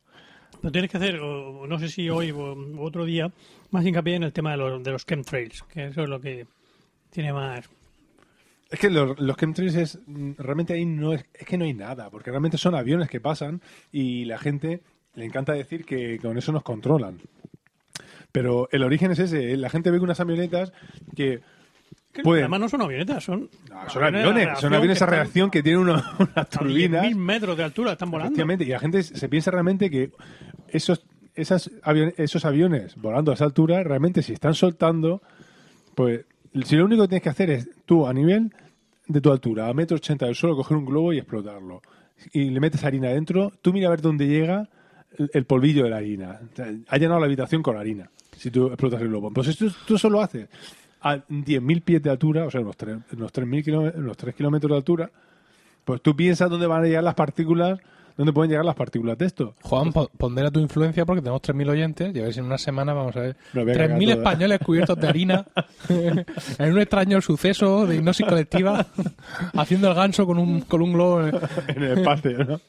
Speaker 2: Pero tienes que hacer, o- no sé si hoy o otro día, más hincapié en el tema de los, de los chemtrails, que eso es lo que tiene más...
Speaker 3: Es que los, chemtrails es realmente ahí no es, es que no hay nada, porque realmente son aviones que pasan y la gente le encanta decir que con eso nos controlan. Pero el origen es ese, ¿eh? la gente ve unas avionetas que Pueden.
Speaker 2: Además no son avionetas, son...
Speaker 3: no, son aviones, son aviones a reacción que tienen una- unas
Speaker 2: a
Speaker 3: turbinas.
Speaker 2: 10.000 metros de altura, están volando.
Speaker 3: Y la gente se piensa realmente que esos, esas aviones, esos aviones volando a esa altura, realmente si están soltando, pues si lo único que tienes que hacer es tú a nivel de tu altura, a metro ochenta del suelo, coger un globo y explotarlo. Y le metes harina dentro, tú mira a ver dónde llega el, el polvillo de la harina. O sea, ha llenado la habitación con harina, si tú explotas el globo. Pues esto, tú eso lo haces a 10.000 pies de altura, o sea, unos, tres- unos 3.000 kilómetros, unos 3 kilómetros de altura, pues tú piensas dónde van a llegar las partículas, dónde pueden llegar las partículas de esto.
Speaker 4: Juan, po- pondera tu influencia porque tenemos 3.000 oyentes y a ver si en una semana vamos a ver
Speaker 3: Me voy a cagar
Speaker 4: 3.000
Speaker 3: toda.
Speaker 4: españoles cubiertos de harina en un extraño suceso de hipnosis colectiva haciendo el ganso con un, con un globo. en
Speaker 3: el espacio, ¿no?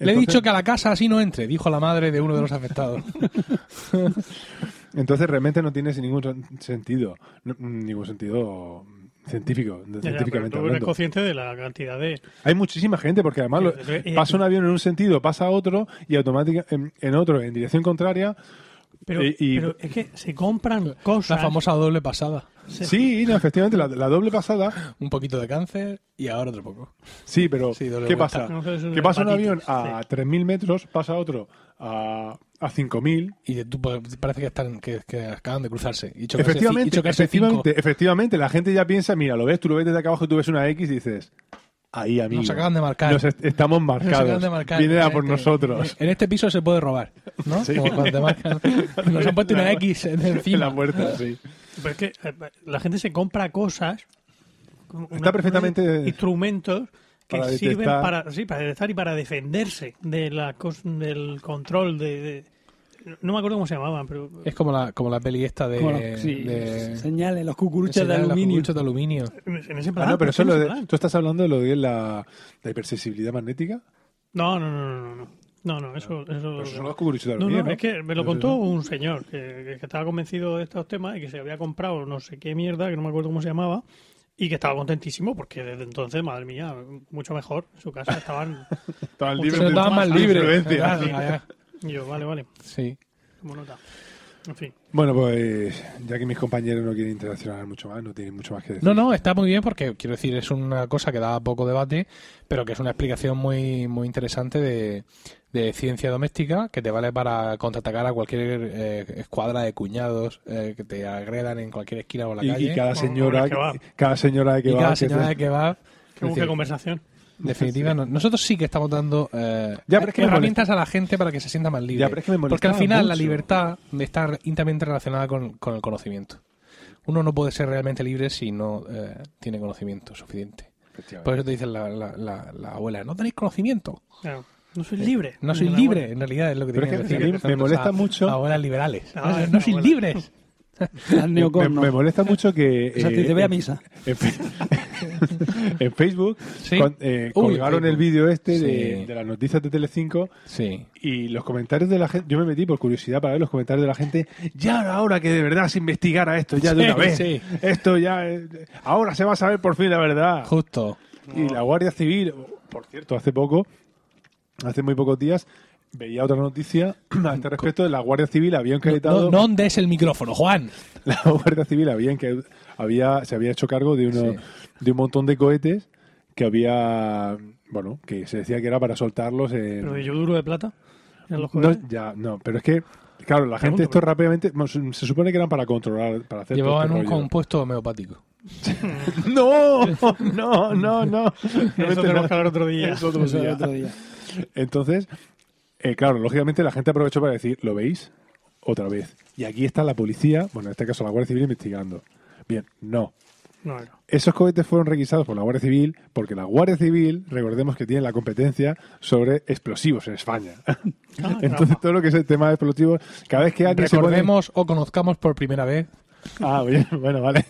Speaker 4: Le he dicho que a la casa así no entre, dijo la madre de uno de los afectados.
Speaker 3: Entonces realmente no tiene ningún sen- sentido, ningún sentido científico,
Speaker 2: Ya, ya, pero
Speaker 3: científicamente
Speaker 2: tú eres
Speaker 3: hablando.
Speaker 2: consciente de la cantidad de...
Speaker 3: Hay muchísima gente porque además lo-
Speaker 2: eh,
Speaker 3: pasa un avión en un sentido, pasa a otro y automáticamente en, en otro en dirección contraria.
Speaker 2: Pero,
Speaker 3: Y- y-
Speaker 2: pero es que se compran cosas...
Speaker 4: La famosa doble pasada.
Speaker 3: Sí, no, efectivamente la, la doble pasada.
Speaker 4: Un poquito de cáncer y ahora otro poco.
Speaker 3: Sí, pero
Speaker 4: Sí,
Speaker 3: ¿qué
Speaker 4: vuelta.
Speaker 3: pasa?
Speaker 2: No, es
Speaker 3: Que pasa un avión a 3.000 metros, pasa otro a, a 5.000
Speaker 4: Y tú pa- parece que están que, que acaban de cruzarse. Y y
Speaker 3: Efectivamente,
Speaker 4: cinco.
Speaker 3: efectivamente, la gente ya piensa, mira, lo ves, tú lo ves desde acá abajo y tú ves una X y dices, ahí, amigo.
Speaker 4: Nos acaban de marcar.
Speaker 3: Nos est- estamos
Speaker 4: Nos
Speaker 3: marcados.
Speaker 4: acaban de marcar.
Speaker 3: Viene a
Speaker 4: En
Speaker 3: por
Speaker 4: este-
Speaker 3: nosotros.
Speaker 4: En este piso se puede robar, ¿no?
Speaker 3: Sí.
Speaker 4: Como cuando te marcan. Nos han puesto una X en
Speaker 3: En
Speaker 4: encima.
Speaker 3: la puerta, sí.
Speaker 2: Pero es que eh, la gente se compra cosas...
Speaker 3: Está perfectamente-
Speaker 2: Instrumentos que
Speaker 3: para
Speaker 2: sirven
Speaker 3: detectar.
Speaker 2: para, sí, para detectar y para defenderse de la cos- del control de, de- No me acuerdo cómo se llamaban, pero...
Speaker 4: Es como la, como la peli esta de.
Speaker 1: Como los- sí,
Speaker 4: de-
Speaker 1: señales, los cucuruchos de
Speaker 4: los
Speaker 1: aluminio.
Speaker 4: cucuruchos de aluminio.
Speaker 2: En ese plan.
Speaker 3: Ah, no, pero
Speaker 2: ¿por qué
Speaker 3: eso lo de, tú estás hablando de lo de la, la hipersensibilidad magnética.
Speaker 2: No, no, no, no, no, no. No, no, eso... eso
Speaker 3: Pero son
Speaker 2: No,
Speaker 3: aluminio,
Speaker 2: no, es que me lo contó
Speaker 3: no.
Speaker 2: un señor que, que estaba convencido de estos temas y que se había comprado no sé qué mierda, que no me acuerdo cómo se llamaba, y que estaba contentísimo porque desde entonces, madre mía, mucho mejor. En su casa estaban.
Speaker 3: Libres
Speaker 4: estaban más libres. Claro,
Speaker 2: y yo, vale, vale,
Speaker 4: Sí.
Speaker 2: como nota. En fin.
Speaker 3: Bueno, pues ya que mis compañeros no quieren interaccionar mucho más, no tienen mucho más que decir.
Speaker 4: No, no, está muy bien porque, quiero decir, es una cosa que da poco debate, pero que es una explicación muy, muy interesante de, de ciencia doméstica que te vale para contraatacar a cualquier eh, escuadra de cuñados eh, que te agredan en cualquier esquina o la
Speaker 3: y,
Speaker 4: calle.
Speaker 3: y cada señora,
Speaker 2: que
Speaker 3: cada señora que
Speaker 4: Y
Speaker 3: va,
Speaker 4: cada
Speaker 3: que
Speaker 4: señora
Speaker 3: se-
Speaker 4: de que va.
Speaker 2: Que busque conversación.
Speaker 4: Definitiva, no- nosotros sí que estamos dando eh,
Speaker 3: Ya, pero es que me
Speaker 4: herramientas a la gente para que se sienta más libre.
Speaker 3: Ya, pero es que me
Speaker 4: Porque al final la libertad está íntimamente relacionada con, con el conocimiento. Uno no puede ser realmente libre si no eh, tiene conocimiento suficiente. Por eso te dice la, la, la, la abuela, no tenéis conocimiento.
Speaker 2: Claro. No soy libre.
Speaker 4: No sois
Speaker 2: La
Speaker 4: libre,
Speaker 2: abuela.
Speaker 4: en realidad es lo que
Speaker 3: Pero
Speaker 4: tiene
Speaker 3: es
Speaker 4: que decir.
Speaker 3: me molesta
Speaker 4: O sea,
Speaker 3: mucho-
Speaker 4: Abuelas liberales.
Speaker 2: Ah,
Speaker 4: no, no sois
Speaker 2: abuela.
Speaker 4: libres.
Speaker 3: Me, molesta mucho que
Speaker 1: O sea, te,
Speaker 3: eh,
Speaker 1: te ve a
Speaker 3: en-
Speaker 1: misa.
Speaker 3: En, Facebook
Speaker 4: Sí.
Speaker 3: con- eh,
Speaker 4: Uy,
Speaker 3: colgaron
Speaker 4: Facebook.
Speaker 3: el vídeo este
Speaker 4: Sí.
Speaker 3: de, de las noticias de Telecinco
Speaker 4: Sí.
Speaker 3: y los comentarios de la gente, yo me metí por curiosidad para ver los comentarios de la gente, ya era hora que de verdad se investigara esto ya de
Speaker 4: Sí,
Speaker 3: una vez.
Speaker 4: sí.
Speaker 3: Esto ya, eh, ahora se va a saber por fin la verdad.
Speaker 4: Justo.
Speaker 3: Y la Guardia Civil, por cierto, hace poco, hace muy pocos días, veía otra noticia a este respecto de la Guardia Civil había
Speaker 4: No,
Speaker 3: encaretado...
Speaker 4: no des el micrófono, Juan.
Speaker 3: la Guardia Civil había, había se había hecho cargo de uno
Speaker 4: Sí.
Speaker 3: de un montón de cohetes que había bueno que se decía que era para soltarlos en
Speaker 2: Pero de yo duro de plata. En los
Speaker 3: no,
Speaker 2: cohetes.
Speaker 3: ya no pero es que claro la gente esto rápidamente bueno, se supone que eran para controlar para hacer
Speaker 4: Llevaban
Speaker 3: este
Speaker 4: un
Speaker 3: rollo.
Speaker 4: compuesto homeopático.
Speaker 3: no no no no no
Speaker 2: Eso tenemos que hablar otro día.
Speaker 3: Eso otro
Speaker 1: Eso
Speaker 3: día.
Speaker 1: el otro día.
Speaker 3: Entonces, eh, claro, lógicamente la gente aprovechó para decir, ¿lo veis? Otra vez. Y aquí está la policía, bueno, en este caso la Guardia Civil, investigando. Bien, no.
Speaker 2: No, no.
Speaker 3: Esos cohetes fueron requisados por la Guardia Civil porque la Guardia Civil, recordemos que tiene la competencia sobre explosivos en España. Entonces,
Speaker 2: caramba.
Speaker 3: todo lo que es el tema de explosivos, cada vez que alguien se pone...
Speaker 4: Recordemos o conozcamos por primera vez.
Speaker 3: Ah, bien, bueno, vale.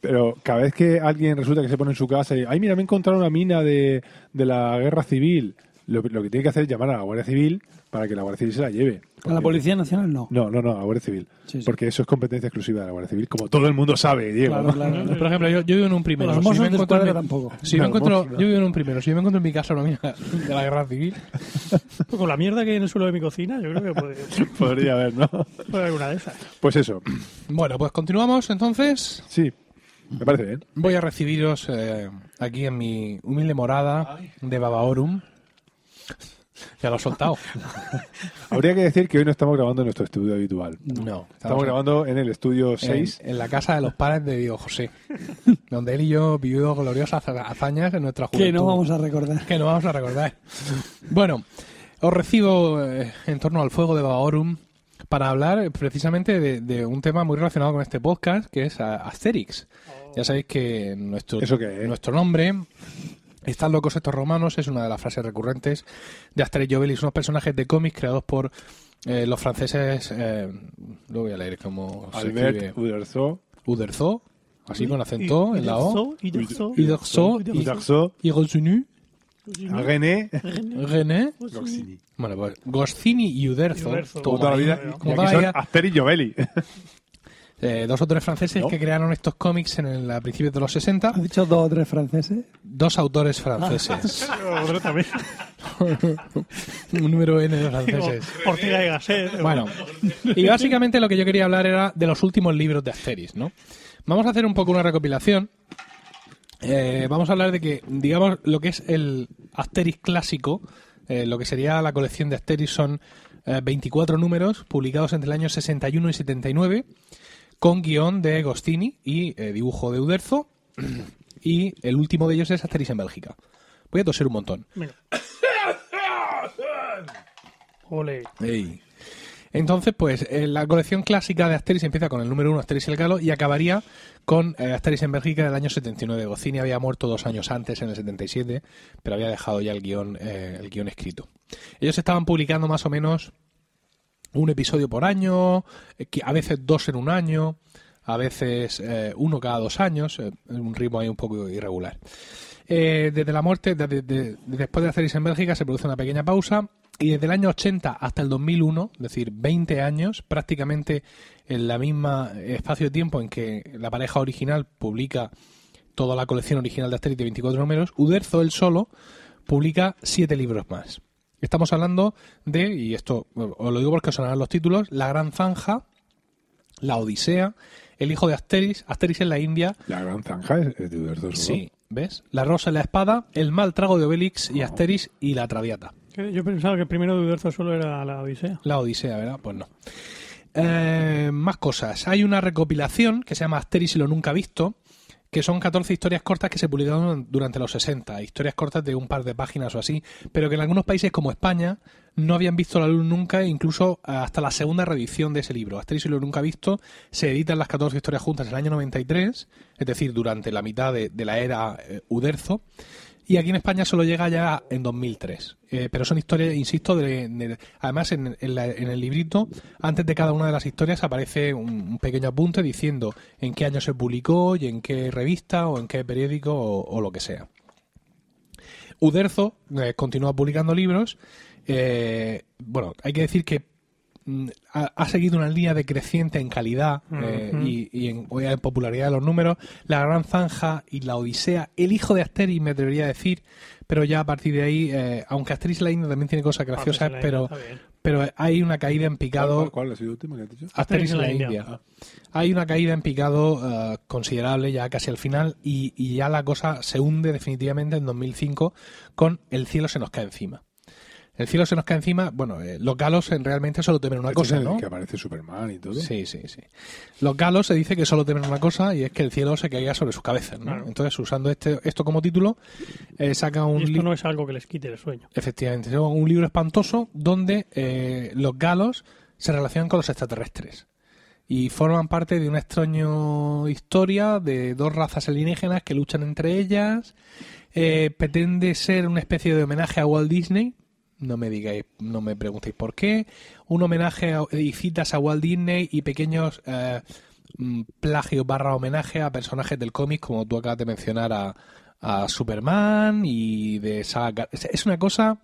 Speaker 3: Pero cada vez que alguien resulta que se pone en su casa y, ay, mira, me he encontrado una mina de, de la guerra civil, lo, lo que tiene que hacer es llamar a la Guardia Civil para que la Guardia Civil se la lleve.
Speaker 1: A la
Speaker 3: Porque-
Speaker 1: Policía Nacional no.
Speaker 3: No, no, no, a la Guardia Civil.
Speaker 1: Sí, sí.
Speaker 3: Porque eso es competencia exclusiva de la Guardia Civil, como todo el mundo sabe, Diego.
Speaker 1: Claro, claro.
Speaker 4: Por ejemplo, yo, yo vivo en un primero.
Speaker 1: Los
Speaker 4: Si me encuentro mi-
Speaker 1: tampoco.
Speaker 4: Si me
Speaker 3: No,
Speaker 4: encuentro,
Speaker 3: Mossos no.
Speaker 4: yo vivo en un primero. Si yo me encuentro en mi casa una mina de la guerra civil,
Speaker 2: Pues con la mierda que hay en el suelo de mi cocina, yo creo que puede,
Speaker 3: Podría haber, ¿no?
Speaker 2: puede haber una de esas.
Speaker 3: Pues eso,
Speaker 4: Bueno, pues continuamos entonces.
Speaker 3: sí, me parece bien.
Speaker 4: Voy a recibiros eh, aquí en mi humilde morada de Babaorum. Ya lo he soltado.
Speaker 3: Habría que decir que hoy no estamos grabando en nuestro estudio habitual.
Speaker 4: No.
Speaker 3: Estamos grabando en el estudio
Speaker 4: en,
Speaker 3: 6.
Speaker 4: en la casa de los padres de Diego José, donde él y yo vivimos gloriosas hazañas en nuestra juventud.
Speaker 1: Que no vamos a recordar.
Speaker 4: que no vamos a recordar. Bueno, os recibo eh, en torno al fuego de Baorum para hablar precisamente de, de un tema muy relacionado con este podcast, que es Asterix. Ya sabéis que nuestro,
Speaker 3: ¿Eso qué es?
Speaker 4: nuestro nombre, Están locos estos romanos, es una de las frases recurrentes de Asterix y Obelix, unos personajes de cómics creados por eh, los franceses, eh, lo voy a leer como
Speaker 3: Albert Uderzo.
Speaker 4: Uderzo, así con acento en la O,
Speaker 2: Uderzo, Uderzo,
Speaker 4: Uderzo,
Speaker 3: Uderzo.
Speaker 4: y Rosenu,
Speaker 3: René
Speaker 4: René.
Speaker 3: Goscinny.
Speaker 4: Bueno, pues Goscini y Uderzo. Como
Speaker 3: Toda la
Speaker 4: ahí-
Speaker 3: vida.
Speaker 4: como
Speaker 3: Y
Speaker 4: toda
Speaker 3: aquí
Speaker 4: la
Speaker 3: son
Speaker 4: vida,
Speaker 3: Asterix y Obelix.
Speaker 4: eh, dos autores franceses
Speaker 3: ¿No?
Speaker 4: que crearon estos cómics en el, a principios de los 60.
Speaker 1: ¿Has dicho dos o tres franceses?
Speaker 4: Dos autores franceses.
Speaker 2: Otro también.
Speaker 4: Un número N de franceses.
Speaker 2: Ortega y Gasset.
Speaker 4: Bueno, y básicamente lo que yo quería hablar era de los últimos libros de Asterix, ¿no? Vamos a hacer un poco una recopilación. Eh, vamos a hablar de que, digamos, lo que es el Asterix clásico, eh, lo que sería la colección de Asterix son eh, 24 números publicados entre el año 61 y 79, con guion de Gostini y eh, dibujo de Uderzo, y el último de ellos es Asterix en Bélgica. Voy a toser un montón.
Speaker 2: Venga. Ole.
Speaker 4: Ey. Entonces, pues eh, la colección clásica de Asterix empieza con el número 1, Asterix y el Galo, y acabaría con eh, Asterix en Bélgica del año 79. Goscinny había muerto dos años antes, en el 77, pero había dejado ya el guion, eh, el guion escrito. Ellos estaban publicando más o menos un episodio por año, eh, a veces dos en un año, a veces eh, uno cada dos años, eh, un ritmo ahí un poco irregular. Eh, desde la muerte, después de Asterix en Bélgica, se produce una pequeña pausa y desde el año 80 hasta el 2001, es decir, 20 años, prácticamente en la misma espacio de tiempo en que la pareja original publica toda la colección original de Asterix de 24 números, Uderzo él solo publica 7 libros más. Estamos hablando de, y esto os lo digo porque os sonarán los títulos, La Gran Zanja, La Odisea, El Hijo de Asterix, Asterix en la India,
Speaker 3: La gran zanja es, es de Uderzo solo.
Speaker 4: Sí, ¿ves? La rosa y la espada, el mal trago de Obelix y Asterix y la Traviata.
Speaker 2: Yo pensaba que el primero de Uderzo solo era la Odisea.
Speaker 4: La Odisea, ¿verdad? Pues no. Eh, más cosas. Hay una recopilación que se llama Asterix y lo nunca visto, que son 14 historias cortas que se publicaron durante los 60. Historias cortas de un par de páginas o así, pero que en algunos países como España no habían visto la luz nunca, incluso hasta la segunda reedición de ese libro. Asterix y lo nunca visto se editan las 14 historias juntas en el año 93, es decir, durante la mitad de, la era eh, Uderzo. Y aquí en España solo llega ya en 2003. Eh, pero son historias, insisto, de, de- además en, el librito, antes de cada una de las historias aparece un, pequeño apunte diciendo en qué año se publicó y en qué revista o en qué periódico o, lo que sea. Uderzo eh, continúa publicando libros. eh, bueno, hay que decir que ha, ha seguido una línea decreciente en calidad eh, y, y en, en popularidad de los números. La Gran Zanja y La Odisea, el hijo de Asterix, me atrevería a decir, pero ya a partir de ahí, eh, aunque Asterix la India también tiene cosas graciosas, pero, pero hay una caída en
Speaker 3: ¿Cuál,
Speaker 4: picado.
Speaker 3: cuál, cuál ha sido el último que has dicho?
Speaker 4: Asterix en la India. Hay una caída en picado eh, considerable ya casi al final y, y ya la cosa se hunde definitivamente en 2005 con El cielo se nos cae encima. El cielo se nos cae encima, bueno, eh, los galos en realmente solo temen una cosa, ¿no?
Speaker 3: Que aparece Superman y todo.
Speaker 4: Sí, sí, sí. Los galos se dice que solo temen una cosa y es que el cielo se caiga sobre sus cabezas, ¿no?
Speaker 2: Claro.
Speaker 4: Entonces, usando este, esto como título, eh, saca un
Speaker 2: Y esto
Speaker 4: li-
Speaker 2: no es algo que les quite el sueño.
Speaker 4: Efectivamente, es un libro espantoso donde eh, los galos se relacionan con los extraterrestres y forman parte de una extraña historia de dos razas alienígenas que luchan entre ellas. Eh, pretende ser una especie de homenaje a Walt Disney. No me digáis, no me preguntéis por qué. Un homenaje a, y citas a Walt Disney y pequeños eh, mm, plagios barra homenaje a personajes del cómic, como tú acabas de mencionar a, a Superman y de Saga. Es una cosa.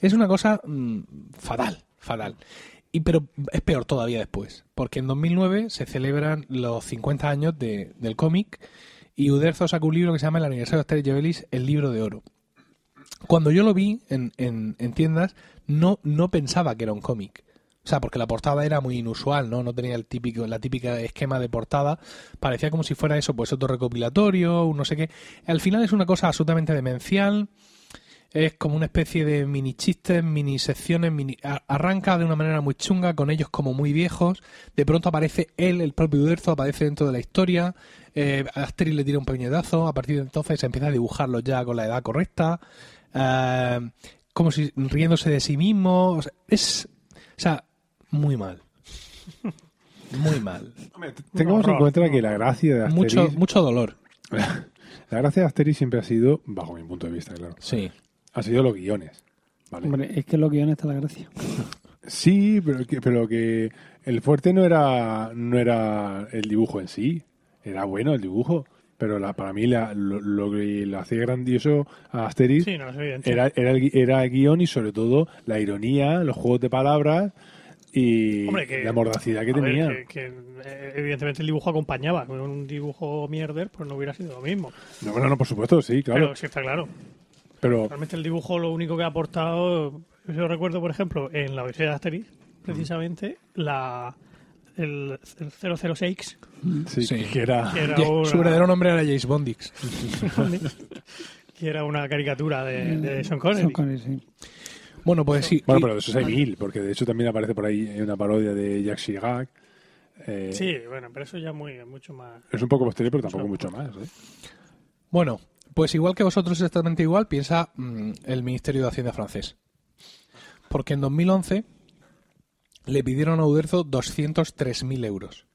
Speaker 4: Es una cosa mm, fatal, fatal. Y pero es peor todavía después, porque en 2009 se celebran los 50 años de- del cómic y Uderzo sacó un libro que se llama El aniversario de Asterix y El libro de oro. Cuando yo lo vi en, en- en tiendas, no, no pensaba que era un cómic. O sea, porque la portada era muy inusual, ¿no? No tenía el típico, la típica esquema de portada. Parecía como si fuera eso, pues otro recopilatorio, un no sé qué. Al final es una cosa absolutamente demencial. Es como una especie de mini chistes, mini secciones, mini... arranca de una manera muy chunga, con ellos como muy viejos. De pronto aparece él, el propio Uderzo, aparece dentro de la historia. Eh, Asterix le tira un puñetazo. A partir de entonces se empieza a dibujarlo ya con la edad correcta. Eh, como si riéndose de sí mismo. O sea, es. O sea, muy mal. Muy mal.
Speaker 3: Tengamos en cuenta que la gracia de Asterix,
Speaker 4: Mucho, mucho dolor.
Speaker 3: la gracia de Asterix siempre ha sido, bajo mi punto de vista, claro,
Speaker 4: Sí.
Speaker 3: ha sido los guiones. ¿vale?
Speaker 1: Hombre, es que lo guiones está la gracia.
Speaker 3: Sí, pero que, pero que el fuerte no era, no era el dibujo en sí. Era bueno el dibujo. Pero la, para mí la- lo, lo que le hacía grandioso a Asterix
Speaker 2: Sí, no,
Speaker 3: era, era, el, era el guion y sobre todo la ironía, los juegos de palabras y
Speaker 2: Hombre, que-
Speaker 3: la mordacidad que
Speaker 2: ver,
Speaker 3: tenía.
Speaker 2: que, que, eh, evidentemente el dibujo acompañaba. Con un dibujo mierder, pues no hubiera sido lo mismo.
Speaker 3: No, bueno, no, por supuesto, sí, claro.
Speaker 2: Pero sí está claro.
Speaker 3: Pero,
Speaker 2: Realmente el dibujo lo único que ha aportado, yo recuerdo, por ejemplo, en la Odisea de Asterix, precisamente, la, el, el 006,
Speaker 3: sí,
Speaker 4: Sí.
Speaker 3: que era...
Speaker 2: que era,
Speaker 4: Su
Speaker 2: una,
Speaker 4: verdadero nombre era James Bondix.
Speaker 2: que era una caricatura de, de Sean Connery.
Speaker 1: Sean Connery, sí.
Speaker 4: Bueno, pues sí.
Speaker 3: Bueno, pero de esos hay mil, porque de hecho también aparece por ahí una parodia de Jacques Chirac. Eh,
Speaker 2: Sí, bueno, pero eso ya es muy, mucho más...
Speaker 3: Es un poco posterior, pero tampoco mucho más. ¿eh?
Speaker 4: Bueno, pues igual que vosotros exactamente igual, piensa mm, el Ministerio de Hacienda francés. Porque en 2011 le pidieron a Uderzo 203.000 euros.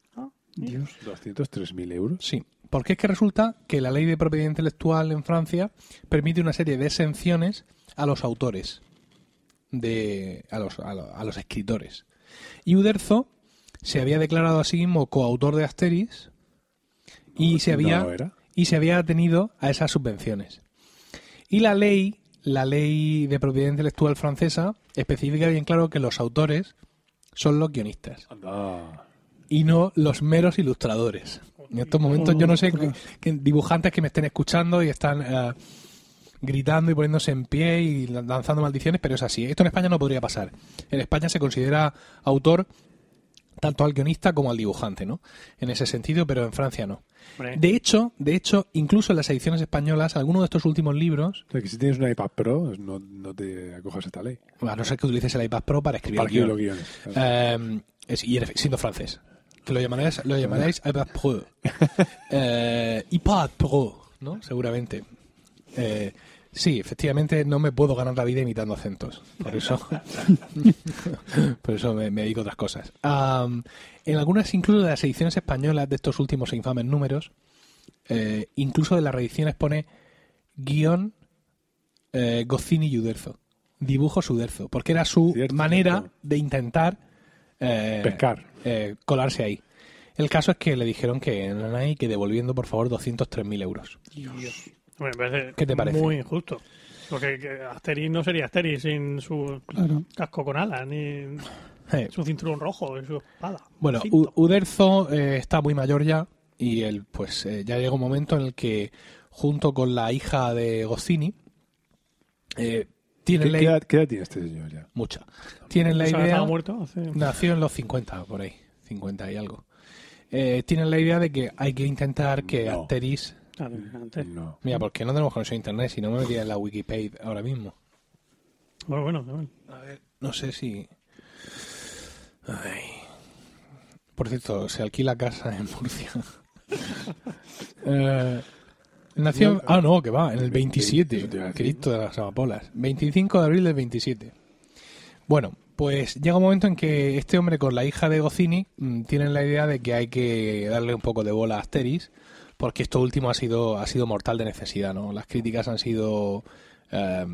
Speaker 1: Dios.
Speaker 3: 203.000 euros.
Speaker 4: Sí, porque es que resulta que la ley de propiedad intelectual en Francia permite una serie de exenciones a los autores, de, a, los, a, lo- a los escritores. Y Uderzo se había declarado a sí mismo coautor de Asterix y se había
Speaker 3: No
Speaker 4: y se había atenido a esas subvenciones. Y la ley, la ley de propiedad intelectual francesa, especifica bien claro que los autores son los guionistas
Speaker 3: Anda.
Speaker 4: y no los meros ilustradores. En estos momentos yo no sé qué dibujantes que me estén escuchando y están eh, gritando y poniéndose en pie y lanzando maldiciones, pero es así. Esto en España no podría pasar. En España se considera autor tanto al guionista como al dibujante, ¿no? En ese sentido, pero en Francia no. De hecho, de hecho, incluso en las ediciones españolas, algunos de estos últimos libros,
Speaker 3: O sea, que si tienes un iPad Pro, no, no te acojas a esta ley.
Speaker 4: a no ser que utilices el iPad Pro para escribir
Speaker 3: Para escribir los guiones. claro.
Speaker 4: Eh, es- y eres- siendo francés. Que lo llamaréis, lo llamaréis iPad Pro. Eh, iPad Pro, ¿no? Seguramente. Eh, sí, efectivamente no me puedo ganar la vida imitando acentos. Por eso, por eso me, me dedico a otras cosas. En algunas, incluso de las ediciones españolas de estos últimos e infames números, eh, incluso de las reediciones pone guion eh, Gocini y Uderzo. Dibujo Uderzo. Porque era su
Speaker 3: Cierto,
Speaker 4: manera
Speaker 3: cierto.
Speaker 4: de intentar eh,
Speaker 3: Pescar.
Speaker 4: eh, colarse ahí. El caso es que le dijeron que no hay que devolviendo por favor 203.000 euros.
Speaker 2: Hombre, me parece
Speaker 4: ¿Qué te parece?
Speaker 2: Muy injusto. Porque que Asterix no sería Asterix sin su
Speaker 1: Claro.
Speaker 2: casco con alas, ni su cinturón rojo, ni su espada.
Speaker 4: Bueno. U- Uderzo eh, está muy mayor ya y él pues eh, ya llega un momento en el que junto con la hija de Goscini eh,
Speaker 3: ¿Qué,
Speaker 4: tienen la
Speaker 3: qué edad, qué edad tiene este señor ya?
Speaker 4: mucha. Tienen la idea
Speaker 2: estaba muerto hace...
Speaker 4: nació en los 50 por ahí, 50 y algo. Eh, tienen la idea de que hay que intentar que
Speaker 3: No.
Speaker 4: Asterix
Speaker 2: Claro, antes.
Speaker 3: No.
Speaker 4: Mira, porque no tenemos conexión a internet, si no me metía en la Wikipedia ahora mismo.
Speaker 2: Bueno, bueno, bueno.
Speaker 4: A ver, no sé si. Ay. Por cierto, se alquila casa en Murcia. Eh, nació. en- Ah, no, que va, en el 27.
Speaker 3: Eso te iba a decir.
Speaker 4: Cristo de las amapolas. 25 de abril del 27. Bueno, pues llega un momento en que este hombre con la hija de Gocini mm, tienen la idea de que hay que darle un poco de bola a Asterix, porque esto último ha sido, ha sido mortal de necesidad, ¿no? Las críticas han sido. eh,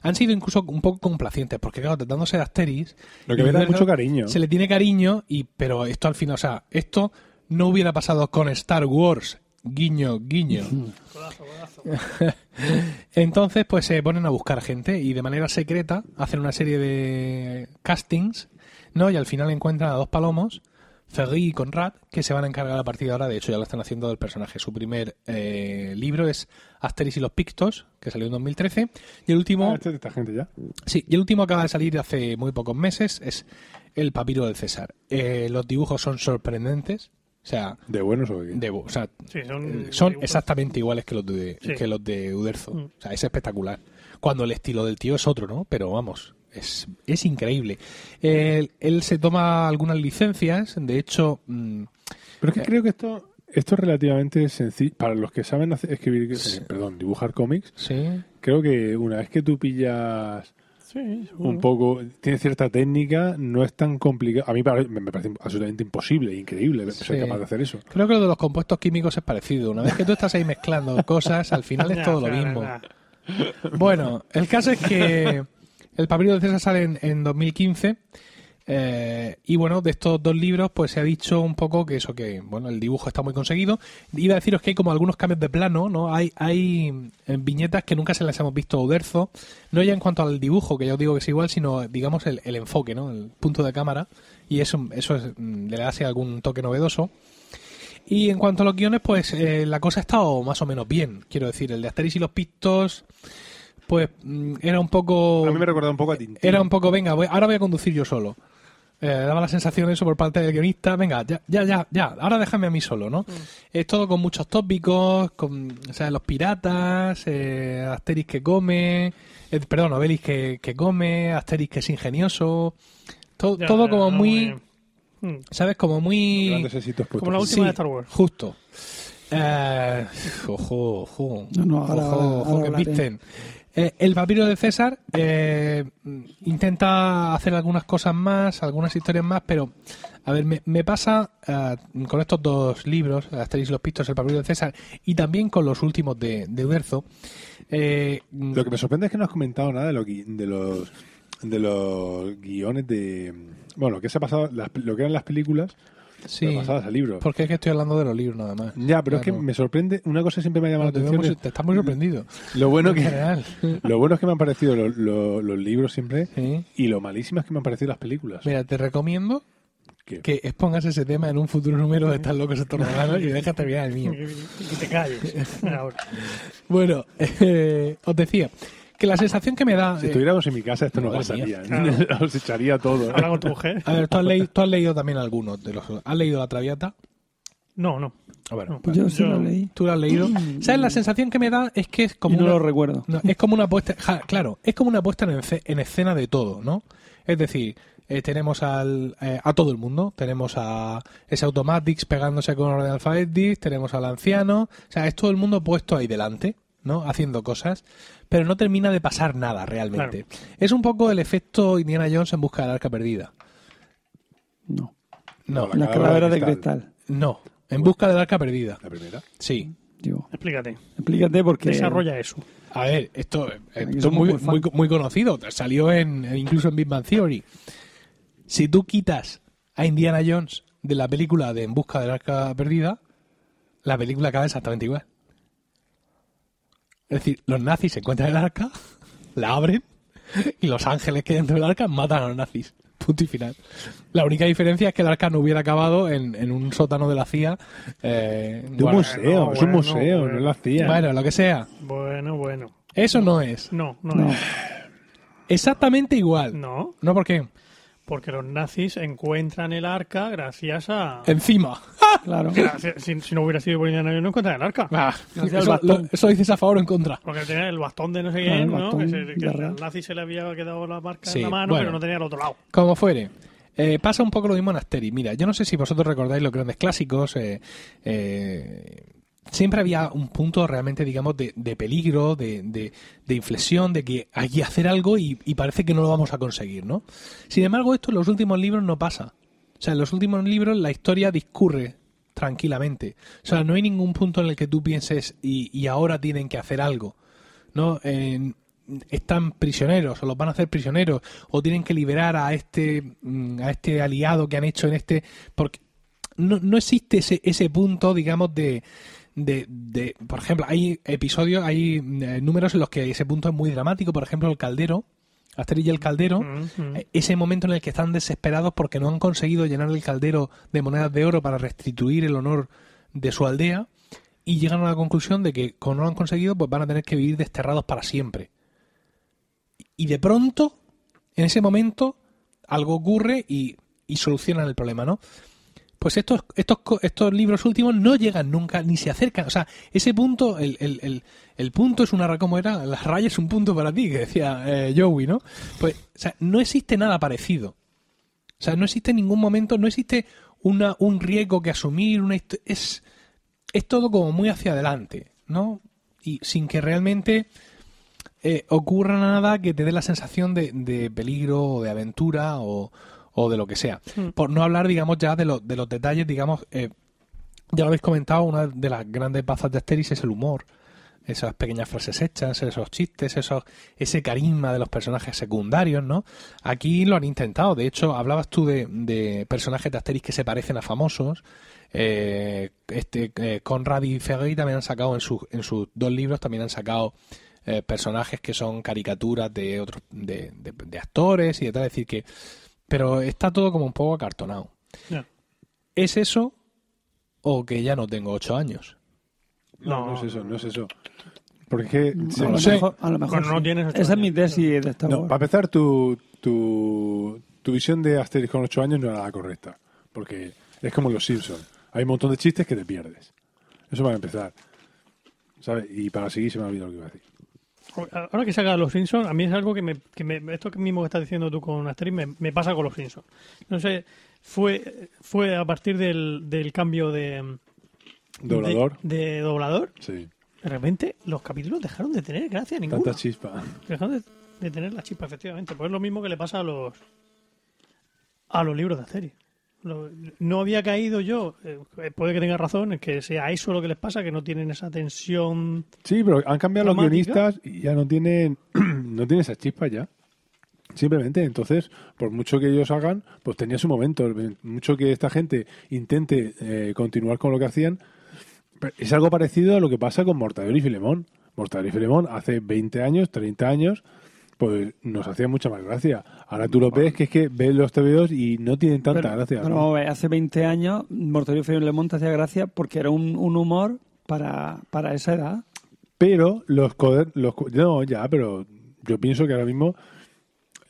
Speaker 4: han sido incluso un poco complacientes, porque claro, tratándose de Asterix.
Speaker 3: Lo que me da mucho cariño.
Speaker 4: Se le tiene cariño, y pero esto al final, o sea, esto no hubiera pasado con Star Wars. Guiño, guiño.
Speaker 2: Codazo, codazo.
Speaker 4: Entonces, pues se ponen a buscar gente y de manera secreta hacen una serie de castings, ¿no? Y al final encuentran a dos palomos, Ferry y Conrad, que se van a encargar a partir de ahora. De hecho, ya lo están haciendo del personaje. Su primer eh, libro es Asterix y los Pictos, que salió en 2013. Y el último,
Speaker 3: Ah, este es esta gente ya.
Speaker 4: sí, y el último acaba de salir hace muy pocos meses, es El papiro del César. Eh, los dibujos son sorprendentes. O sea,
Speaker 3: ¿De buenos o de qué?
Speaker 4: de, o sea
Speaker 2: Sí, son,
Speaker 4: eh, son exactamente iguales que los de,
Speaker 2: Sí.
Speaker 4: que los de Uderzo.
Speaker 2: Mm.
Speaker 4: O sea, es espectacular. Cuando el estilo del tío es otro, ¿no? Pero vamos, es, es increíble. Él, él se toma algunas licencias, de hecho, mm,
Speaker 3: Pero es que creo que esto, esto es relativamente sencillo. Para los que saben hacer- escribir, eh, perdón, dibujar cómics,
Speaker 4: sí,
Speaker 3: creo que una vez que tú pillas
Speaker 2: Sí,
Speaker 3: un poco, tiene cierta técnica, no es tan complicado. A mí me parece absolutamente imposible, increíble ser capaz de hacer eso.
Speaker 4: creo que lo de los compuestos químicos es parecido. Una vez que tú estás ahí mezclando cosas, al final es todo lo mismo. Bueno, el caso es que el papiro de César sale en, en 2015. Eh, y bueno, de estos dos libros, pues se ha dicho un poco que eso, que bueno, el dibujo está muy conseguido. Iba a deciros que hay como algunos cambios de plano, ¿no? Hay, hay eh, viñetas que nunca se las hemos visto a Uderzo, no ya en cuanto al dibujo, que yo digo que es igual, sino digamos el, el enfoque, ¿no? El punto de cámara. Y eso, eso es, mm, le hace algún toque novedoso. Y en cuanto a los guiones, pues eh, la cosa ha estado más o menos bien. Quiero decir, el de Asterix y los Pictos, pues mm, era un poco.
Speaker 3: A mí me recuerda un poco a Tintín.
Speaker 4: Era un poco, venga, voy- ahora voy a conducir yo solo. Eh, daba la sensación eso por parte del guionista, venga, ya, ya, ya, ya, ahora déjame a mí solo, ¿no? Es todo con muchos tópicos, con, o sea, los piratas, eh, Asterix que come, eh, perdón, Obelix que, que come, Asterix que es ingenioso, to-
Speaker 2: Ya,
Speaker 4: todo
Speaker 2: ya,
Speaker 4: como
Speaker 2: no,
Speaker 4: muy,
Speaker 2: Mm.
Speaker 4: ¿sabes? Como muy...
Speaker 3: Grandes éxitos puestos.
Speaker 2: Como la última de Star Wars.
Speaker 4: Justo. Eh, ojo, ojo.
Speaker 1: No, no, ahora-
Speaker 4: ojo,
Speaker 1: ahora
Speaker 4: ojo, que
Speaker 1: hablaré.
Speaker 4: visten. Eh, el papiro de César eh, intenta hacer algunas cosas más, algunas historias más, pero a ver, me, pasa eh, con estos dos libros, Asterix y los Pictos, el papiro de César, y también con los últimos de, de Uderzo. eh,
Speaker 3: Lo que me sorprende es que no has comentado nada de, lo de los de los guiones de bueno que se ha pasado las- lo que eran las películas
Speaker 4: sí,
Speaker 3: pero pasadas a libros
Speaker 4: porque es que estoy hablando de los libros nada más.
Speaker 3: ya pero es que me sorprende una cosa siempre me ha llamado la atención
Speaker 4: te estás muy sorprendido.
Speaker 3: es lo bueno
Speaker 4: En
Speaker 3: que lo bueno es que me han parecido lo- lo- los libros siempre
Speaker 4: Sí.
Speaker 3: y lo malísimas que me han parecido las películas
Speaker 4: Mira, te recomiendo
Speaker 3: ¿Qué?
Speaker 4: que expongas ese tema en un futuro número de Están locos estos romanos y deja terminar el mío.
Speaker 2: Y te calles. Ahora.
Speaker 4: Bueno, eh, os decía que la sensación que me da...
Speaker 3: si
Speaker 4: eh,
Speaker 3: estuviéramos en mi casa esto no pasaría os echaría todo ¿eh?
Speaker 2: Habla con tu mujer.
Speaker 4: a ver, ¿tú has, leído, tú has leído también algunos de los... ¿Has leído La Traviata?
Speaker 2: No, no.
Speaker 4: A ver,
Speaker 2: No.
Speaker 1: Pues yo sí
Speaker 2: Yo-
Speaker 1: lo leí.
Speaker 4: ¿tú lo has leído? ¿Sabes? La sensación que me da es que es como
Speaker 1: y no
Speaker 4: una-
Speaker 1: lo recuerdo.
Speaker 4: No, es como una puesta, ja, claro, es como una puesta en, esce- en escena de todo, ¿no? Es decir, eh, tenemos al, eh, a todo el mundo, tenemos a ese Automatics pegándose con orden alfabético, tenemos al anciano, o sea, es todo el mundo puesto ahí delante, ¿no? Haciendo cosas, pero no termina de pasar nada realmente. Es un poco el efecto Indiana Jones en busca del arca perdida.
Speaker 1: No.
Speaker 4: No,
Speaker 3: La
Speaker 1: La
Speaker 3: calavera de
Speaker 1: de
Speaker 3: cristal.
Speaker 4: no, en busca del arca perdida.
Speaker 3: la primera
Speaker 4: Sí.
Speaker 1: Digo,
Speaker 2: Explícate.
Speaker 1: explícate porque...
Speaker 2: Desarrolla eso.
Speaker 4: A ver, esto, eh, esto es muy,
Speaker 1: muy
Speaker 4: muy, conocido. Salió en, en- incluso en Big Bang Theory. Si tú quitas a Indiana Jones de la película de En busca del arca perdida, la película acaba exactamente igual. Es decir, los nazis se encuentran el arca, la abren, y los ángeles que hay dentro del arca matan a los nazis. Punto y final. La única diferencia es que el arca no hubiera acabado en, en un sótano de la CIA. eh,
Speaker 3: de un
Speaker 4: bueno,
Speaker 3: museo es un museo
Speaker 2: bueno.
Speaker 3: no la hacía
Speaker 4: bueno, lo que sea.
Speaker 2: Bueno, bueno.
Speaker 4: Eso no es.
Speaker 2: No, no,
Speaker 1: No.
Speaker 2: es.
Speaker 4: Exactamente igual.
Speaker 2: No,
Speaker 4: No, ¿por qué?
Speaker 2: Porque los nazis encuentran el arca gracias a...
Speaker 4: Encima.
Speaker 1: Claro.
Speaker 2: Gracias- si, si no hubiera sido por Indiana Jones, no encuentran el arca.
Speaker 4: Ah, eso,
Speaker 1: bastón.
Speaker 4: lo- eso dices a favor o en contra.
Speaker 2: Porque tenía el bastón de no sé
Speaker 1: Claro,
Speaker 2: quién, ¿no? Que, se, que al nazi se le había quedado la marca
Speaker 4: Sí,
Speaker 2: en la mano,
Speaker 4: bueno.
Speaker 2: pero no tenía el otro lado.
Speaker 4: Como fuere. Eh, pasa un poco lo mismo en Asterix. Mira, yo no sé si vosotros recordáis los grandes clásicos. eh, eh, siempre había un punto realmente, digamos, de, de peligro, de, de- de inflexión, de que hay que hacer algo y, parece que no lo vamos a conseguir, ¿no? Sin embargo, esto en los últimos libros no pasa. O sea, en los últimos libros la historia discurre tranquilamente. O sea, no hay ningún punto en el que tú pienses y, y ahora tienen que hacer algo. ¿no? Están prisioneros o los van a hacer prisioneros o tienen que liberar a este mm, a este aliado que han hecho en este porque no, no existe ese, ese punto digamos de, de, de- por ejemplo hay episodios hay eh, números en los que ese punto es muy dramático. Por ejemplo el caldero Asterix y el caldero eh, ese momento en el que están desesperados porque no han conseguido llenar el caldero de monedas de oro para restituir el honor de su aldea y llegan a la conclusión de que como no lo han conseguido pues van a tener que vivir desterrados para siempre. Y de pronto en ese momento algo ocurre y, y solucionan el problema no pues estos estos estos libros últimos no llegan nunca ni se acercan. O sea ese punto el, el, el, el punto es una ra- ¿cómo era las rayas es un punto para ti que decía eh, Joey no pues o sea no existe nada parecido. O sea no existe ningún momento no existe una un riesgo que asumir una es es todo como muy hacia adelante no y sin que realmente eh, ocurra nada que te dé la sensación de, de peligro o de aventura o, o de lo que sea.
Speaker 2: Mm.
Speaker 4: Por no hablar, digamos, ya de, lo- de los detalles, digamos, eh, ya lo habéis comentado, una de las grandes bazas de Asterix es el humor. esas pequeñas frases hechas, esos chistes, esos, ese carisma de los personajes secundarios, ¿no? Aquí lo han intentado. De hecho, hablabas tú de, de personajes de Asterix que se parecen a famosos. Eh, este eh, Conrad y Ferrey también han sacado en, sus en sus dos libros también han sacado eh, personajes que son caricaturas de otros de, de- de actores y de tal, es decir que pero está todo como un poco acartonado. ¿Es eso o que ya no tengo ocho años?
Speaker 3: No, no es eso, no es eso. Porque es que... se-
Speaker 1: a, lo
Speaker 4: sé.
Speaker 1: mejor, a lo mejor
Speaker 2: Cuando no
Speaker 1: sí.
Speaker 2: tienes ocho
Speaker 1: Esa es mi
Speaker 2: años.
Speaker 1: tesis de Star
Speaker 3: No, para empezar, tu, tu, tu visión de Asterix con 8 años no era la correcta. Porque es como los Simpsons. Hay un montón de chistes que te pierdes. Eso para empezar. ¿Sabes? Y para seguir se me ha olvidado lo que iba a decir.
Speaker 2: Ahora que saca los Simpsons, a mí es algo que me, que me esto que mismo que estás diciendo tú con Asterix me, me pasa con los Simpsons. No sé, fue fue a partir del, del cambio de
Speaker 3: Doblador.
Speaker 2: de, de doblador,
Speaker 3: Sí.
Speaker 2: de repente los capítulos dejaron de tener gracia ninguna.
Speaker 3: Tanta chispa.
Speaker 2: Dejaron de, de tener la chispa, efectivamente. Pues es lo mismo que le pasa a los a los libros de Asterix. No había caído yo, eh, puede que tenga razón, es que sea eso lo que les pasa, que no tienen esa tensión.
Speaker 3: Sí, pero han cambiado los guionistas y ya no tienen, no tienen esa chispa ya. Simplemente, entonces, por mucho que ellos hagan, pues tenía su momento. Mucho que esta gente intente eh, continuar con lo que hacían. Es algo parecido a lo que pasa con Mortadelo y Filemón. Mortadelo y Filemón hace 20 años, 30 años, pues nos hacía mucha más gracia. Ahora tú lo ves que es que ves los TVOs y no tienen tanta
Speaker 1: Pero-
Speaker 3: gracia.
Speaker 1: hace 20 años Mortadelo y Le Monte hacía gracia porque era un, un humor para, para esa edad.
Speaker 3: Pero los coder- los no, ya, pero yo pienso que ahora mismo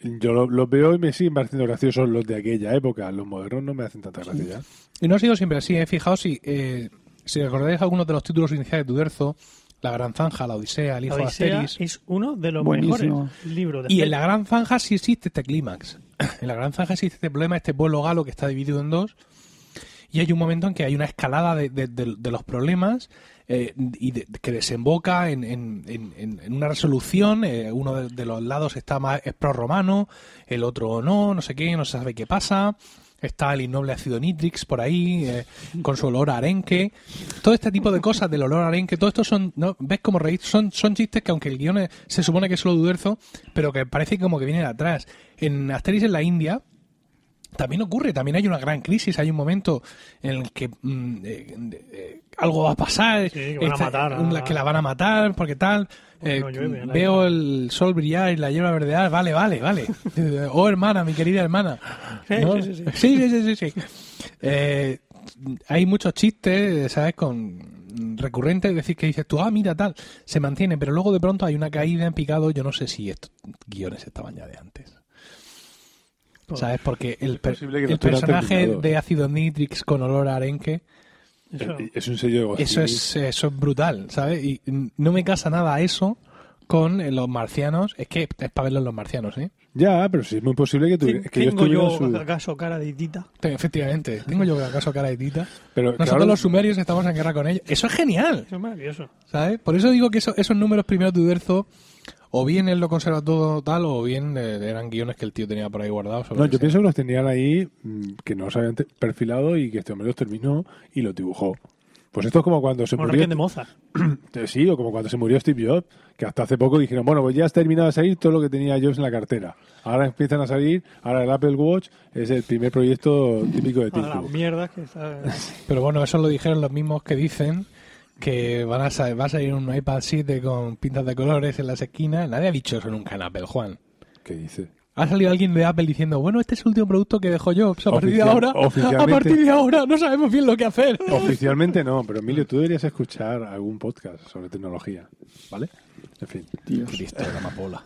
Speaker 3: yo lo- los veo y me siguen pareciendo graciosos los de aquella época. Los modernos no me hacen tanta gracia ya.
Speaker 4: Y no ha sido siempre así, ¿eh? Fijaos si, eh, si recordáis algunos de los títulos iniciales de Uderzo, La Gran Zanja, La Odisea, El Hijo
Speaker 2: La
Speaker 4: de Asterix.
Speaker 2: es uno de los
Speaker 1: Buenísimo.
Speaker 2: mejores libros de
Speaker 4: Y en
Speaker 2: Asterix.
Speaker 4: La Gran Zanja sí existe este clímax. En La Gran Zanja existe este problema, este pueblo galo que está dividido en dos. Y hay un momento en que hay una escalada de, de- de- de los problemas eh, y de- que desemboca en, en- en- en- en una resolución. eh, uno de, de los lados está más es pro-romano, el otro no, no sé qué, no se sabe qué pasa. Está el innoble ácido nitrix por ahí, eh, con su olor a arenque. Todo este tipo de cosas del olor a arenque, todo esto son, ¿no? ¿ves cómo reír? Son, son chistes que aunque el guion es- se supone que es solo de Uderzo, pero que parece como que vienen atrás. En Asterix en la India, también ocurre, también hay una gran crisis, hay un momento en el que mm, eh, eh, algo va a pasar,
Speaker 2: Sí, que van a
Speaker 4: esta-
Speaker 2: matar a-
Speaker 4: una- que la van a matar, porque tal,
Speaker 2: Porque
Speaker 4: eh,
Speaker 2: no llueve
Speaker 4: veo el sol brillar y la hierba verdear, vale, vale, vale. oh, hermana, mi querida hermana.
Speaker 2: Sí,
Speaker 4: ¿No?
Speaker 2: sí, sí, sí.
Speaker 4: sí, sí, sí, sí, sí. Hay muchos chistes, ¿sabes? Con recurrentes, es decir, que dices tú, ah, mira, tal, se mantiene, pero luego de pronto hay una caída en picado, yo no sé si estos guiones estaban ya de antes. ¿Sabes? Porque el, per- el personaje de ácido nitrix con olor a arenque,
Speaker 2: Eso.
Speaker 3: Es un sello de
Speaker 4: eso es, eso es brutal, ¿sabes? Y no me casa nada eso con eh, los marcianos. Es que es para verlo en los marcianos, ¿eh?
Speaker 3: Ya, pero sí es muy posible que, tuviera, que
Speaker 2: ¿Tengo yo
Speaker 3: su...
Speaker 2: acaso cara de tita?
Speaker 4: Te- Efectivamente. Tengo yo acaso cara de tita.
Speaker 3: Pero,
Speaker 4: Nosotros
Speaker 3: claro,
Speaker 4: los sumerios estamos en guerra con ellos. Eso es genial,
Speaker 2: Eso es maravilloso.
Speaker 4: ¿sabes? Por eso digo que eso- esos números primeros de Uderzo, o bien él lo conserva todo tal, o bien eh, eran guiones que el tío tenía por ahí guardados.
Speaker 3: No, yo
Speaker 4: sea.
Speaker 3: pienso que los tenían ahí, mm, que no se habían perfilado y que este hombre los terminó y los dibujó. Pues esto es como cuando se
Speaker 2: Como
Speaker 3: murió...
Speaker 2: De Mozart.
Speaker 3: Eh, Sí, o como cuando se murió Steve Jobs, que hasta hace poco dijeron, bueno, pues ya has terminado de salir todo lo que tenía Jobs en la cartera. Ahora empiezan a salir, ahora el Apple Watch es el primer proyecto típico de Tim
Speaker 2: A las
Speaker 3: Cook.
Speaker 2: mierdas que está...
Speaker 4: Pero bueno, eso lo dijeron los mismos que dicen que van a va a salir un iPad 7 con pintas de colores en las esquinas. Nadie ha dicho eso nunca en Apple, Juan.
Speaker 3: ¿Qué dice?
Speaker 4: Ha salido alguien de Apple diciendo, bueno, este es el último producto que dejó Jobs. A partir de ahora, a partir de ahora no sabemos bien lo que hacer.
Speaker 3: Oficialmente no, pero Emilio, tú deberías escuchar algún podcast sobre tecnología, ¿vale? En fin.
Speaker 4: Cristo de la amapola.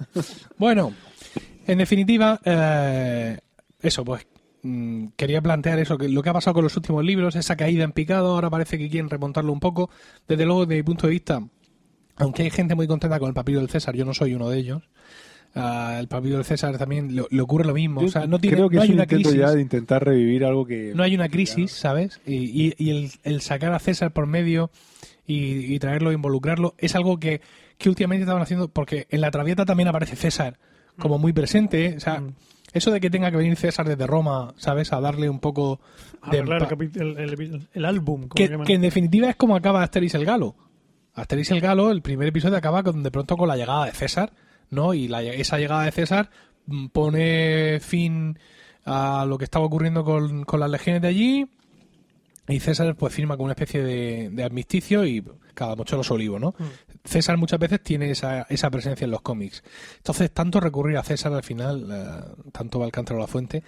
Speaker 4: bueno, en definitiva, eh, eso, pues mm, quería plantear eso, que lo que ha pasado con los últimos libros, esa caída en picado, ahora parece que quieren remontarlo un poco. Desde luego, desde mi punto de vista, aunque hay gente muy contenta con el papiro del César, yo no soy uno de ellos. ah, el papiro del César también le, le ocurre lo mismo.
Speaker 3: Yo
Speaker 4: o sea, no, tiene,
Speaker 3: creo que
Speaker 4: no
Speaker 3: es
Speaker 4: hay
Speaker 3: un
Speaker 4: una crisis.
Speaker 3: ya de intentar revivir algo que...
Speaker 4: No hay una crisis, ¿sabes? Y, y- y el, el sacar a César por medio y, y traerlo, involucrarlo, es algo que, que últimamente estaban haciendo, porque en la Traviata también aparece César como muy presente. ¿eh? O sea, eso de que tenga que venir César desde Roma, ¿sabes? A darle un poco de...
Speaker 2: Arreglar el, el, el- el álbum. como
Speaker 4: que, que en definitiva es como acaba Asterix el Galo. Asterix el Galo, el primer episodio acaba con, de pronto con la llegada de César, ¿no? Y la- esa llegada de César mm, pone fin a lo que estaba ocurriendo con, con las legiones de allí y César pues firma con una especie de, de armisticio y cada mucho los olivos, ¿no? César muchas veces tiene esa, esa presencia en los cómics. Entonces, tanto recurrir a César al final, eh, tanto va el cántaro a la fuente.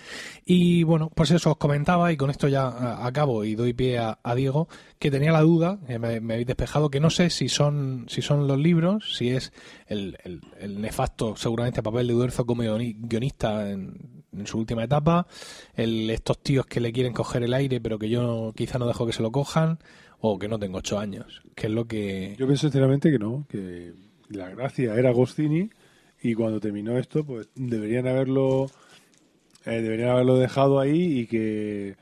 Speaker 4: Y bueno, pues eso os comentaba, y con esto ya a- acabo y doy pie a, Diego, que tenía la duda, me, habéis despejado, que no sé si son, si son los libros, si es el, nefasto, seguramente, papel de Duerzo como guioni- guionista en, en su última etapa, el, estos tíos que le quieren coger el aire, pero que yo quizá no dejo que se lo cojan, o que no tengo ocho años, que es lo que...
Speaker 3: Yo pienso sinceramente que no, que la gracia era Agostini y cuando terminó esto, pues deberían haberlo eh, deberían haberlo dejado ahí y que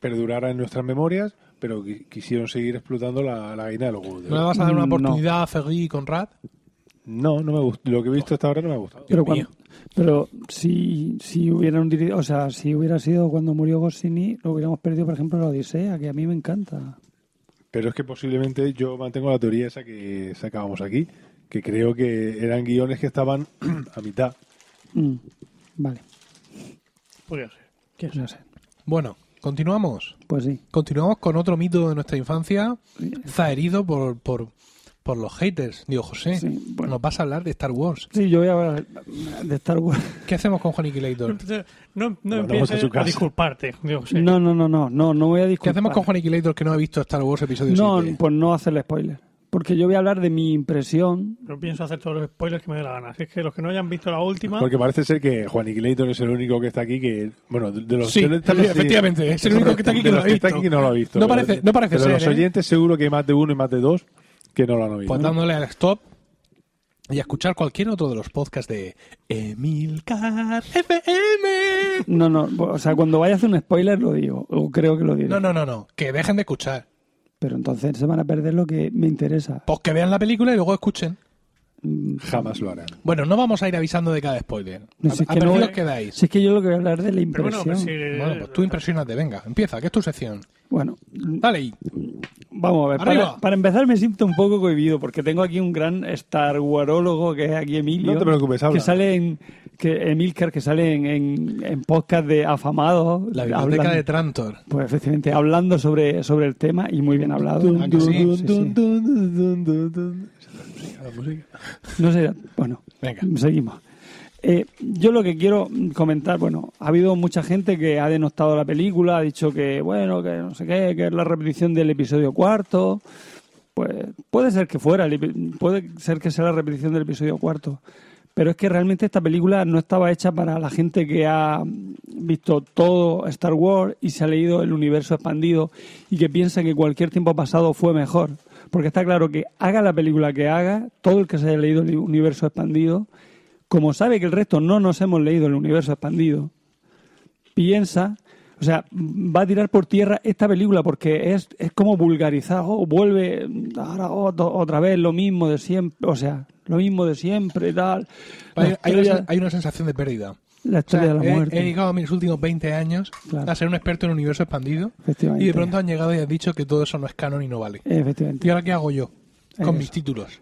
Speaker 3: perdurara en nuestras memorias, pero qui- quisieron seguir explotando la, la gallina de los huevos
Speaker 4: ¿No le vas a dar una
Speaker 1: No.
Speaker 4: oportunidad a Ferri y Conrad?
Speaker 3: No, no me gustó. Lo que he visto hasta ahora no me ha gustado.
Speaker 1: Pero, cuando, pero si, si hubieran diri- o sea, si hubiera sido cuando murió Goscinny, lo hubiéramos perdido, por ejemplo, la Odisea, que a mí me encanta.
Speaker 3: Pero es que posiblemente yo mantengo la teoría esa que sacábamos aquí, que creo que eran guiones que estaban a mitad.
Speaker 1: Mm, vale,
Speaker 5: Podría ser. ¿Quién
Speaker 1: no sé.
Speaker 4: Bueno, continuamos.
Speaker 1: Pues sí.
Speaker 4: Continuamos con otro mito de nuestra infancia, zaherido por, por, por los haters. Digo, José,
Speaker 1: Sí, bueno.
Speaker 4: nos vas a hablar de Star Wars.
Speaker 1: Sí, yo voy a hablar de Star Wars.
Speaker 4: ¿Qué hacemos con Juan Aniquilator?
Speaker 5: No, no
Speaker 3: Mandamos
Speaker 5: empieces
Speaker 3: a
Speaker 5: disculparte. Digo, sí.
Speaker 1: No, no, no, no, no, no voy a
Speaker 4: ¿Qué
Speaker 1: disculpar.
Speaker 4: hacemos con Juan Aniquilator que no ha visto Star Wars episodio
Speaker 1: No,
Speaker 4: 7?
Speaker 1: pues no hacerle spoiler. Porque yo voy a hablar de mi impresión.
Speaker 5: No pienso hacer todos los spoilers que me dé la gana. Así es que los que no hayan visto la última,
Speaker 3: Porque parece ser que Juan Iquilator es el único que está aquí que, bueno, de de los
Speaker 4: Sí,
Speaker 3: de los- de
Speaker 4: efectivamente, es el único que está aquí que
Speaker 3: de
Speaker 4: no lo ha
Speaker 3: está
Speaker 4: visto.
Speaker 3: no lo ha visto.
Speaker 4: No parece-
Speaker 3: de-
Speaker 4: no parece
Speaker 3: pero
Speaker 4: ser,
Speaker 3: los
Speaker 4: ¿eh?
Speaker 3: oyentes seguro que hay más de uno y más de dos que no lo han oído.
Speaker 4: Pues dándole al stop y a escuchar cualquier otro de los podcasts de Emilcar FM.
Speaker 1: No, no, o sea, cuando vaya a hacer un spoiler lo digo, o creo que lo diré.
Speaker 4: No, no, no, no, que dejen de escuchar.
Speaker 1: Pero entonces se van a perder lo que me interesa.
Speaker 4: Pues que vean la película y luego escuchen.
Speaker 1: Mm,
Speaker 3: Jamás lo harán.
Speaker 4: Bueno, no vamos a ir avisando de cada spoiler.
Speaker 1: No,
Speaker 4: a
Speaker 1: es
Speaker 4: a
Speaker 1: que no voy-
Speaker 4: quedáis.
Speaker 1: Si es que yo lo que voy a hablar de la
Speaker 5: pero bueno,
Speaker 1: impresión.
Speaker 5: pues si-
Speaker 4: Bueno, pues tú impresionate, venga, empieza, que es tu sección.
Speaker 1: Bueno,
Speaker 4: Dale ahí.
Speaker 1: vamos a ver. Para, para empezar me siento un poco cohibido porque tengo aquí un gran Star Warólogo que es aquí Emilio.
Speaker 3: No te preocupes, habla.
Speaker 1: Que sale en. Que Emilcar, que sale en, en, en podcast de afamados.
Speaker 4: La biblioteca
Speaker 1: hablando-
Speaker 4: de Trantor.
Speaker 1: Pues efectivamente, hablando sobre, sobre el tema y muy bien hablado. No sé, bueno,
Speaker 4: Venga.
Speaker 1: seguimos. Eh, yo lo que quiero comentar, bueno, ha habido mucha gente que ha denostado la película, ha dicho que, bueno, que no sé qué, que es la repetición del episodio cuarto. Pues puede ser que fuera, puede ser que sea la repetición del episodio cuarto. Pero es que realmente esta película no estaba hecha para la gente que ha visto todo Star Wars y se ha leído el universo expandido y que piensa que cualquier tiempo pasado fue mejor. Porque está claro que haga la película que haga, todo el que se haya leído el universo expandido, como sabe que el resto no nos hemos leído el universo expandido, piensa, o sea, va a tirar por tierra esta película porque es, es como vulgarizar, oh, vuelve ahora otro- otra vez lo mismo de siempre, o sea, lo mismo de siempre y tal.
Speaker 4: Hay, hay una,
Speaker 1: historia-
Speaker 4: hay una sensación de pérdida.
Speaker 1: la
Speaker 4: O
Speaker 1: historia
Speaker 4: sea,
Speaker 1: de la
Speaker 4: he,
Speaker 1: muerte.
Speaker 4: he llegado a mis últimos 20 años
Speaker 1: Claro.
Speaker 4: a ser un experto en universo expandido y de pronto han llegado y han dicho que todo eso no es canon y no vale.
Speaker 1: Efectivamente.
Speaker 4: ¿Y ahora qué hago yo con mis títulos?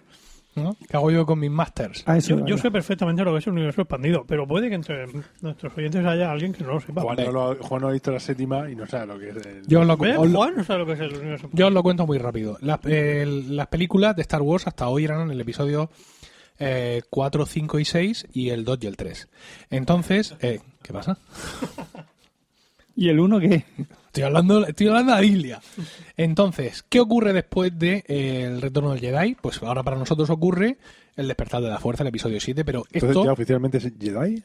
Speaker 4: ¿No? ¿Qué hago yo con mis masters?
Speaker 1: A eso
Speaker 5: Yo, yo sé perfectamente lo que es el universo expandido, pero puede que entre nuestros oyentes haya alguien que no lo sepa.
Speaker 3: Juan no, lo- Juan no ha visto la séptima y no sabe lo que es. el-
Speaker 4: Yo os lo,
Speaker 5: Juan no sabe lo que es el universo
Speaker 4: yo os lo cuento muy rápido. Las, eh, las películas de Star Wars hasta hoy eran el episodio eh, 4, 5 y 6 y el 2 y el 3. Entonces, eh, ¿qué pasa?
Speaker 1: ¿Y el uno qué?
Speaker 4: Estoy hablando, estoy hablando de la Biblia. Entonces, ¿qué ocurre después de eh, el retorno del Jedi? Pues ahora para nosotros ocurre el despertar de la fuerza, el episodio 7, pero
Speaker 3: Entonces
Speaker 4: esto,
Speaker 3: ya oficialmente es Jedi.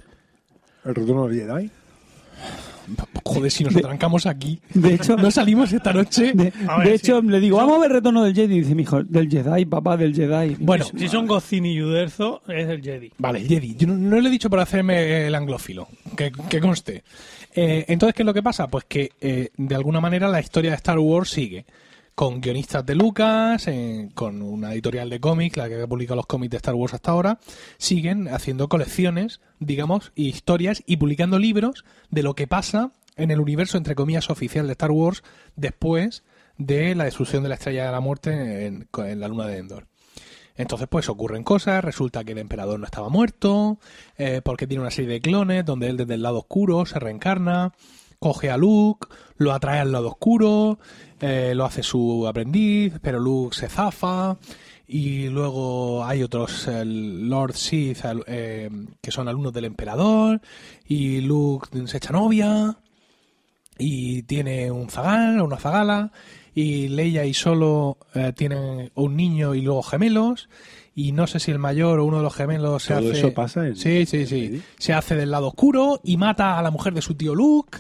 Speaker 3: El retorno del Jedi.
Speaker 4: joder, si nos atrancamos aquí,
Speaker 1: De hecho,
Speaker 4: no salimos esta noche.
Speaker 1: de,
Speaker 5: ver,
Speaker 1: de hecho
Speaker 5: sí.
Speaker 1: le digo, vamos a ver Retorno del Jedi. Y dice mi hijo, del Jedi, papá, del Jedi.
Speaker 4: Bueno,
Speaker 5: Si son Gocini y Uderzo, es el Jedi.
Speaker 4: Vale, el Jedi. Yo no, no lo he dicho por hacerme el anglófilo, que, que conste. Eh, entonces, ¿qué es lo que pasa? Pues que, eh, de alguna manera, la historia de Star Wars sigue. Con guionistas de Lucas, eh, con una editorial de cómics, la que ha publicado los cómics de Star Wars hasta ahora, siguen haciendo colecciones, digamos, historias y publicando libros de lo que pasa en el universo, entre comillas, oficial de Star Wars después de la destrucción de la Estrella de la Muerte en la Luna de Endor. Entonces, pues ocurren cosas, resulta que el emperador no estaba muerto, eh, porque tiene una serie de clones donde él desde el lado oscuro se reencarna, coge a Luke, lo atrae al lado oscuro, eh, lo hace su aprendiz, pero Luke se zafa, y luego hay otros Lord Sith eh, que son alumnos del emperador, y Luke se echa novia, y tiene un zagal o una zagala y Leia y Solo eh, tienen un niño y luego gemelos y no sé si el mayor o uno de los gemelos se hace
Speaker 3: eso pasa en-
Speaker 4: sí sí sí. Se hace del lado oscuro y mata a la mujer de su tío Luke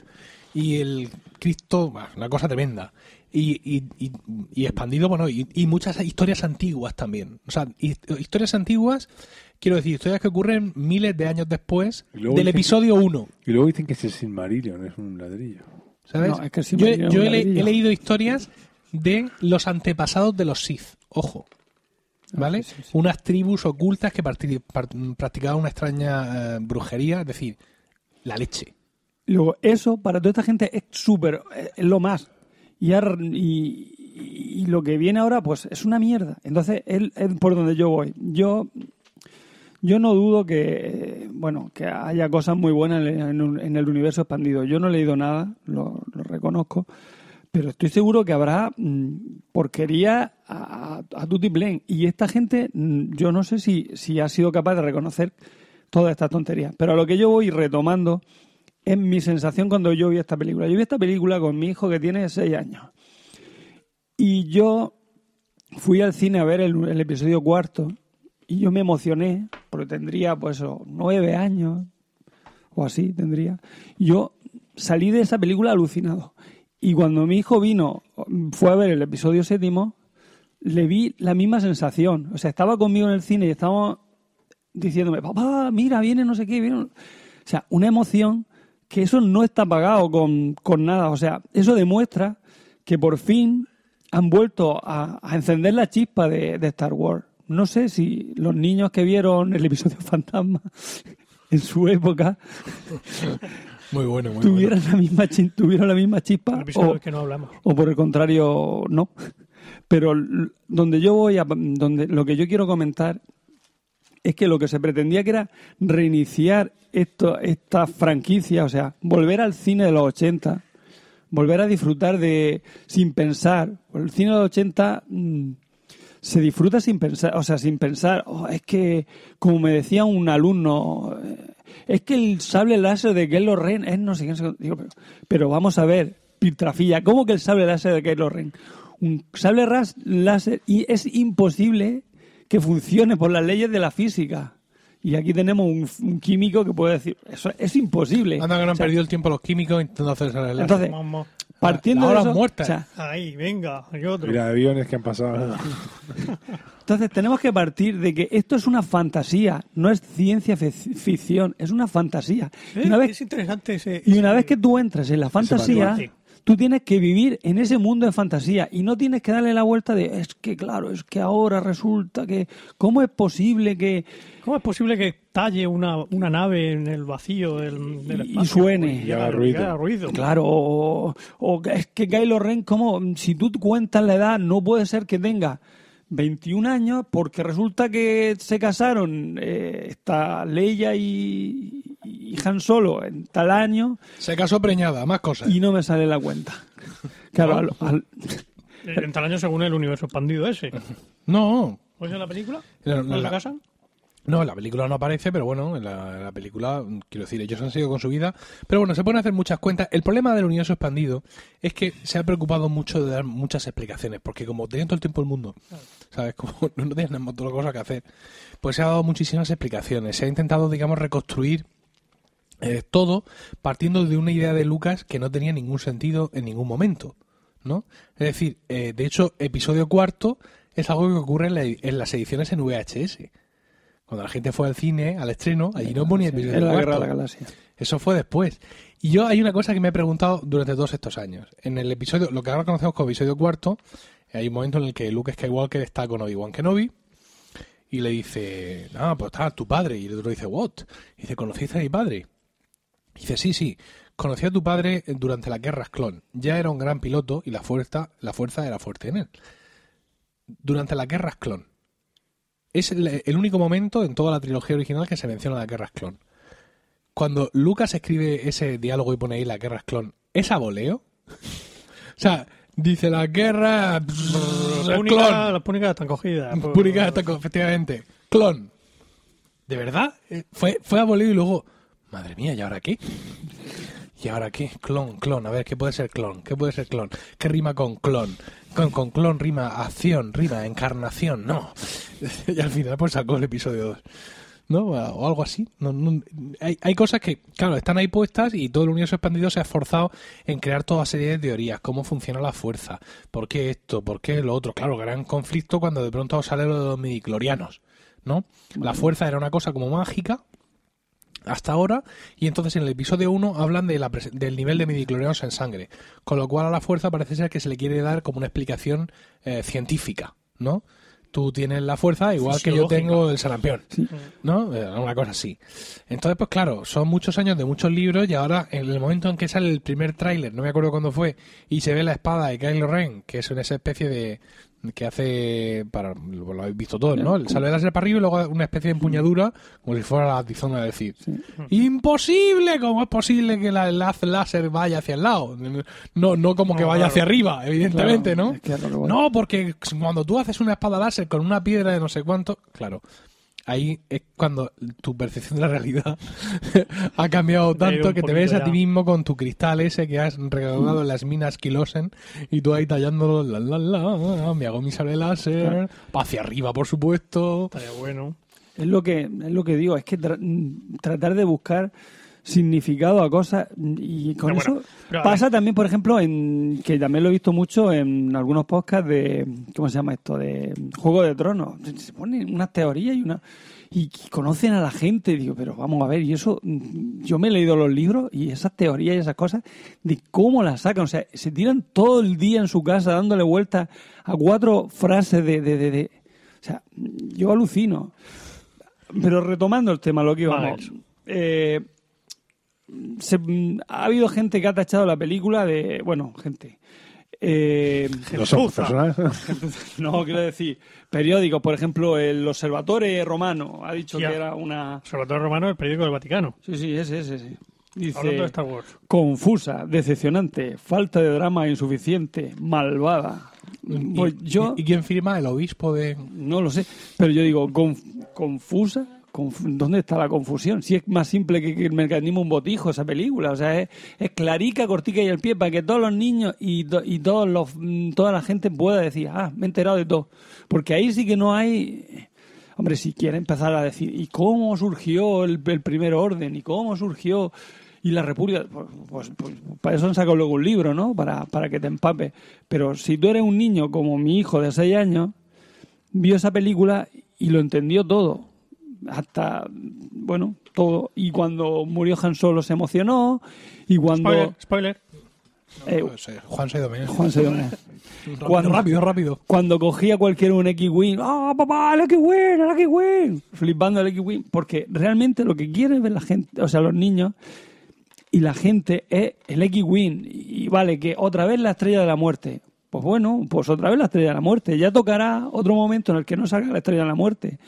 Speaker 4: y el Cristo una cosa tremenda. Y, y, y- y expandido bueno y, y muchas historias antiguas también. O sea hi- historias antiguas quiero decir historias que ocurren miles de años después del
Speaker 3: dicen-
Speaker 4: episodio 1
Speaker 3: Y luego dicen que es el Silmarillion, es un ladrillo.
Speaker 4: ¿Sabes?
Speaker 1: No, es que sí
Speaker 4: yo he-
Speaker 1: dio
Speaker 4: yo
Speaker 1: un
Speaker 4: he, le-
Speaker 1: ladrillo.
Speaker 4: he leído historias de los antepasados de los Sith. Ojo. ¿Vale?
Speaker 1: Ah, sí, sí, sí.
Speaker 4: Unas tribus ocultas que practicaban una extraña eh, brujería, es decir, la leche.
Speaker 1: Luego, eso para toda esta gente es súper, eh, es lo más. Y, ar- y, y- y lo que viene ahora, pues es una mierda. Entonces, es, es por donde yo voy. Yo, yo no dudo que, bueno, que haya cosas muy buenas en, el universo expandido. Yo no he leído nada, lo, reconozco, pero estoy seguro que habrá mm, porquería a, a, a tutiplén. Y esta gente, mm, yo no sé si, ha sido capaz de reconocer todas estas tonterías. Pero a lo que yo voy retomando es mi sensación cuando yo vi esta película. Yo vi esta película con mi hijo que tiene seis años. Y yo fui al cine a ver el episodio cuarto y yo me emocioné porque tendría pues nueve años o así tendría. Yo salí de esa película alucinado. Y cuando mi hijo vino, fue a ver el episodio séptimo, le vi la misma sensación. O sea, estaba conmigo en el cine y estábamos diciéndome, papá, mira, viene no sé qué, viene. O sea, una emoción que eso no está pagado con, con nada. O sea, eso demuestra que por fin han vuelto a, encender la chispa de Star Wars. No sé si los niños que vieron el episodio Fantasma en su época
Speaker 4: Muy bueno, muy
Speaker 1: tuvieran la misma tuvieron la misma chispa o,
Speaker 2: que no hablamos.
Speaker 1: o por el contrario no. Pero donde yo voy a, donde lo que yo quiero comentar es que lo que se pretendía que era reiniciar esto, esta franquicia, o sea, volver al cine de los 80, volver a disfrutar de sin pensar. El cine de los 80 mm, se disfruta sin pensar, o sea, sin pensar, "Oh, es que, como me decía un alumno, eh, es que el sable láser de Kylo Ren es no sé qué, no sé qué". Digo, pero, pero vamos a ver, Piltrafilla, ¿cómo que el sable láser de Kylo Ren? Un sable ras- láser y es imposible que funcione por las leyes de la física. Y aquí tenemos un, un químico que puede decir, eso es imposible.
Speaker 4: Anda que no han
Speaker 1: O sea,
Speaker 4: perdido el tiempo los químicos intentando hacer esa relación.
Speaker 1: Entonces,
Speaker 2: Vamos.
Speaker 1: Partiendo de eso,
Speaker 4: muerta.
Speaker 1: o sea,
Speaker 2: Ahí, venga, hay otro.
Speaker 3: Mira, aviones que han pasado.
Speaker 1: Entonces tenemos que partir de que esto es una fantasía, no es ciencia fic- ficción, es una fantasía.
Speaker 2: Eh,
Speaker 1: Y una vez,
Speaker 2: es interesante ese.
Speaker 1: y una
Speaker 2: ese-
Speaker 1: vez que tú entras en la fantasía. Tú tienes que vivir en ese mundo de fantasía y no tienes que darle la vuelta de es que claro, es que ahora resulta que cómo es posible que
Speaker 2: ¿Cómo es posible que talle una, una nave en el vacío del, del
Speaker 1: Y- y
Speaker 2: espacio?
Speaker 1: suene.
Speaker 2: Y
Speaker 3: haga ruido.
Speaker 2: y haga ruido.
Speaker 1: Claro, o, o es que Kylo Ren, como si tú cuentas la edad, no puede ser que tenga 21 años porque resulta que se casaron eh, esta Leia y, y Han Solo en tal año
Speaker 4: Se casó preñada, más cosas.
Speaker 1: y no me sale la cuenta. Claro, al- al-
Speaker 2: En tal año según el universo expandido ese.
Speaker 4: No,
Speaker 2: ¿O es en la película?
Speaker 4: No, no,
Speaker 2: ¿No se
Speaker 4: la-
Speaker 2: casan?
Speaker 4: No, en la película no aparece, pero bueno, en la, película, quiero decir, ellos han seguido con su vida. Pero bueno, se pueden hacer muchas cuentas. El problema del universo expandido es que se ha preocupado mucho de dar muchas explicaciones, porque como tenían todo el tiempo el mundo, ¿sabes? Como no, tienen otra cosa que hacer, pues se ha dado muchísimas explicaciones. Se ha intentado, digamos, reconstruir eh, todo partiendo de una idea de Lucas que no tenía ningún sentido en ningún momento, ¿no? Es decir, eh, de hecho, episodio cuarto es algo que ocurre en, la- en las ediciones en VHS. Cuando la gente fue al cine, al estreno, allí no ponía episodio
Speaker 1: en la. Guerra de la Galaxia.
Speaker 4: Eso fue después. Y yo hay una cosa que me he preguntado durante todos estos años. En el episodio, lo que ahora conocemos como episodio cuarto, hay un momento en el que Luke Skywalker está con Obi-Wan Kenobi y le dice, ah, pues está tu padre. Y el otro dice, what? Y dice, ¿conociste a mi padre? Y dice, sí, sí, conocí a tu padre durante las guerras clon. Ya era un gran piloto y la fuerza, la fuerza era fuerte en él. Durante las guerras clon. Es el, el único momento en toda la trilogía original que se menciona las guerras clon. Cuando Lucas escribe ese diálogo y pone ahí las guerras clon, ¿es a voleo? o sea, dice la guerra...
Speaker 2: Las
Speaker 4: clon.
Speaker 2: púnicas, las púnicas están cogidas. pues,
Speaker 4: Púnica está con- efectivamente. Clon. ¿De verdad? Eh, Fue, fue abolido y luego. Madre mía, ¿y ahora qué? ¿Y ahora qué? Clon, clon. A ver, ¿qué puede ser clon? ¿Qué puede ser clon? ¿Qué rima con clon? Con, con clon rima acción, rima encarnación. No. y al final pues sacó el episodio 2. ¿No? O algo así. No, no- hay, hay cosas que, claro, están ahí puestas y todo el universo expandido se ha esforzado en crear toda serie de teorías. Cómo funciona la fuerza. ¿Por qué esto? ¿Por qué lo otro? Claro, gran conflicto cuando de pronto sale lo de los midiclorianos. ¿No? La fuerza era una cosa como mágica hasta ahora y entonces en el episodio 1 hablan de la del nivel de midiclorianos en sangre, con lo cual a la fuerza parece ser que se le quiere dar como una explicación eh, científica, ¿no? Tú tienes la fuerza igual que yo tengo el sarampión, ¿no? Eh, una cosa así. Entonces, pues claro, son muchos años de muchos libros y ahora en el momento en que sale el primer tráiler, no me acuerdo cuándo fue, y se ve la espada de Kylo Ren, que es una esa especie de que hace para lo lo habéis visto todos, ¿no? El sale láser para arriba y luego una especie de empuñadura como si fuera la tizona de decir imposible, ¿cómo es posible que la, el haz láser vaya hacia el lado? No, no como que vaya
Speaker 2: claro.
Speaker 4: hacia arriba, evidentemente,
Speaker 1: Claro,
Speaker 4: ¿no?
Speaker 1: es que.
Speaker 4: No, porque cuando tú haces una espada láser con una piedra de no sé cuánto, claro, ahí es cuando tu percepción de la realidad ha cambiado tanto que te ves a ti mismo con tu cristal ese que has regalado en las minas Kilosen y tú ahí tallándolo, la, la, la, me hago mi sable láser, pa' hacia arriba, por supuesto.
Speaker 2: Estaría bueno.
Speaker 1: Es lo que, es lo que digo, es que tra- tratar de buscar significado a cosas y con eso
Speaker 2: bueno, pero a
Speaker 1: pasa también, por ejemplo, en que también lo he visto mucho en algunos podcasts de, ¿cómo se llama esto? De Juego de Tronos. Se ponen unas teorías y una y conocen a la gente, y digo, pero vamos a ver, y eso, mm, yo me he leído los libros y esas teorías y esas cosas, de cómo las sacan, o sea, se tiran todo el día en su casa dándole vueltas a cuatro frases de, de, de- de- o sea, yo alucino. Pero retomando el tema, lo que íbamos. eh, se- mm, ha habido gente que ha tachado la película de. Bueno, gente. Eh,
Speaker 3: No son
Speaker 2: Gentuza.
Speaker 3: personas.
Speaker 1: no, quiero decir, periódicos, por ejemplo, el Observatore Romano ha dicho que era una.
Speaker 2: Observatorio Romano, el periódico del Vaticano.
Speaker 1: Sí, sí, ese, ese, sí. Dice,
Speaker 2: Hablando de Star Wars.
Speaker 1: confusa, decepcionante, falta de drama insuficiente, malvada. Pues
Speaker 4: ¿Y,
Speaker 1: yo
Speaker 4: y- quién firma? El obispo de...
Speaker 1: no lo sé, pero yo digo, conf- confusa, Conf- ¿dónde está la confusión? Si es más simple que, el mecanismo un botijo esa película, o sea, es, clarica, cortica y al pie para que todos los niños y, to- y todos los, mm, toda la gente pueda decir, ah, me he enterado de todo. Porque ahí sí que no hay... Hombre, si quiere empezar a decir, ¿y cómo surgió el, el primer orden? ¿Y cómo surgió y la república? Pues, pues- pues para eso han sacado luego un libro, ¿no? Para, para que te empapes. Pero si tú eres un niño como mi hijo de 6 años, vio esa película y lo entendió todo. Hasta, bueno, todo. Y cuando murió Han Solo se emocionó. Y cuando.
Speaker 2: Spoiler, spoiler.
Speaker 1: eh,
Speaker 4: eh, Juan Saidomé.
Speaker 1: Juan se
Speaker 4: Rápido,
Speaker 1: cuando-
Speaker 4: rápido, rápido.
Speaker 1: cuando cogía cualquiera un X-Wing, ¡ah, papá, el X-Wing, el X-Wing! Flipando el X-Wing. Porque realmente lo que quiere ver la gente, o sea, los niños y la gente es el X-Wing. Y vale, que otra vez la estrella de la muerte. Pues bueno, pues otra vez la estrella de la muerte. Ya tocará otro momento en el que no salga la estrella de la muerte.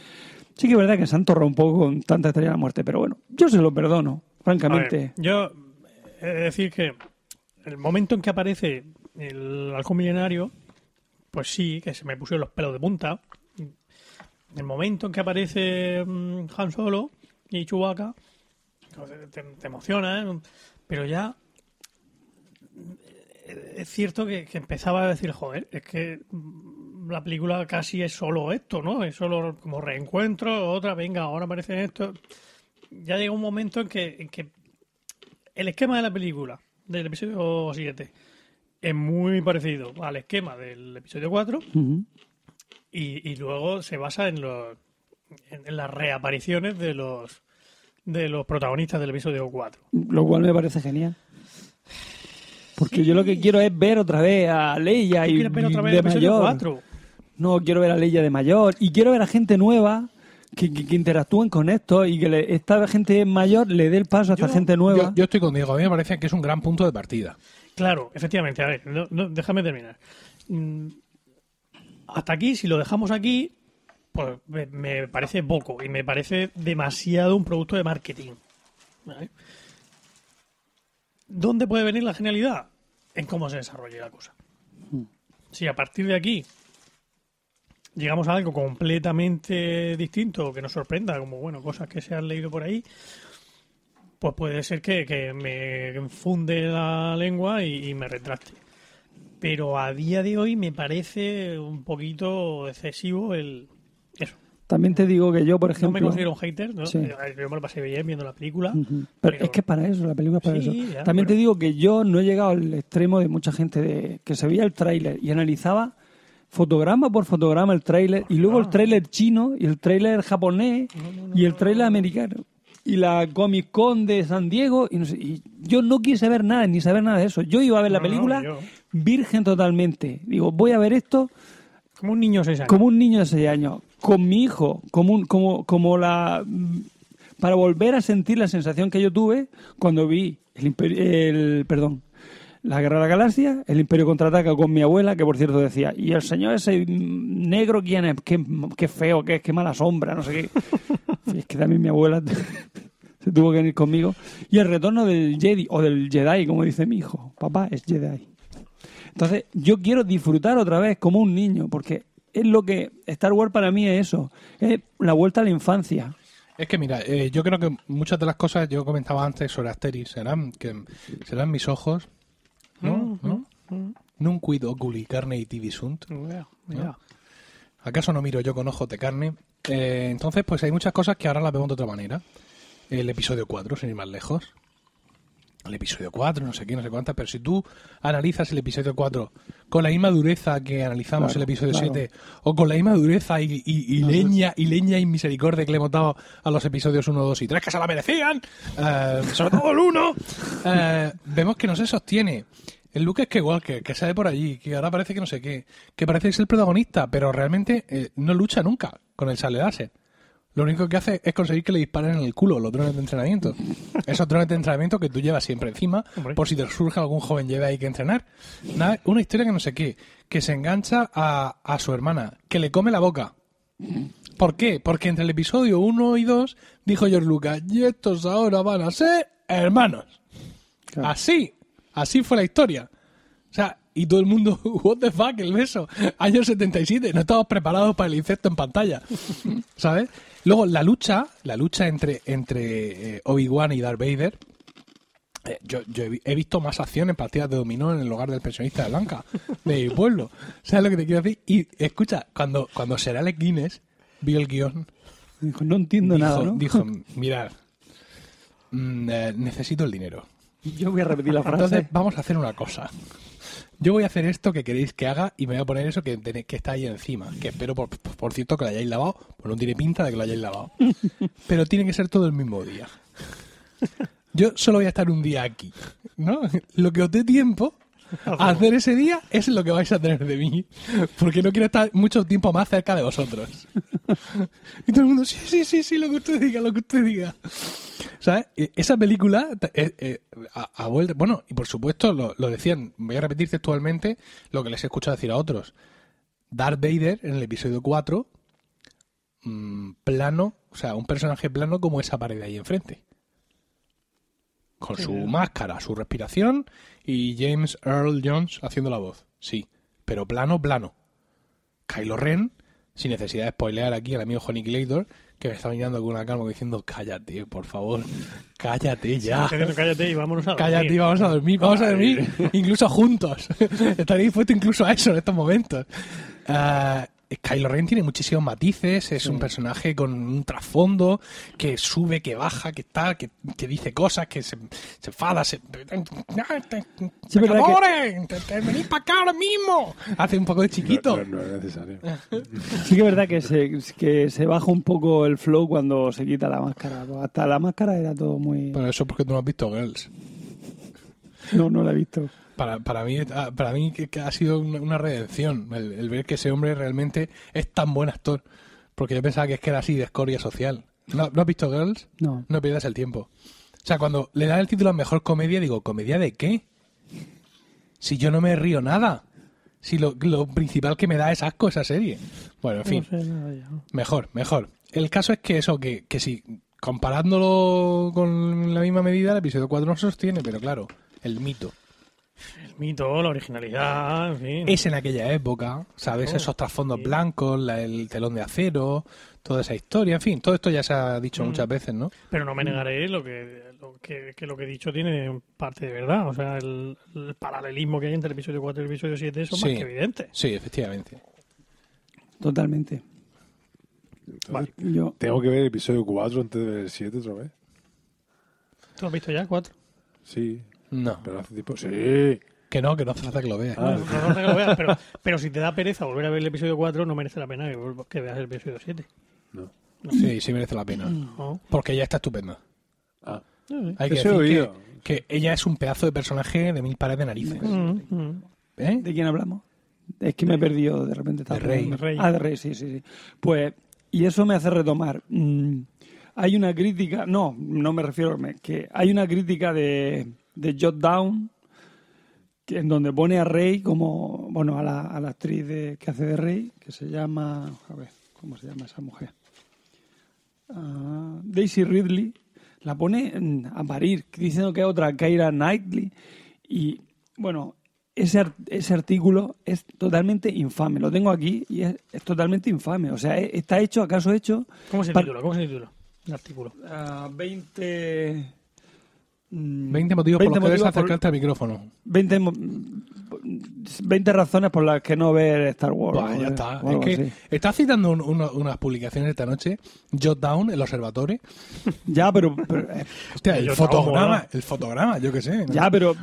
Speaker 1: Sí que es verdad que se han torrado un poco con tanta estrella de la muerte, pero bueno, yo se lo perdono, francamente.
Speaker 2: ver, yo he de decir que el momento en que aparece el halcón milenario, pues sí, que se me pusieron los pelos de punta. El momento en que aparece mm, Han Solo y Chewbacca, te, te emociona, ¿eh? pero ya eh, es cierto que, que empezaba a decir, joder, es que la película casi es solo esto, ¿no? Es solo como reencuentro, otra, venga, ahora aparece esto. Ya llega un momento en que, en que el esquema de la película, del episodio 7, es muy parecido al esquema del episodio 4
Speaker 1: Ujú.
Speaker 2: y, y luego se basa en, los, en, en las reapariciones de los de los protagonistas del episodio 4.
Speaker 1: Lo cual me parece genial. Porque yo lo que quiero es ver otra vez a Leia
Speaker 2: ¿Tú
Speaker 1: y,
Speaker 2: ver otra vez
Speaker 1: de
Speaker 2: el episodio
Speaker 1: mayor.
Speaker 2: 4?
Speaker 1: No, quiero ver a Leia de mayor y quiero ver a gente nueva que, que- que interactúen con esto y que le- esta gente mayor le dé el paso a esta
Speaker 2: Yo-
Speaker 1: gente nueva.
Speaker 4: Yo, yo estoy con Diego. A mí me parece que es un gran punto de partida.
Speaker 2: Claro, efectivamente. A ver, no- no, déjame terminar. Mm, Hasta aquí, si lo dejamos aquí, pues me, me parece poco y me parece demasiado un producto de marketing. ¿vale? ¿Dónde puede venir la genialidad? En cómo se desarrolle la cosa. Si a partir de aquí llegamos a algo completamente distinto que nos sorprenda, como bueno, cosas que se han leído por ahí, pues puede ser que, que me funde la lengua y, y me retracte. Pero a día de hoy me parece un poquito excesivo el eso.
Speaker 1: También te digo que yo, por
Speaker 2: No me
Speaker 1: ejemplo...
Speaker 2: considero un hater, ¿no?
Speaker 1: Sí.
Speaker 2: Yo me lo pasé bien viendo la película.
Speaker 1: Ujú. Pero,
Speaker 2: Pero-
Speaker 1: es que para eso, la película es para
Speaker 2: Sí,
Speaker 1: eso.
Speaker 2: ya,
Speaker 1: También
Speaker 2: pero-
Speaker 1: te digo que yo no he llegado al extremo de mucha gente de, que se veía el tráiler y analizaba fotograma por fotograma el tráiler y luego
Speaker 2: Ah.
Speaker 1: el tráiler chino y el tráiler japonés y el tráiler americano y la Comic Con de San Diego y, no sé, y yo no quise ver nada ni saber nada de eso. Yo iba a ver la película virgen totalmente. Digo, voy a ver esto
Speaker 2: Como un niño de seis años.
Speaker 1: como un niño de 6 años, con mi hijo, como, un- como, como la. para volver a sentir la sensación que yo tuve cuando vi el, el perdón, la Guerra de la Galaxia, el Imperio contraataca con mi abuela, que por cierto decía, y el señor ese negro, ¿quién es? Qué, qué feo, qué, qué mala sombra, no sé qué. Y es que también mi abuela se tuvo que venir conmigo. Y el retorno del Jedi, o del Jedi, como dice mi hijo. Papá es Jedi. Entonces, yo quiero disfrutar otra vez como un niño, porque es lo que Star Wars para mí es eso, es la vuelta a la infancia.
Speaker 4: Es que mira, eh, yo creo que muchas de las cosas yo comentaba antes sobre Asterix serán que serán mis ojos, ¿no? ¿No? Nun quid oculi carne tibi sunt.
Speaker 2: Mira, mira.
Speaker 4: ¿Acaso no miro yo con ojos de carne? Eh, entonces, pues hay muchas cosas que ahora las vemos de otra manera. El episodio 4, sin ir más lejos. El episodio 4, no sé qué, no sé cuántas, pero si tú analizas el episodio 4 con la misma dureza que analizamos
Speaker 1: Claro,
Speaker 4: el episodio
Speaker 1: claro.
Speaker 4: 7, o con la misma dureza y, y- y leña y leña y misericordia que le hemos dado a los episodios 1, 2 y 3, que se la merecían, eh, sobre todo el 1, eh, vemos que no se sostiene. El Luke Skywalker, que sale por allí, que ahora parece que no sé qué, que parece que es el protagonista, pero realmente eh, no lucha nunca con el sable láser. Lo único que hace es conseguir que le disparen en el culo los drones de entrenamiento. Esos drones de entrenamiento que tú llevas siempre encima,
Speaker 2: Hombre.
Speaker 4: por si te surge algún joven Jedi que entrenar. Una historia que no sé qué, que se engancha a, a su hermana, que le come la boca. ¿Por qué? Porque entre el episodio 1 y 2 dijo George Lucas, y estos ahora van a ser hermanos.
Speaker 1: Claro.
Speaker 4: Así, así fue la historia. O sea, y todo el mundo, what the fuck, el beso. Año 77, no estamos preparados para el insecto en pantalla. ¿Sabes? Luego, la lucha, la lucha entre, entre eh, Obi-Wan y Darth Vader. eh, yo yo he, vi- he visto más acción en partidas de dominó en el hogar del pensionista de Blanca, de mi pueblo. ¿Sabes lo que te quiero decir? Y escucha, cuando, cuando será el Guinness vio el guion
Speaker 1: Dijo, no entiendo
Speaker 4: dijo,
Speaker 1: nada, ¿no?
Speaker 4: dijo, mirad, mm, eh, necesito el dinero.
Speaker 1: Yo voy a repetir la frase.
Speaker 4: Entonces vamos a hacer una cosa. Yo voy a hacer esto que queréis que haga y me voy a poner eso que, que está ahí encima. Que espero, por, por cierto, que lo hayáis lavado. Pues no tiene pinta de que lo hayáis lavado. Pero tiene que ser todo el mismo día. Yo solo voy a estar un día aquí. ¿No? Lo que os dé tiempo hacer ese día es lo que vais a tener de mí. Porque no quiero estar mucho tiempo más cerca de vosotros. Y todo el mundo, sí, sí, sí, sí, lo que usted diga, lo que usted diga. ¿Sabes? E- Esa película eh, eh. Bueno, y por supuesto, lo, decían, voy a repetir textualmente lo que les he escuchado decir a otros. Darth Vader en el episodio 4, mm, plano, o sea, un personaje plano como esa pared ahí enfrente. Con su máscara, su respiración y James Earl Jones haciendo la voz. Sí, pero plano, plano. Kylo Ren, sin necesidad de spoilear aquí al amigo Honey Glader, que me está mirando con una calma diciendo, cállate, por favor, cállate ya.
Speaker 2: Cállate y vámonos a dormir.
Speaker 4: Cállate y vamos a dormir, vamos a dormir, incluso juntos. Estaría dispuesto incluso a eso en estos momentos. Ah, Kylo Ren tiene muchísimos matices, es un personaje con un trasfondo que sube, que baja, que está, que, que dice cosas, que se, se enfada, se...
Speaker 1: Sí, verdad
Speaker 4: ¡Pecadores! ¡Te, te venís para acá ahora mismo! Hace un poco de chiquito.
Speaker 3: No, no, no es necesario.
Speaker 1: Sí que es verdad que se, que se baja un poco el flow cuando se quita la máscara. Hasta la máscara era todo muy...
Speaker 4: Pero eso porque tú no has visto Girls.
Speaker 1: No, no la he visto.
Speaker 4: Para, para mí, ah, para mí que, ha sido una, redención el, el ver que ese hombre realmente es tan buen actor. Porque yo pensaba que es que era así de escoria social. ¿No, ¿no has visto Girls?
Speaker 1: No.
Speaker 4: No pierdas el tiempo. O sea, cuando le dan el título a Mejor Comedia, digo, ¿comedia de qué? Si yo no me río nada. Si lo, lo principal que me da es asco esa serie. Bueno, en fin.
Speaker 2: No sé nada ya.
Speaker 4: Mejor, mejor. El caso es que eso, que, que si comparándolo con la misma medida, el episodio 4 no se sostiene, pero claro, el mito.
Speaker 2: El mito, la originalidad, en fin.
Speaker 4: Es en aquella época, ¿sabes?
Speaker 2: Claro,
Speaker 4: Esos trasfondos
Speaker 2: sí.
Speaker 4: blancos, la- el telón de acero, toda esa historia, en fin, todo esto ya se ha dicho
Speaker 2: Mm.
Speaker 4: muchas veces, ¿no?
Speaker 2: Pero no me negaré lo que, lo que, que lo que he dicho tiene parte de verdad. O sea, el, el paralelismo que hay entre el episodio 4 y el episodio 7 es
Speaker 4: Sí.
Speaker 2: más que evidente.
Speaker 4: Sí, efectivamente.
Speaker 1: Totalmente.
Speaker 3: Entonces,
Speaker 1: Yo,
Speaker 3: Tengo que ver el episodio 4 antes de ver el 7 otra vez.
Speaker 2: ¿Tú lo has visto ya? ¿Cuatro?
Speaker 3: Sí,
Speaker 4: No,
Speaker 3: pero hace tiempo. Sí.
Speaker 4: que no, que no hace falta que lo veas.
Speaker 3: Ah.
Speaker 2: No, no, no sé que lo veas, pero, pero si te da pereza volver a ver el episodio 4, no merece la pena que, veas el episodio 7.
Speaker 3: No.
Speaker 4: Sí, sí merece la pena.
Speaker 2: ¿no?
Speaker 4: Porque ella está estupenda.
Speaker 3: Ah,
Speaker 4: Hay que decir
Speaker 3: oído.
Speaker 4: que, que ella es un pedazo de personaje de mil pares de narices.
Speaker 2: Mm, mm.
Speaker 4: ¿Eh?
Speaker 1: ¿De quién hablamos? Es que me he perdido de repente.
Speaker 4: De Rey.
Speaker 2: De Rey.
Speaker 1: Ah, de Rey, sí, sí, sí. Pues, y eso me hace retomar. mm, hay una crítica, no, no me refiero, me- que hay una crítica de, de Jot Down, en donde pone a Rey como, bueno, a la, a la actriz de- que hace de Rey, que se llama, a ver, ¿cómo se llama esa mujer? Ah, Daisy Ridley, la pone a parir, diciendo que es otra Keira Knightley. Y bueno, ese, ese artículo es totalmente infame. Lo tengo aquí y es, es totalmente infame. O sea, es- está hecho, acaso hecho.
Speaker 2: ¿Cómo se titula? ¿Cómo se titula el artículo?
Speaker 1: ah, 20. Mm,
Speaker 4: 20 motivos por
Speaker 1: 20
Speaker 4: los que debes
Speaker 1: motivos por-
Speaker 4: acercarte al micrófono.
Speaker 1: 20, mo- 20 razones por las que no ver Star Wars.
Speaker 4: Buah,
Speaker 1: o-
Speaker 4: ya está.
Speaker 1: o
Speaker 4: Es que
Speaker 1: así.
Speaker 4: está citando un- uno- unas publicaciones esta noche. Jot Down, el observatorio.
Speaker 1: Ya, pero, pero, eh,
Speaker 4: Hostia, el
Speaker 2: Jot Down
Speaker 4: fotograma,
Speaker 2: mola.
Speaker 4: el fotograma, yo qué sé. ¿no?
Speaker 1: ya, pero,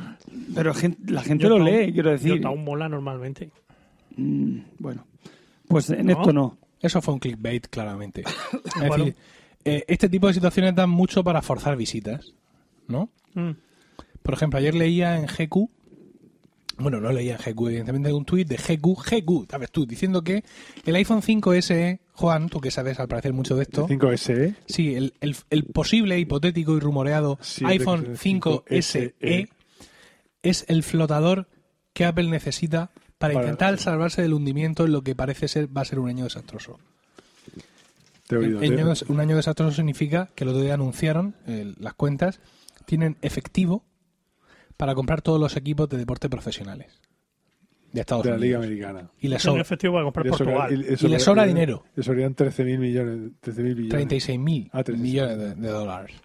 Speaker 1: pero gen- la gente
Speaker 2: Yo
Speaker 1: lo lee, quiero decir.
Speaker 2: Yo aún mola normalmente.
Speaker 1: Mm, bueno, pues en
Speaker 2: ¿No?
Speaker 1: esto no.
Speaker 4: Eso fue un clickbait, claramente. Es
Speaker 2: Bueno.
Speaker 4: decir, eh, este tipo de situaciones dan mucho para forzar visitas, ¿no?
Speaker 2: Mm.
Speaker 4: Por ejemplo, ayer leía en GQ, bueno, no leía en GQ, evidentemente, un tuit de GQ, GQ, sabes tú, diciendo que el iPhone 5S, Juan, tú que sabes al parecer mucho de esto,
Speaker 3: 5SE.
Speaker 4: sí, el, el- el posible, hipotético y rumoreado
Speaker 3: Sí,
Speaker 4: iPhone
Speaker 3: de que-
Speaker 4: 5SE
Speaker 3: 5SE.
Speaker 4: es el flotador que Apple necesita para,
Speaker 3: Para-
Speaker 4: intentar salvarse del hundimiento en lo que parece ser va a ser un año desastroso.
Speaker 3: Te he oído.
Speaker 4: El
Speaker 3: te-
Speaker 4: un año desastroso significa que el otro día anunciaron eh, las cuentas tienen efectivo para comprar todos los equipos de deporte profesionales de Estados
Speaker 3: de la Liga
Speaker 4: Unidos.
Speaker 3: Americana.
Speaker 4: Y les sobra
Speaker 2: efectivo para comprar
Speaker 3: eso-
Speaker 2: Portugal.
Speaker 3: y eso-
Speaker 4: Y le sobra
Speaker 3: y-
Speaker 4: dinero.
Speaker 3: Le sobran 13.000 millones. 13.000 billones.
Speaker 4: 36 mil
Speaker 3: Ah, 36.000.
Speaker 4: millones de, de dólares.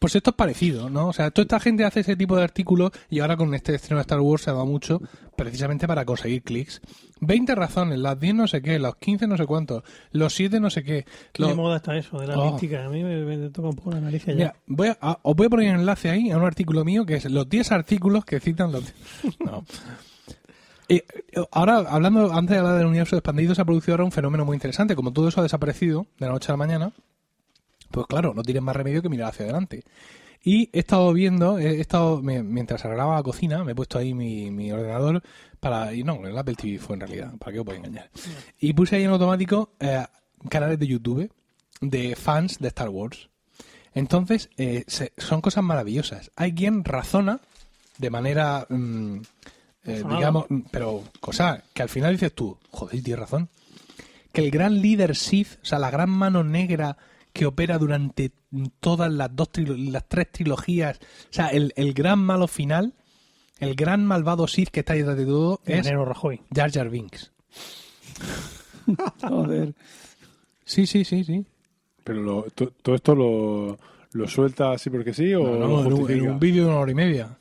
Speaker 4: Pues esto es parecido, ¿no? O sea, toda esta gente hace ese tipo de artículos y ahora con este estreno de Star Wars se ha dado mucho precisamente para conseguir clics. 20 razones, las 10 no sé qué, los 15 no sé cuántos, los 7 no sé qué.
Speaker 2: Qué
Speaker 4: los-
Speaker 2: de moda está eso, de la
Speaker 4: Oh.
Speaker 2: mística. A mí me, me toca un poco la nariz ya.
Speaker 4: Mira, voy a- a- os voy a poner un enlace ahí a un artículo mío que es los 10 artículos que citan los... No. Eh, eh, ahora, hablando, antes de hablar del universo expandido, se ha producido ahora un fenómeno muy interesante. Como todo eso ha desaparecido de la noche a la mañana, pues claro, no tienes más remedio que mirar hacia adelante. Y he estado viendo, he estado, me- mientras arreglaba la cocina, me he puesto ahí mi, mi ordenador para, y no, el Apple TV fue en realidad, para que os voy a engañar. Y puse ahí en automático eh, canales de YouTube de fans de Star Wars. Entonces, eh, se- son cosas maravillosas. Hay quien razona de manera, mm, eh, digamos, mm, pero cosa que al final dices tú, joder, tienes razón. Que el gran líder Sith, o sea, la gran mano negra que opera durante todas las dos las tres trilogías, o sea, el, el gran malo final, el gran malvado Sith que está detrás de todo es
Speaker 2: Nero Rajoy.
Speaker 4: Jar Jar Binks.
Speaker 1: Joder.
Speaker 4: Sí, sí, sí, sí.
Speaker 3: Pero lo- to- todo esto lo, lo suelta así porque sí o
Speaker 4: No, no,
Speaker 3: lo
Speaker 4: en un vídeo de una hora y media.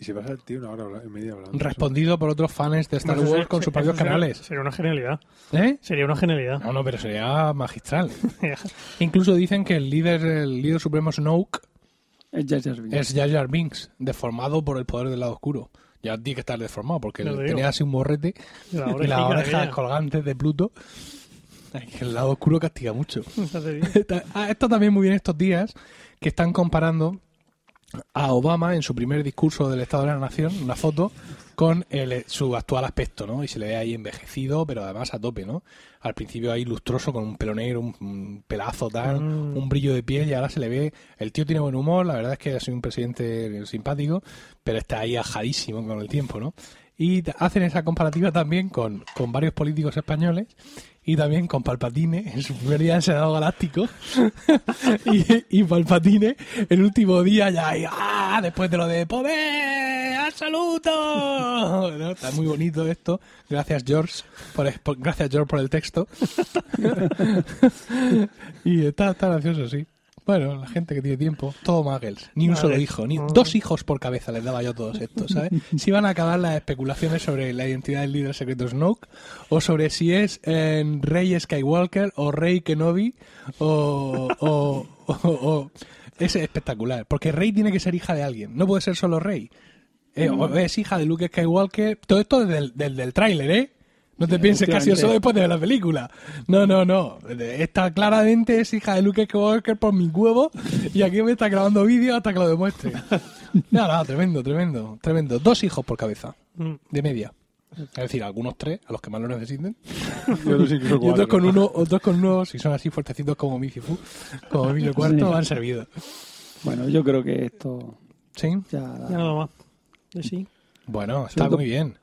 Speaker 3: Y se pasa el tío una hora y media hablando.
Speaker 4: Respondido por otros fans de Star Wars con sus propios canales.
Speaker 2: Sería una genialidad.
Speaker 4: ¿Eh?
Speaker 2: Sería una genialidad.
Speaker 4: No, no, pero sería magistral. Incluso dicen que el líder, el líder supremo Snoke
Speaker 1: Es Jar Jar Binks.
Speaker 4: es Jar Jar Binks, deformado por el poder del lado oscuro. Ya tiene que estar deformado porque tenía así un morrete
Speaker 2: Y la
Speaker 4: y las orejas colgantes de Pluto. El lado oscuro castiga mucho. Ah, Esto también muy bien estos días que están comparando a Obama en su primer discurso del Estado de la Nación, una foto con el- su actual aspecto, ¿no? Y se le ve ahí envejecido, pero además a tope, ¿no? Al principio ahí lustroso, con un pelo negro, un, un pelazo tal,
Speaker 2: Mm.
Speaker 4: un brillo de piel, y ahora se le ve... El tío tiene buen humor, la verdad es que ha sido un presidente simpático, pero está ahí ajadísimo con el tiempo, ¿no? Y hacen esa comparativa también con, con varios políticos españoles y también con Palpatine en su primer día en Senado Galáctico. y, y Palpatine el último día ya, y, ¡ah! después de lo de ¡Poder! ¡Absoluto! Está muy bonito esto. Gracias, George, por, por- gracias, George, por el texto. y está, está gracioso, sí. Bueno, la gente que tiene tiempo, todo muggles, ni un
Speaker 2: Vale.
Speaker 4: solo hijo, ni dos hijos por cabeza les daba yo a todos estos, ¿sabes? Si van a acabar las especulaciones sobre la identidad del líder secreto Snoke, o sobre si es eh, Rey Skywalker, o Rey Kenobi, o, o, o- o- Es espectacular, porque Rey tiene que ser hija de alguien, no puede ser solo Rey. Eh, o es hija de Luke Skywalker, todo esto desde el del, del tráiler, ¿eh? No te pienses que ha sido solo después de ver la película. No, no, no. Esta claramente es hija de Luke Skywalker por mi huevo y aquí me está grabando vídeo hasta que lo demuestre. No, no, tremendo, tremendo, tremendo. Dos hijos por cabeza,
Speaker 2: Mm.
Speaker 4: de media. Es decir, algunos tres, a los que más lo necesiten.
Speaker 3: Y otros incluso
Speaker 4: Y otros
Speaker 3: cuatro.
Speaker 4: con uno, otros con uno, si son así fuertecitos como Mizifu, como Emilio Cuarto,
Speaker 1: Sí.
Speaker 4: han servido.
Speaker 1: Bueno, yo creo que esto
Speaker 4: ¿Sí?
Speaker 1: ya...
Speaker 2: Ya nada más. Sí.
Speaker 4: Bueno, está muy bien.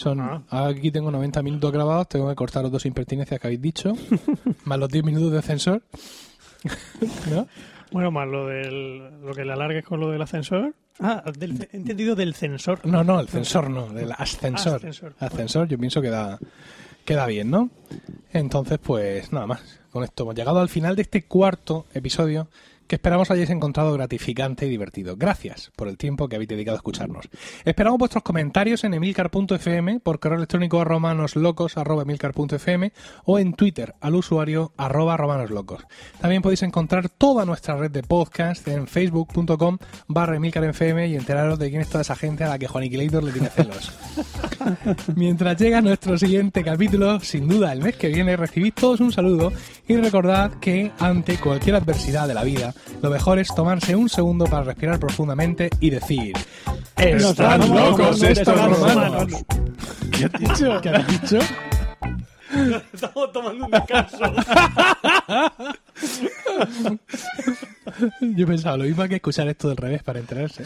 Speaker 4: Son,
Speaker 2: Ah.
Speaker 4: Aquí tengo 90 minutos grabados, tengo que cortar los dos impertinencias que habéis dicho, más los 10 minutos de censor. ¿No?
Speaker 2: Bueno, más lo del lo que le alargues con lo del ascensor. Ah, del, he entendido del censor.
Speaker 4: No, no, el censor no, del ascensor.
Speaker 2: Ascensor.
Speaker 4: Ascensor, yo pienso que da, queda bien, ¿no? Entonces, pues nada más. Con esto hemos llegado al final de este cuarto episodio que esperamos hayáis encontrado gratificante y divertido. Gracias por el tiempo que habéis dedicado a escucharnos. Esperamos vuestros comentarios en emilcar.fm, por correo electrónico a romanoslocos.emilcar.fm o en Twitter al usuario arroba romanoslocos. También podéis encontrar toda nuestra red de podcast en facebook.com barra emilcarfm y enteraros de quién es toda esa gente a la que Juaniquilator le tiene celos. Mientras llega nuestro siguiente capítulo, sin duda el mes que viene, recibid todos un saludo y recordad que ante cualquier adversidad de la vida, lo mejor es tomarse un segundo para respirar profundamente y decir: ¡Están locos estos
Speaker 2: romanos.
Speaker 4: ¿Qué has dicho? ¿Qué has dicho?
Speaker 2: Estamos tomando un descanso.
Speaker 4: Yo pensaba lo mismo que escuchar esto del revés para enterarse.